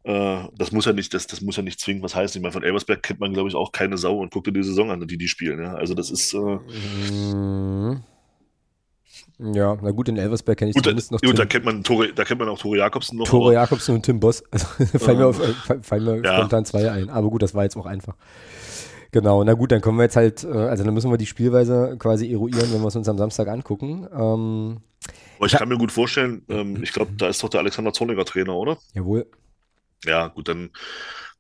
äh, das muss ja nicht, das, das muss ja nicht zwingend was heißen. Ich meine, von Elversberg kennt man, glaube ich, auch keine Sau und guckt dir die Saison an, die die spielen. Ja? Also das ist. Äh, mhm.
Ja, na gut, in Elversberg kenne ich gut, zumindest noch.
Gut, da kennt man Tore, da kennt man auch Tore Jakobsen noch.
Tore Jakobsen und Tim Boss. Also fallen mir, auf, fallen mir ja. spontan zwei ein. Aber gut, das war jetzt auch einfach. Genau, na gut, dann kommen wir jetzt halt, äh, also dann müssen wir die Spielweise quasi eruieren, wenn wir es uns am Samstag angucken. Ähm,
Aber ich kann mir gut vorstellen, ähm, ich glaube, da ist doch der Alexander Zorniger Trainer, oder?
Jawohl.
Ja, gut, dann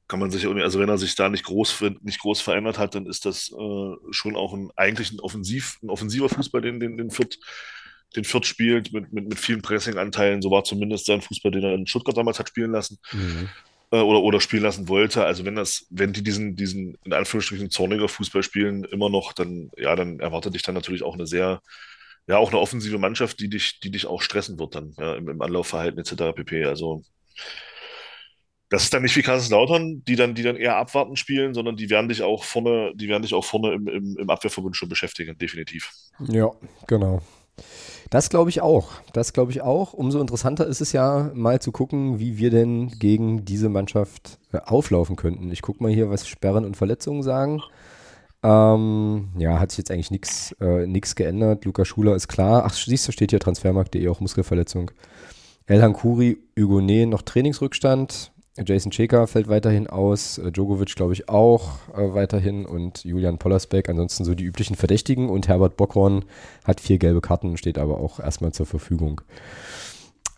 kann man sich, also wenn er sich da nicht groß, nicht groß verändert hat, dann ist das äh, schon auch ein, eigentlich ein, Offensiv, ein offensiver Fußball, den, den, den Fürth den Fürth spielt, mit, mit, mit vielen Pressing-Anteilen. So war zumindest sein Fußball, den er in Stuttgart damals hat spielen lassen. Mhm. Äh, oder, oder spielen lassen wollte. Also wenn das, wenn die diesen, diesen in Anführungsstrichen zorniger Fußball spielen, immer noch, dann, ja, dann erwartet dich dann natürlich auch eine sehr, ja, auch eine offensive Mannschaft, die dich, die dich auch stressen wird dann, ja, im, im Anlaufverhalten etc. pp. Also das ist dann nicht wie Kaiserslautern, die dann, die dann eher abwarten spielen, sondern die werden dich auch vorne, die werden dich auch vorne im, im, im Abwehrverbund schon beschäftigen, definitiv.
Ja, genau. Das glaube ich auch. Das glaube ich auch. Umso interessanter ist es ja, mal zu gucken, wie wir denn gegen diese Mannschaft äh, auflaufen könnten. Ich gucke mal hier, was Sperren und Verletzungen sagen. Ähm, ja, hat sich jetzt eigentlich nichts äh, geändert. Luca Schuler ist klar. Ach, siehst du, steht hier transfermarkt.de auch Muskelverletzung. Elhan Kuri, Hugonet noch Trainingsrückstand. Jason Cheka fällt weiterhin aus, äh, Djokovic glaube ich auch äh, weiterhin und Julian Pollersbeck, ansonsten so die üblichen Verdächtigen und Herbert Bockhorn hat vier gelbe Karten, steht aber auch erstmal zur Verfügung.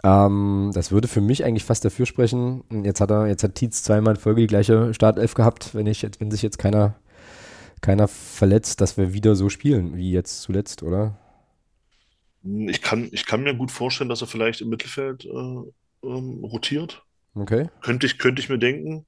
Ähm, das würde für mich eigentlich fast dafür sprechen. Jetzt hat er, jetzt hat Tietz zweimal in Folge die gleiche Startelf gehabt, wenn ich wenn sich jetzt keiner, keiner verletzt, dass wir wieder so spielen wie jetzt zuletzt, oder?
Ich kann, ich kann mir gut vorstellen, dass er vielleicht im Mittelfeld äh, ähm, rotiert.
Okay.
Könnte ich, könnte ich mir denken,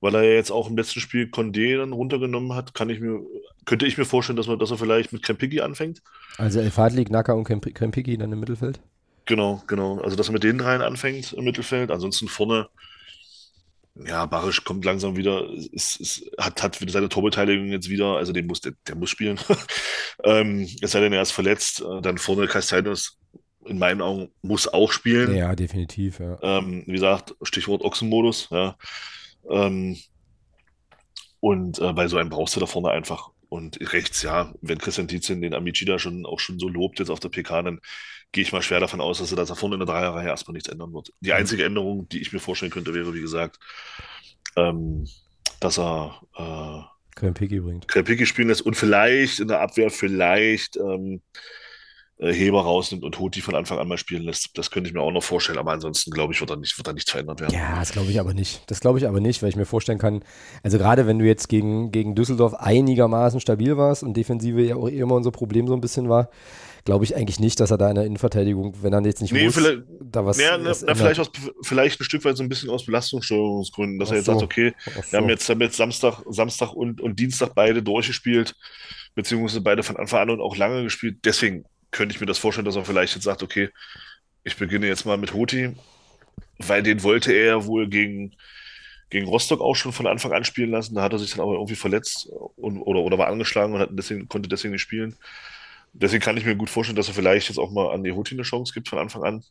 weil er ja jetzt auch im letzten Spiel Condé dann runtergenommen hat, kann ich mir, könnte ich mir vorstellen, dass, man, dass er vielleicht mit Krempiki anfängt.
Also El Fadli, Naka und Krempiki dann im Mittelfeld?
Genau, genau. Also dass er mit den dreien anfängt im Mittelfeld. Ansonsten vorne, ja, Barisch kommt langsam wieder, ist, ist, hat, hat seine Torbeteiligung jetzt wieder, also den muss, der, der muss spielen. ähm, es sei denn, er ist verletzt. Dann vorne Castellanos in meinen Augen muss auch spielen.
Ja, definitiv. Ja.
Ähm, wie gesagt, Stichwort Ochsenmodus. Ja. Ähm, und äh, bei so einem brauchst du da vorne einfach. Und rechts, ja, wenn Christian Tietzen den Amici da schon auch schon so lobt jetzt auf der PK, dann gehe ich mal schwer davon aus, dass er da vorne in der Dreierreihe erstmal nichts ändern wird. Die einzige Änderung, die ich mir vorstellen könnte, wäre, wie gesagt, ähm, dass er äh,
Krempiki bringt.
Krempiki spielen lässt und vielleicht in der Abwehr vielleicht ähm, äh, Heber rausnimmt und Hoti von Anfang an mal spielen lässt. Das könnte ich mir auch noch vorstellen, aber ansonsten glaube ich, wird da, nicht, wird da nichts verändert werden.
Ja, das glaube ich aber nicht. Das glaube ich aber nicht, weil ich mir vorstellen kann, also gerade wenn du jetzt gegen, gegen Düsseldorf einigermaßen stabil warst und Defensive ja auch immer unser Problem so ein bisschen war, glaube ich eigentlich nicht, dass er da in der Innenverteidigung, wenn er jetzt nicht
nee,
muss,
vielleicht,
da was.
Ja, was na, vielleicht, aus, vielleicht ein Stück weit so ein bisschen aus Belastungssteuerungsgründen, dass Ach er jetzt so. sagt, okay, wir haben jetzt, haben jetzt Samstag, Samstag und, und Dienstag beide durchgespielt, beziehungsweise beide von Anfang an und auch lange gespielt. Deswegen könnte ich mir das vorstellen, dass er vielleicht jetzt sagt, okay, ich beginne jetzt mal mit Hoti, weil den wollte er wohl gegen, gegen Rostock auch schon von Anfang an spielen lassen. Da hat er sich dann aber irgendwie verletzt und, oder, oder war angeschlagen und hat deswegen, konnte deswegen nicht spielen. Deswegen kann ich mir gut vorstellen, dass er vielleicht jetzt auch mal an die Hoti eine Chance gibt von Anfang an.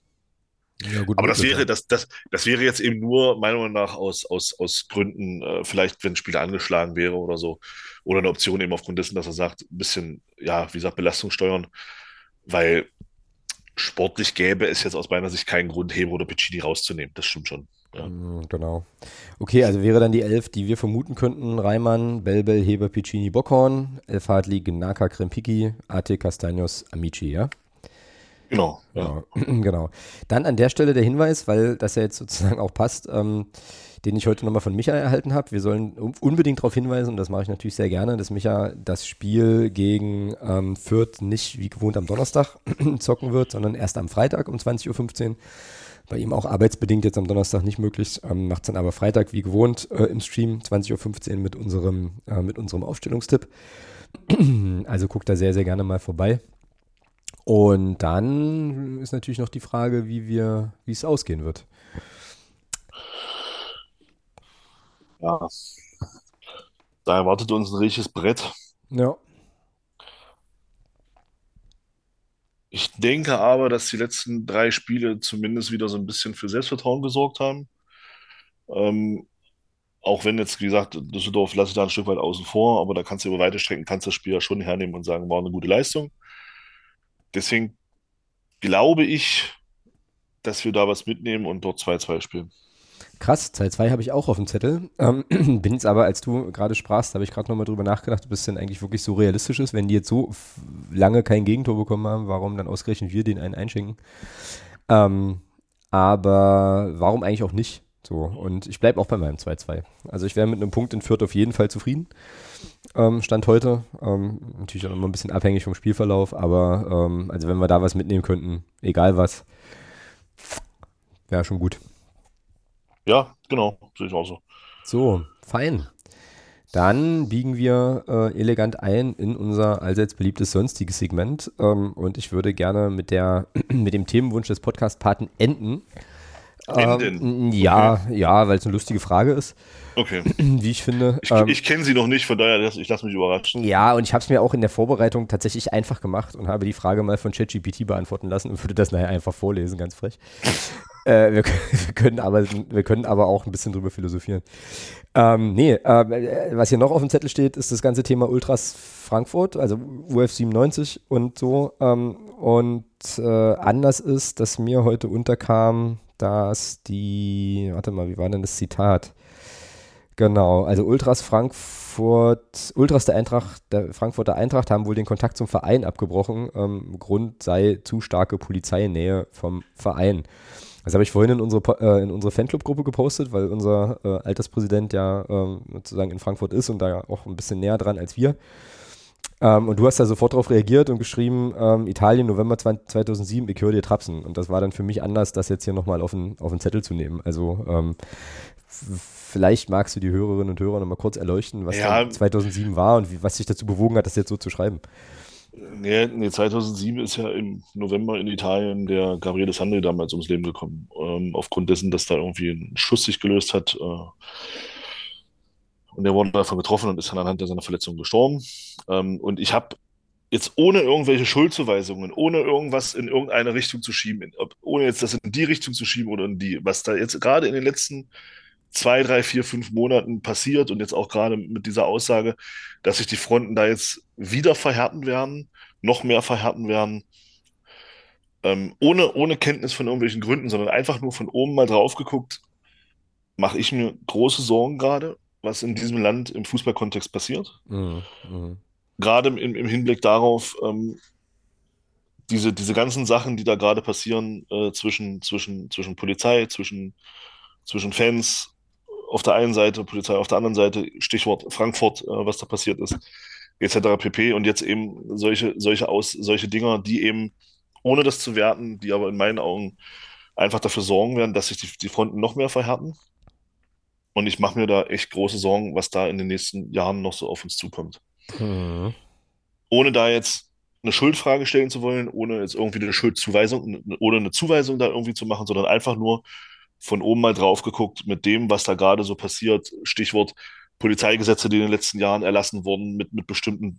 Ja, gut, aber das wäre, das, das, das wäre jetzt eben nur, meiner Meinung nach, aus, aus, aus Gründen, äh, vielleicht, wenn ein Spieler angeschlagen wäre oder so, oder eine Option eben aufgrund dessen, dass er sagt, ein bisschen, ja, wie gesagt, Belastung steuern weil sportlich gäbe es jetzt aus meiner Sicht keinen Grund, Hebro oder Piccini rauszunehmen. Das stimmt schon. Ja.
Mm, genau. Okay, also wäre dann die Elf, die wir vermuten könnten: Reimann, Belbel, Heber, Piccini, Bockhorn, Elfadli, Genaka, Krempiki, Ate, Castagnos, Amici, ja?
Genau, ja.
Genau. genau. Dann an der Stelle der Hinweis, weil das ja jetzt sozusagen auch passt. Ähm, den ich heute nochmal von Micha erhalten habe. Wir sollen unbedingt darauf hinweisen, und das mache ich natürlich sehr gerne, dass Micha das Spiel gegen ähm, Fürth nicht wie gewohnt am Donnerstag zocken wird, sondern erst am Freitag um 20.15 Uhr. Bei ihm auch arbeitsbedingt jetzt am Donnerstag nicht möglich, ähm, macht es dann aber Freitag wie gewohnt äh, im Stream 20.15 Uhr mit unserem, äh, mit unserem Aufstellungstipp. also guckt da sehr, sehr gerne mal vorbei. Und dann ist natürlich noch die Frage, wie es ausgehen wird.
Ja, da erwartet uns ein richtiges Brett.
Ja.
Ich denke aber, dass die letzten drei Spiele zumindest wieder so ein bisschen für Selbstvertrauen gesorgt haben. Ähm, auch wenn jetzt, wie gesagt, Düsseldorf lasse ich da ein Stück weit außen vor, aber da kannst du über weite Strecken, kannst das Spiel ja schon hernehmen und sagen, war eine gute Leistung. Deswegen glaube ich, dass wir da was mitnehmen und dort 2-2 spielen.
Krass, Teil 2 habe ich auch auf dem Zettel. Ähm, bin jetzt aber, als du gerade sprachst, habe ich gerade nochmal drüber nachgedacht, ob es denn eigentlich wirklich so realistisch ist, wenn die jetzt so lange kein Gegentor bekommen haben, warum dann ausgerechnet wir den einen einschenken. Ähm, aber warum eigentlich auch nicht? So, und ich bleibe auch bei meinem 2-2. Also ich wäre mit einem Punkt in Fürth auf jeden Fall zufrieden. Ähm, Stand heute. Ähm, natürlich auch immer ein bisschen abhängig vom Spielverlauf, aber ähm, also wenn wir da was mitnehmen könnten, egal was, wäre schon gut.
Ja, genau, sehe ich auch so.
So, fein. Dann biegen wir äh, elegant ein in unser allseits beliebtes sonstiges Segment. Ähm, und ich würde gerne mit, der, mit dem Themenwunsch des Podcast-Paten enden. Ähm, ja, okay. ja, weil es eine lustige Frage ist.
Okay.
Wie ich finde.
Ich, ähm, ich kenne sie noch nicht, von daher, ich lasse mich überraschen.
Ja, und ich habe es mir auch in der Vorbereitung tatsächlich einfach gemacht und habe die Frage mal von ChatGPT beantworten lassen und würde das nachher einfach vorlesen, ganz frech. äh, wir, wir, können aber, wir können aber auch ein bisschen drüber philosophieren. Ähm, nee, äh, was hier noch auf dem Zettel steht, ist das ganze Thema Ultras Frankfurt, also UF 97 und so. Ähm, und äh, anders ist, dass mir heute unterkam, dass die, warte mal, wie war denn das Zitat? Genau, also Ultras Frankfurt, Ultras der Eintracht, der Frankfurter Eintracht haben wohl den Kontakt zum Verein abgebrochen. Ähm, Grund sei zu starke Polizeinähe vom Verein. Das habe ich vorhin in unsere, äh, in unsere Fanclub-Gruppe gepostet, weil unser äh, Alterspräsident ja äh, sozusagen in Frankfurt ist und da auch ein bisschen näher dran als wir. Ähm, und du hast da sofort darauf reagiert und geschrieben, ähm, Italien, November 2007, ich höre dir Trapsen. Und das war dann für mich anders, das jetzt hier nochmal auf den, auf den Zettel zu nehmen. Also ähm, vielleicht magst du die Hörerinnen und Hörer nochmal kurz erleuchten, was ja, 2007 war und wie, was sich dazu bewogen hat, das jetzt so zu schreiben.
Nee, nee, 2007 ist ja im November in Italien der Gabriele Sandri damals ums Leben gekommen. Ähm, aufgrund dessen, dass da irgendwie ein Schuss sich gelöst hat. Äh, und der wurde davon getroffen und ist dann anhand seiner Verletzung gestorben. Ähm, und ich habe jetzt ohne irgendwelche Schuldzuweisungen, ohne irgendwas in irgendeine Richtung zu schieben, ohne jetzt das in die Richtung zu schieben oder in die, was da jetzt gerade in den letzten zwei, drei, vier, fünf Monaten passiert und jetzt auch gerade mit dieser Aussage, dass sich die Fronten da jetzt wieder verhärten werden, noch mehr verhärten werden, ähm, ohne, ohne Kenntnis von irgendwelchen Gründen, sondern einfach nur von oben mal drauf geguckt, mache ich mir große Sorgen gerade was in diesem Land im Fußballkontext passiert. Mhm. Mhm. Gerade im, im, Hinblick darauf, ähm, diese, diese ganzen Sachen, die da gerade passieren äh, zwischen, zwischen, zwischen Polizei, zwischen, zwischen Fans auf der einen Seite, Polizei auf der anderen Seite, Stichwort Frankfurt, äh, was da passiert ist, etc. pp. Und jetzt eben solche, solche, Aus, solche Dinger, die eben, ohne das zu werten, die aber in meinen Augen einfach dafür sorgen werden, dass sich die, die Fronten noch mehr verhärten. Und ich mache mir da echt große Sorgen, was da in den nächsten Jahren noch so auf uns zukommt. Mhm. Ohne da jetzt eine Schuldfrage stellen zu wollen, ohne jetzt irgendwie eine Schuldzuweisung, ohne eine Zuweisung da irgendwie zu machen, sondern einfach nur von oben mal drauf geguckt mit dem, was da gerade so passiert. Stichwort Polizeigesetze, die in den letzten Jahren erlassen wurden, mit, mit bestimmten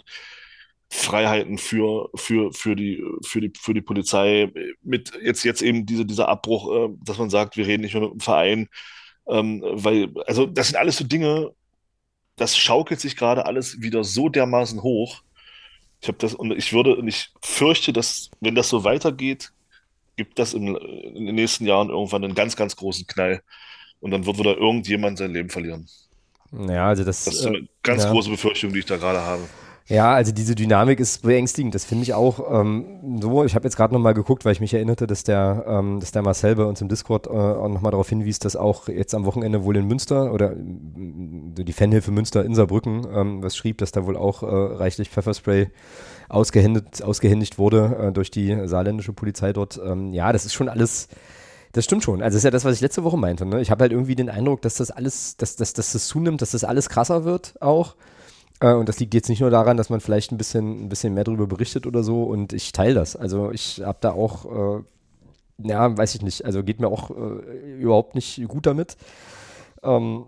Freiheiten für, für, für, die, für, die, für die Polizei, mit jetzt, jetzt eben diese, dieser Abbruch, äh, dass man sagt, wir reden nicht mehr mit dem Verein, ähm, weil, also das sind alles so Dinge, das schaukelt sich gerade alles wieder so dermaßen hoch. Ich habe das, und ich würde, und ich fürchte, dass, wenn das so weitergeht, gibt das im, in den nächsten Jahren irgendwann einen ganz, ganz großen Knall. Und dann wird wieder irgendjemand sein Leben verlieren.
Ja, also das,
das ist eine ganz ja. große Befürchtung, die ich da gerade habe.
Ja, also diese Dynamik ist beängstigend. Das finde ich auch ähm, so. Ich habe jetzt gerade nochmal geguckt, weil ich mich erinnerte, dass der, ähm, dass der Marcel bei uns im Discord äh, auch nochmal darauf hinwies, dass auch jetzt am Wochenende wohl in Münster oder die Fanhilfe Münster in Saarbrücken ähm, was schrieb, dass da wohl auch äh, reichlich Pfefferspray ausgehändigt, ausgehändigt wurde äh, durch die saarländische Polizei dort. Ähm, ja, das ist schon alles. Das stimmt schon. Also das ist ja das, was ich letzte Woche meinte. Ne? Ich habe halt irgendwie den Eindruck, dass das alles, dass, dass, dass das zunimmt, dass das alles krasser wird auch. Äh, und das liegt jetzt nicht nur daran, dass man vielleicht ein bisschen, ein bisschen mehr darüber berichtet oder so. Und ich teile das. Also ich habe da auch, äh, ja, weiß ich nicht, also geht mir auch äh, überhaupt nicht gut damit. Ähm,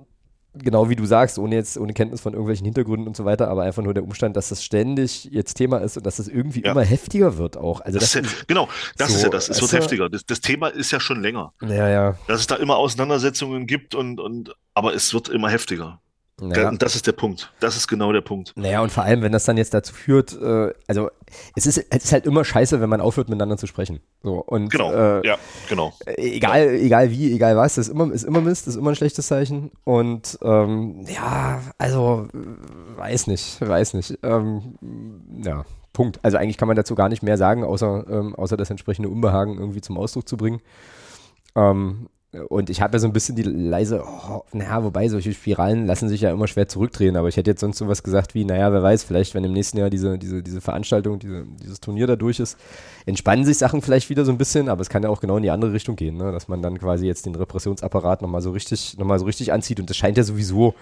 genau wie du sagst, ohne jetzt, ohne Kenntnis von irgendwelchen Hintergründen und so weiter, aber einfach nur der Umstand, dass das ständig jetzt Thema ist und dass das irgendwie ja. immer heftiger wird auch. Also
das
das
ist, genau, das so, ist ja das, es wird heftiger. Das, das, Thema ist ja schon länger.
Ja, ja.
Dass es da immer Auseinandersetzungen gibt und, und aber es wird immer heftiger. Und das ist der Punkt. Das ist genau der Punkt.
Naja, und vor allem, wenn das dann jetzt dazu führt, äh, also es ist, es ist halt immer scheiße, wenn man aufhört, miteinander zu sprechen. So, und,
genau, äh, ja, genau.
Egal, ja. egal wie, egal was, das ist immer, ist immer Mist, das ist immer ein schlechtes Zeichen. Und ähm, ja, also weiß nicht, weiß nicht. Ähm, ja, Punkt. Also eigentlich kann man dazu gar nicht mehr sagen, außer, ähm, außer das entsprechende Unbehagen irgendwie zum Ausdruck zu bringen. Ähm, und ich habe ja so ein bisschen die leise, oh, naja, wobei solche Spiralen lassen sich ja immer schwer zurückdrehen, aber ich hätte jetzt sonst so was gesagt wie, naja, wer weiß, vielleicht, wenn im nächsten Jahr diese, diese, diese Veranstaltung, diese, dieses Turnier da durch ist, entspannen sich Sachen vielleicht wieder so ein bisschen, aber es kann ja auch genau in die andere Richtung gehen, ne? dass man dann quasi jetzt den Repressionsapparat nochmal so richtig, nochmal so richtig anzieht und das scheint ja sowieso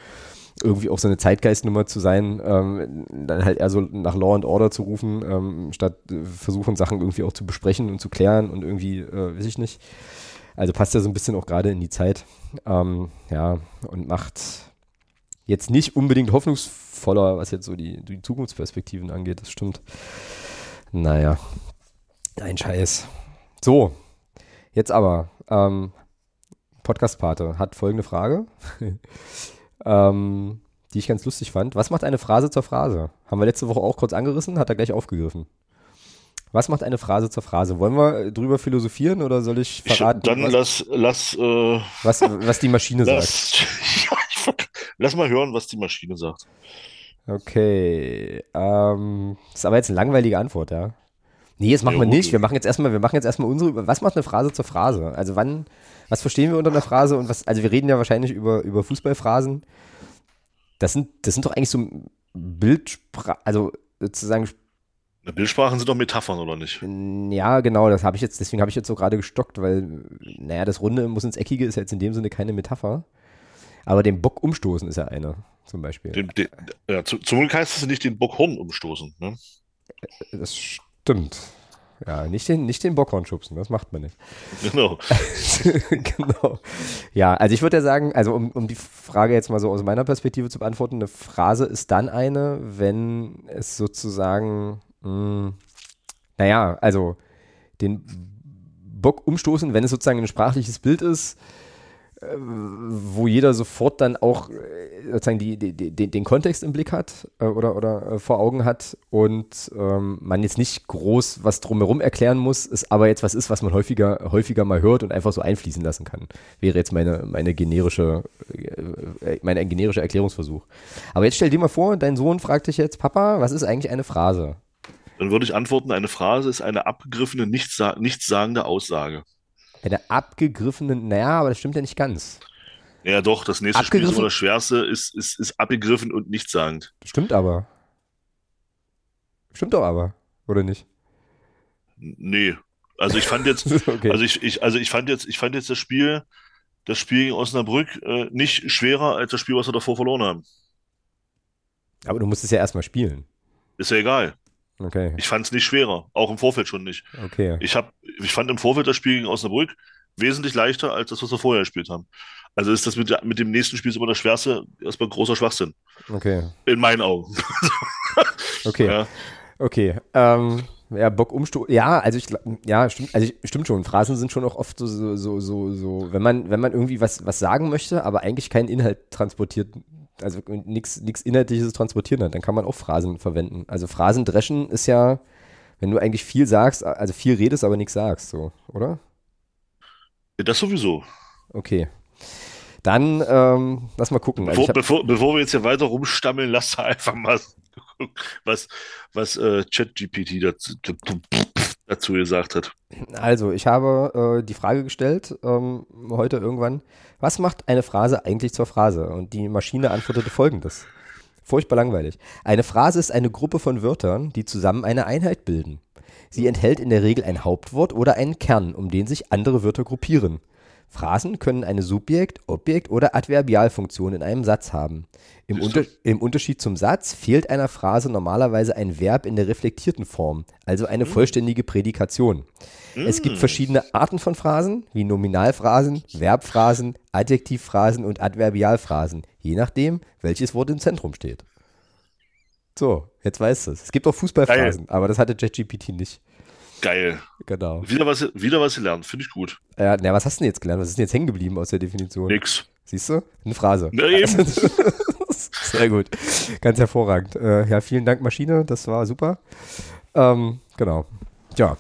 irgendwie auch so eine Zeitgeistnummer zu sein, ähm, dann halt eher so nach Law and Order zu rufen, ähm, statt äh, versuchen, Sachen irgendwie auch zu besprechen und zu klären und irgendwie, äh, weiß ich nicht. Also passt ja so ein bisschen auch gerade in die Zeit. Ähm, ja, und macht jetzt nicht unbedingt hoffnungsvoller, was jetzt so die, die Zukunftsperspektiven angeht, das stimmt. Naja, ein Scheiß. So, jetzt aber, ähm, Podcast-Pate hat folgende Frage. ähm, die ich ganz lustig fand. Was macht eine Phrase zur Phrase? Haben wir letzte Woche auch kurz angerissen, hat er gleich aufgegriffen. Was macht eine Phrase zur Phrase? Wollen wir drüber philosophieren oder soll ich verraten?
Ich, dann
was,
lass, lass, äh,
was, was die Maschine
lass,
sagt.
lass mal hören, was die Maschine sagt.
Okay. Ähm, das ist aber jetzt eine langweilige Antwort, ja. Nee, das machen ja, wir nicht. Wir machen jetzt erstmal, wir machen jetzt erstmal unsere, was macht eine Phrase zur Phrase? Also wann, was verstehen wir unter einer Phrase und was, also wir reden ja wahrscheinlich über, über Fußballphrasen. Das sind, das sind doch eigentlich so Bildsprache, also sozusagen
Bildsprachen sind doch Metaphern, oder nicht?
Ja, genau, das habe ich jetzt, deswegen habe ich jetzt so gerade gestockt, weil, naja, das Runde muss ins Eckige ist ja jetzt in dem Sinne keine Metapher. Aber den Bock umstoßen ist ja eine, zum Beispiel.
Den, den, ja, zum Glück heißt es nicht den Bockhorn umstoßen, ne?
Das stimmt. Ja, nicht den, nicht den Bockhorn schubsen, das macht man nicht.
Genau.
genau. Ja, also ich würde ja sagen, also um, um die Frage jetzt mal so aus meiner Perspektive zu beantworten, eine Phrase ist dann eine, wenn es sozusagen mh, hm. naja, also den Bock umstoßen, wenn es sozusagen ein sprachliches Bild ist, äh, wo jeder sofort dann auch äh, sozusagen die, die, die, den Kontext im Blick hat äh, oder, oder vor Augen hat und ähm, man jetzt nicht groß was drumherum erklären muss, es aber jetzt was ist, was man häufiger, häufiger mal hört und einfach so einfließen lassen kann. Wäre jetzt meine, meine generische, mein generischer Erklärungsversuch. Aber jetzt stell dir mal vor, dein Sohn fragt dich jetzt, Papa, was ist eigentlich eine Phrase?
Dann würde ich antworten, eine Phrase ist eine abgegriffene, nichtsa nichtssagende Aussage.
Eine abgegriffene, naja, aber das stimmt ja nicht ganz.
Ja, doch, das nächste Spiel ist das schwerste, ist, ist, ist abgegriffen und nichtssagend.
Stimmt aber. Stimmt doch aber, oder nicht?
Nee. Also ich fand jetzt, okay. also ich, ich, also ich fand jetzt, ich fand jetzt das Spiel, das Spiel gegen Osnabrück äh, nicht schwerer als das Spiel, was wir davor verloren haben.
Aber du musst es ja erstmal spielen.
Ist ja egal.
Okay.
Ich fand es nicht schwerer, auch im Vorfeld schon nicht.
Okay.
Ich, hab, ich fand im Vorfeld das Spiel gegen Osnabrück wesentlich leichter als das, was wir vorher gespielt haben. Also ist das mit, mit dem nächsten Spiel immer das schwerste, erstmal großer Schwachsinn.
Okay.
In meinen Augen.
okay. Ja. Okay. Ähm, ja, Bock umstoßen. Ja, also ich ja, stimmt, also ich, stimmt schon. Phrasen sind schon auch oft so, so, so, so, so, wenn man, wenn man irgendwie was, was sagen möchte, aber eigentlich keinen Inhalt transportiert also nichts Inhaltliches transportieren hat, dann kann man auch Phrasen verwenden. Also Phrasen dreschen ist ja, wenn du eigentlich viel sagst, also viel redest, aber nichts sagst, so, oder?
Das sowieso.
Okay. Dann ähm, lass mal gucken.
Also bevor, bevor, bevor, wir jetzt hier weiter rumstammeln, lass einfach mal was, was äh, ChatGPT dazu, dazu gesagt hat.
Also, ich habe äh, die Frage gestellt, ähm, heute irgendwann, was macht eine Phrase eigentlich zur Phrase? Und die Maschine antwortete folgendes. Furchtbar langweilig. Eine Phrase ist eine Gruppe von Wörtern, die zusammen eine Einheit bilden. Sie enthält in der Regel ein Hauptwort oder einen Kern, um den sich andere Wörter gruppieren. Phrasen können eine Subjekt-, Objekt- oder Adverbialfunktion in einem Satz haben. Im, Unter Im, Unterschied zum Satz fehlt einer Phrase normalerweise ein Verb in der reflektierten Form, also eine mhm. vollständige Prädikation. Mm. Es gibt mm. verschiedene Arten von Phrasen, wie Nominalphrasen, Verbphrasen, Adjektivphrasen und Adverbialphrasen, je nachdem, welches Wort im Zentrum steht. So, jetzt weißt du es. Es gibt auch Fußballphrasen, Geil. aber das hatte JetGPT nicht.
Geil.
Genau.
Wieder was, wieder was gelernt, finde ich gut.
Ja, na, was hast du denn jetzt gelernt? Was ist denn jetzt hängen geblieben aus der Definition?
Nix.
Siehst du? Eine Phrase.
Na eben.
Sehr gut. Ganz hervorragend. Äh, ja, vielen Dank, Maschine. Das war super. Ähm, genau. Ja.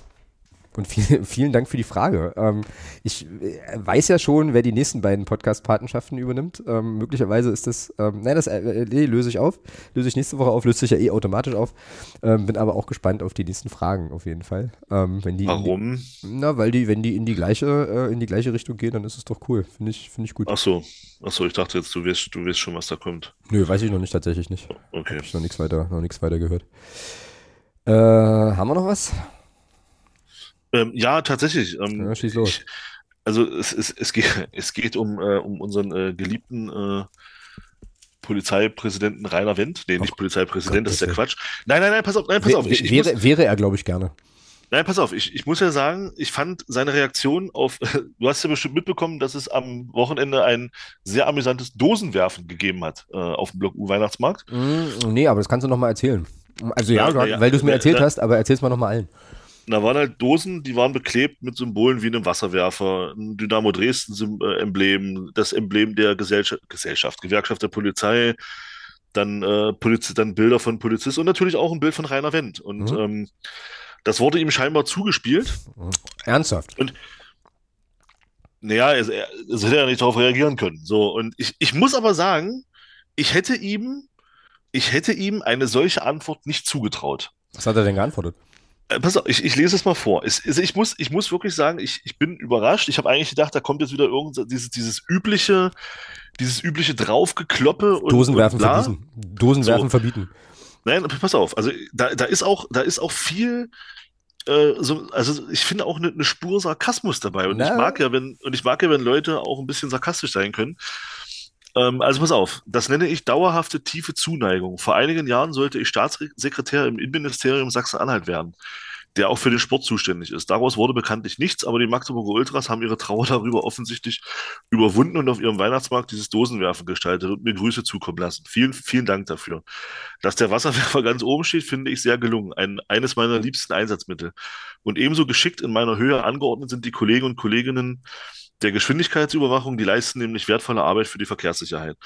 Und viel, vielen Dank für die Frage. Ähm, ich äh, weiß ja schon, wer die nächsten beiden Podcast-Patenschaften übernimmt. Ähm, möglicherweise ist das, ähm, nein, das äh, nee, löse ich auf. Löse ich nächste Woche auf, löst sich ja eh automatisch auf. Ähm, bin aber auch gespannt auf die nächsten Fragen auf jeden Fall. Ähm, wenn die
Warum?
Die, na, weil die, wenn die in die gleiche, äh, in die gleiche Richtung gehen, dann ist es doch cool. Finde ich, finde ich gut.
Ach so. Ach so, ich dachte jetzt, du weißt, du weißt schon, was da kommt.
Nö, weiß ich noch nicht, tatsächlich nicht.
Okay.
Hab ich noch nichts weiter, noch nichts weiter gehört. Äh, haben wir noch was?
Ähm, ja, tatsächlich. Ähm,
Ja, schieß los.
Ich, also es, es, es, geht, es geht um, äh, um unseren äh, geliebten äh, Polizeipräsidenten Rainer Wendt. Nee, nicht Polizeipräsident, das ist der
Gott,
Quatsch. Nein, nein, nein, pass auf, nein, pass
Wär-
auf. Ich, ich muss,
wäre, wäre er, glaube ich, gerne.
nein, pass auf, ich, ich muss ja sagen, ich fand seine Reaktion auf, du hast ja bestimmt mitbekommen, dass es am Wochenende ein sehr amüsantes Dosenwerfen gegeben hat äh, auf dem Block U Weihnachtsmarkt.
Mm, nee, aber das kannst du noch mal erzählen. Also ja,
Ja, ja,
weil du es mir
na-
erzählt
na-
hast, aber erzähl's mal noch mal allen.
Da waren halt Dosen, die waren beklebt mit Symbolen wie einem Wasserwerfer, ein Dynamo Dresden-Emblem, das Emblem der Gesellschaft, Gesellschaft, Gewerkschaft der Polizei, dann, äh, Poliz dann Bilder von Polizisten und natürlich auch ein Bild von Rainer Wendt. Und
Mhm.
ähm, das wurde ihm scheinbar zugespielt.
Ernsthaft.
Naja, es, es hätte ja nicht darauf reagieren können. So, und ich, ich muss aber sagen, ich hätte ihm, ich hätte ihm eine solche Antwort nicht zugetraut.
Was hat er denn geantwortet?
Äh, Pass auf, ich, ich lese es mal vor. Es, es, ich, muss, ich muss wirklich sagen, ich, ich bin überrascht. Ich habe eigentlich gedacht, da kommt jetzt wieder irgend dieses, dieses übliche, dieses übliche Draufgekloppe und,
Dosenwerfen
und
verbieten. Dosenwerfen
So.
verbieten.
Nein, pass auf. Also da, da ist auch, da ist auch viel, äh, so, also ich finde auch eine, eine Spur Sarkasmus dabei. Und ich
Na.
mag ja, wenn, und ich mag ja, wenn Leute auch ein bisschen sarkastisch sein können. Ähm, also pass auf, das nenne ich dauerhafte tiefe Zuneigung. Vor einigen Jahren sollte ich Staatssekretär im Innenministerium Sachsen-Anhalt werden, der auch für den Sport zuständig ist. Daraus wurde bekanntlich nichts, aber die Magdeburger Ultras haben ihre Trauer darüber offensichtlich überwunden und auf ihrem Weihnachtsmarkt dieses Dosenwerfen gestaltet und mir Grüße zukommen lassen. Vielen, vielen Dank dafür. Dass der Wasserwerfer ganz oben steht, finde ich sehr gelungen. Ein, eines meiner liebsten Einsatzmittel. Und ebenso geschickt in meiner Höhe angeordnet sind die Kollegen und Kolleginnen der Geschwindigkeitsüberwachung, die leisten nämlich wertvolle Arbeit für die Verkehrssicherheit.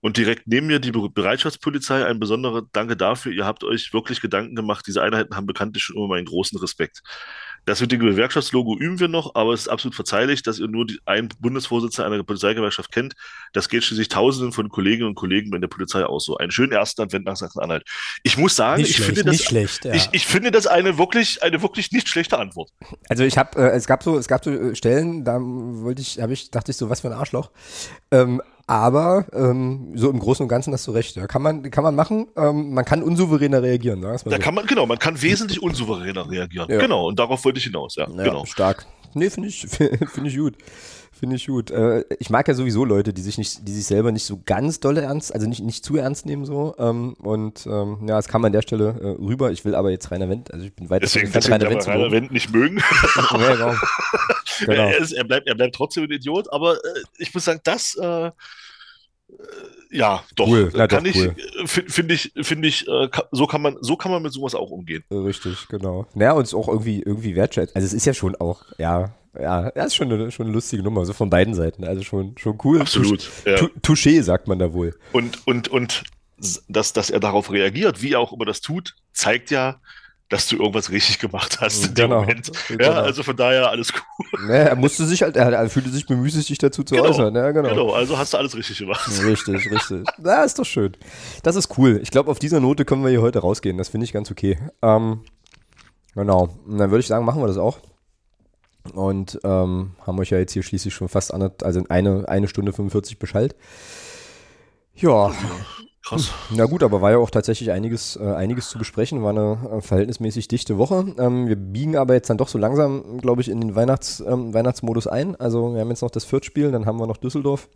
Und direkt neben mir die Be- Bereitschaftspolizei, ein besonderer Danke dafür. Ihr habt euch wirklich Gedanken gemacht. Diese Einheiten haben bekanntlich schon immer meinen großen Respekt. Das mit dem Gewerkschaftslogo üben wir noch, aber es ist absolut verzeihlich, dass ihr nur die, einen Bundesvorsitzenden einer Polizeigewerkschaft kennt. Das geht schließlich Tausenden von Kolleginnen und Kollegen in der Polizei auch so. Einen schönen ersten Advent nach Sachsen-Anhalt. Ich muss sagen,
Nicht
ich
schlecht,
finde das,
schlecht. Ja.
ich, ich finde das eine wirklich, eine wirklich nicht schlechte Antwort.
Also ich habe, äh, es gab so, es gab so äh, Stellen, da wollte ich, habe ich, dachte ich so, was für ein Arschloch. Ähm, aber ähm, so im Großen und Ganzen hast du recht. Ja. Kann man, kann man machen. Ähm, man kann unsouveräner reagieren. Mal
Da
so.
kann man, genau, man kann wesentlich unsouveräner reagieren.
Ja.
Genau, und darauf wollte ich hinaus, ja.
Ja,
Genau.
stark. Nee, finde ich, finde ich gut. Finde ich gut. Äh, ich mag ja sowieso Leute, die sich nicht, die sich selber nicht so ganz dolle ernst, also nicht, nicht zu ernst nehmen so. Ähm, und ähm, ja, das kam an der Stelle äh, rüber. Ich will aber jetzt Rainer Wendt, also ich bin weit
Deswegen, deswegen kann man Rainer Wendt nicht mögen.
Ja, genau. genau.
Er, ist, er, bleibt, er bleibt trotzdem ein Idiot, aber äh, ich muss sagen, das, äh, äh, ja, doch,
Cool,
kann
doch,
ich,
cool.
äh, fi- finde ich, finde ich, äh, so kann man, so kann man mit sowas auch umgehen.
Richtig, genau. Naja, und es ist auch irgendwie, irgendwie wertschätzen. Also es ist ja schon auch, ja, ja, ja, ist schon eine, schon eine lustige Nummer, so von beiden Seiten. Also schon, schon cool.
Absolut. Ja.
Tou- Touché, sagt man da wohl.
Und, und, und dass, dass er darauf reagiert, wie er auch immer das tut, zeigt ja, dass du irgendwas richtig gemacht hast in dem
Genau,
Moment.
genau.
Ja, also von daher alles cool.
Naja, er musste sich halt, er, fühlte sich bemüßigt, sich dazu zu
Genau,
äußern. Ja, genau.
Genau, also hast du alles richtig gemacht.
Richtig, richtig. Na, ist doch schön. Das ist cool. Ich glaube, auf dieser Note können wir hier heute rausgehen. Das finde ich ganz okay. Ähm, genau. Und dann würde ich sagen, machen wir das auch. Und ähm, haben euch ja jetzt hier schließlich schon fast eine, also eine, eine Stunde 45 beschallt. Ja,
Krass.
na gut, aber war ja auch tatsächlich einiges, äh, einiges zu besprechen. War eine äh, verhältnismäßig dichte Woche. Ähm, wir biegen aber jetzt dann doch so langsam, glaube ich, in den Weihnachts, ähm, Weihnachtsmodus ein. Also wir haben jetzt noch das Viertspiel, dann haben wir noch Düsseldorf.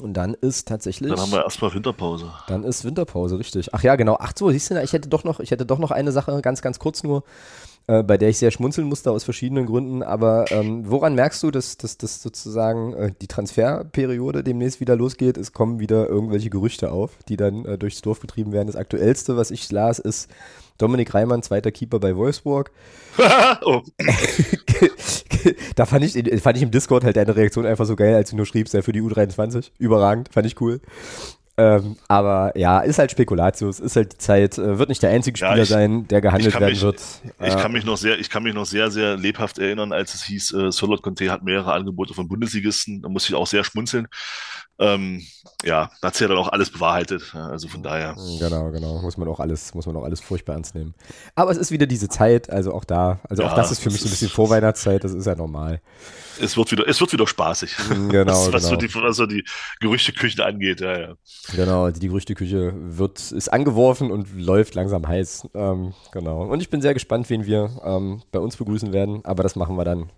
Und dann ist tatsächlich.
Dann haben wir erstmal Winterpause.
Dann ist Winterpause, richtig. Ach ja, genau. Ach so, siehst du, ich hätte doch noch, ich hätte doch noch eine Sache, ganz, ganz kurz nur, äh, bei der ich sehr schmunzeln musste aus verschiedenen Gründen. Aber ähm, woran merkst du, dass, dass, dass sozusagen äh, die Transferperiode demnächst wieder losgeht? Es kommen wieder irgendwelche Gerüchte auf, die dann äh, durchs Dorf getrieben werden. Das aktuellste, was ich las, ist Dominik Reimann, zweiter Keeper bei Wolfsburg.
oh,
da fand ich, fand ich im Discord halt deine Reaktion einfach so geil, als du nur schriebst, ja, für die U23. Überragend, fand ich cool. Ähm, aber ja, ist halt Spekulatius, ist halt die Zeit, äh, wird nicht der einzige Spieler ja, ich, sein, der gehandelt werden
mich,
wird.
Ich kann mich noch sehr, ich kann mich noch sehr, sehr lebhaft erinnern, als es hieß, äh, Solot Conte hat mehrere Angebote von Bundesligisten. Da muss ich auch sehr schmunzeln. Ähm, ja, hat sich ja dann auch alles bewahrheitet. Also von daher.
Genau, genau. Muss man auch alles, muss man auch alles furchtbar ernst nehmen. Aber es ist wieder diese Zeit, also auch da, also ja, auch das ist für mich so ein bisschen Vorweihnachtszeit, das ist ja normal.
Es wird wieder, es wird wieder spaßig.
Genau.
was, was,
genau.
So die, was so die Gerüchteküche angeht, ja, ja.
Genau, die, die Gerüchteküche wird, ist angeworfen und läuft langsam heiß. Ähm, genau. Und ich bin sehr gespannt, wen wir ähm, bei uns begrüßen werden, aber das machen wir dann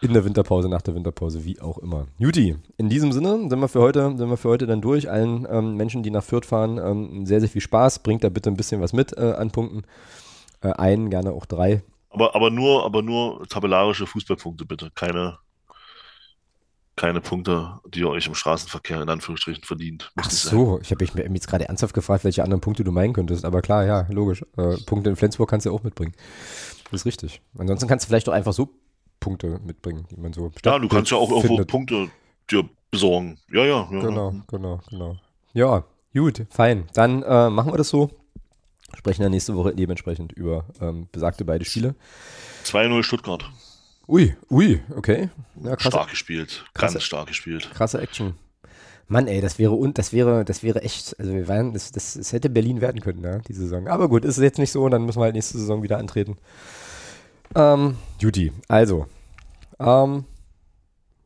in der Winterpause, nach der Winterpause, wie auch immer. Juti, in diesem Sinne sind wir für heute, sind wir für heute dann durch. Allen ähm, Menschen, die nach Fürth fahren, ähm, sehr, sehr viel Spaß. Bringt da bitte ein bisschen was mit äh, an Punkten. Äh, einen, gerne auch drei.
Aber, aber nur, aber nur tabellarische Fußballpunkte bitte. Keine, keine Punkte, die ihr euch im Straßenverkehr in Anführungsstrichen verdient.
Ach so, sein. ich habe mich jetzt gerade ernsthaft gefragt, welche anderen Punkte du meinen könntest. Aber klar, ja, logisch. Äh, Punkte in Flensburg kannst du auch mitbringen. Das ist richtig. Ansonsten kannst du vielleicht auch einfach so Punkte mitbringen, die man so
Ja, du kannst ja auch findet. irgendwo Punkte dir besorgen. Ja, ja, ja.
Genau, genau, genau. Ja, gut, fein. Dann äh, machen wir das so. Sprechen dann nächste Woche dementsprechend über ähm, besagte beide Spiele.
2-0 Stuttgart.
Ui, ui, okay.
Ja, krasse, stark gespielt. Krasse, ganz stark gespielt.
Krasse Action. Mann, ey, das wäre und das wäre, das wäre echt, also wir waren, das, das, das hätte Berlin werden können, ja, die Saison. Aber gut, ist es jetzt nicht so, dann müssen wir halt nächste Saison wieder antreten. Ähm, Judy, also, ähm,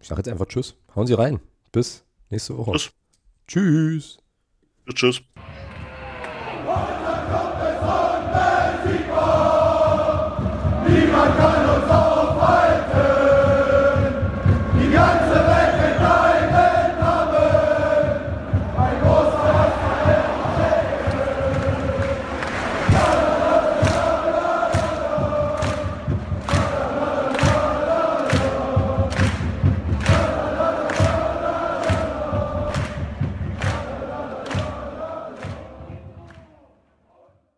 ich sage jetzt einfach Tschüss. Hauen Sie rein. Bis nächste Woche. Tschüss. Tschüss.
Ja, tschüss.
Niemand kann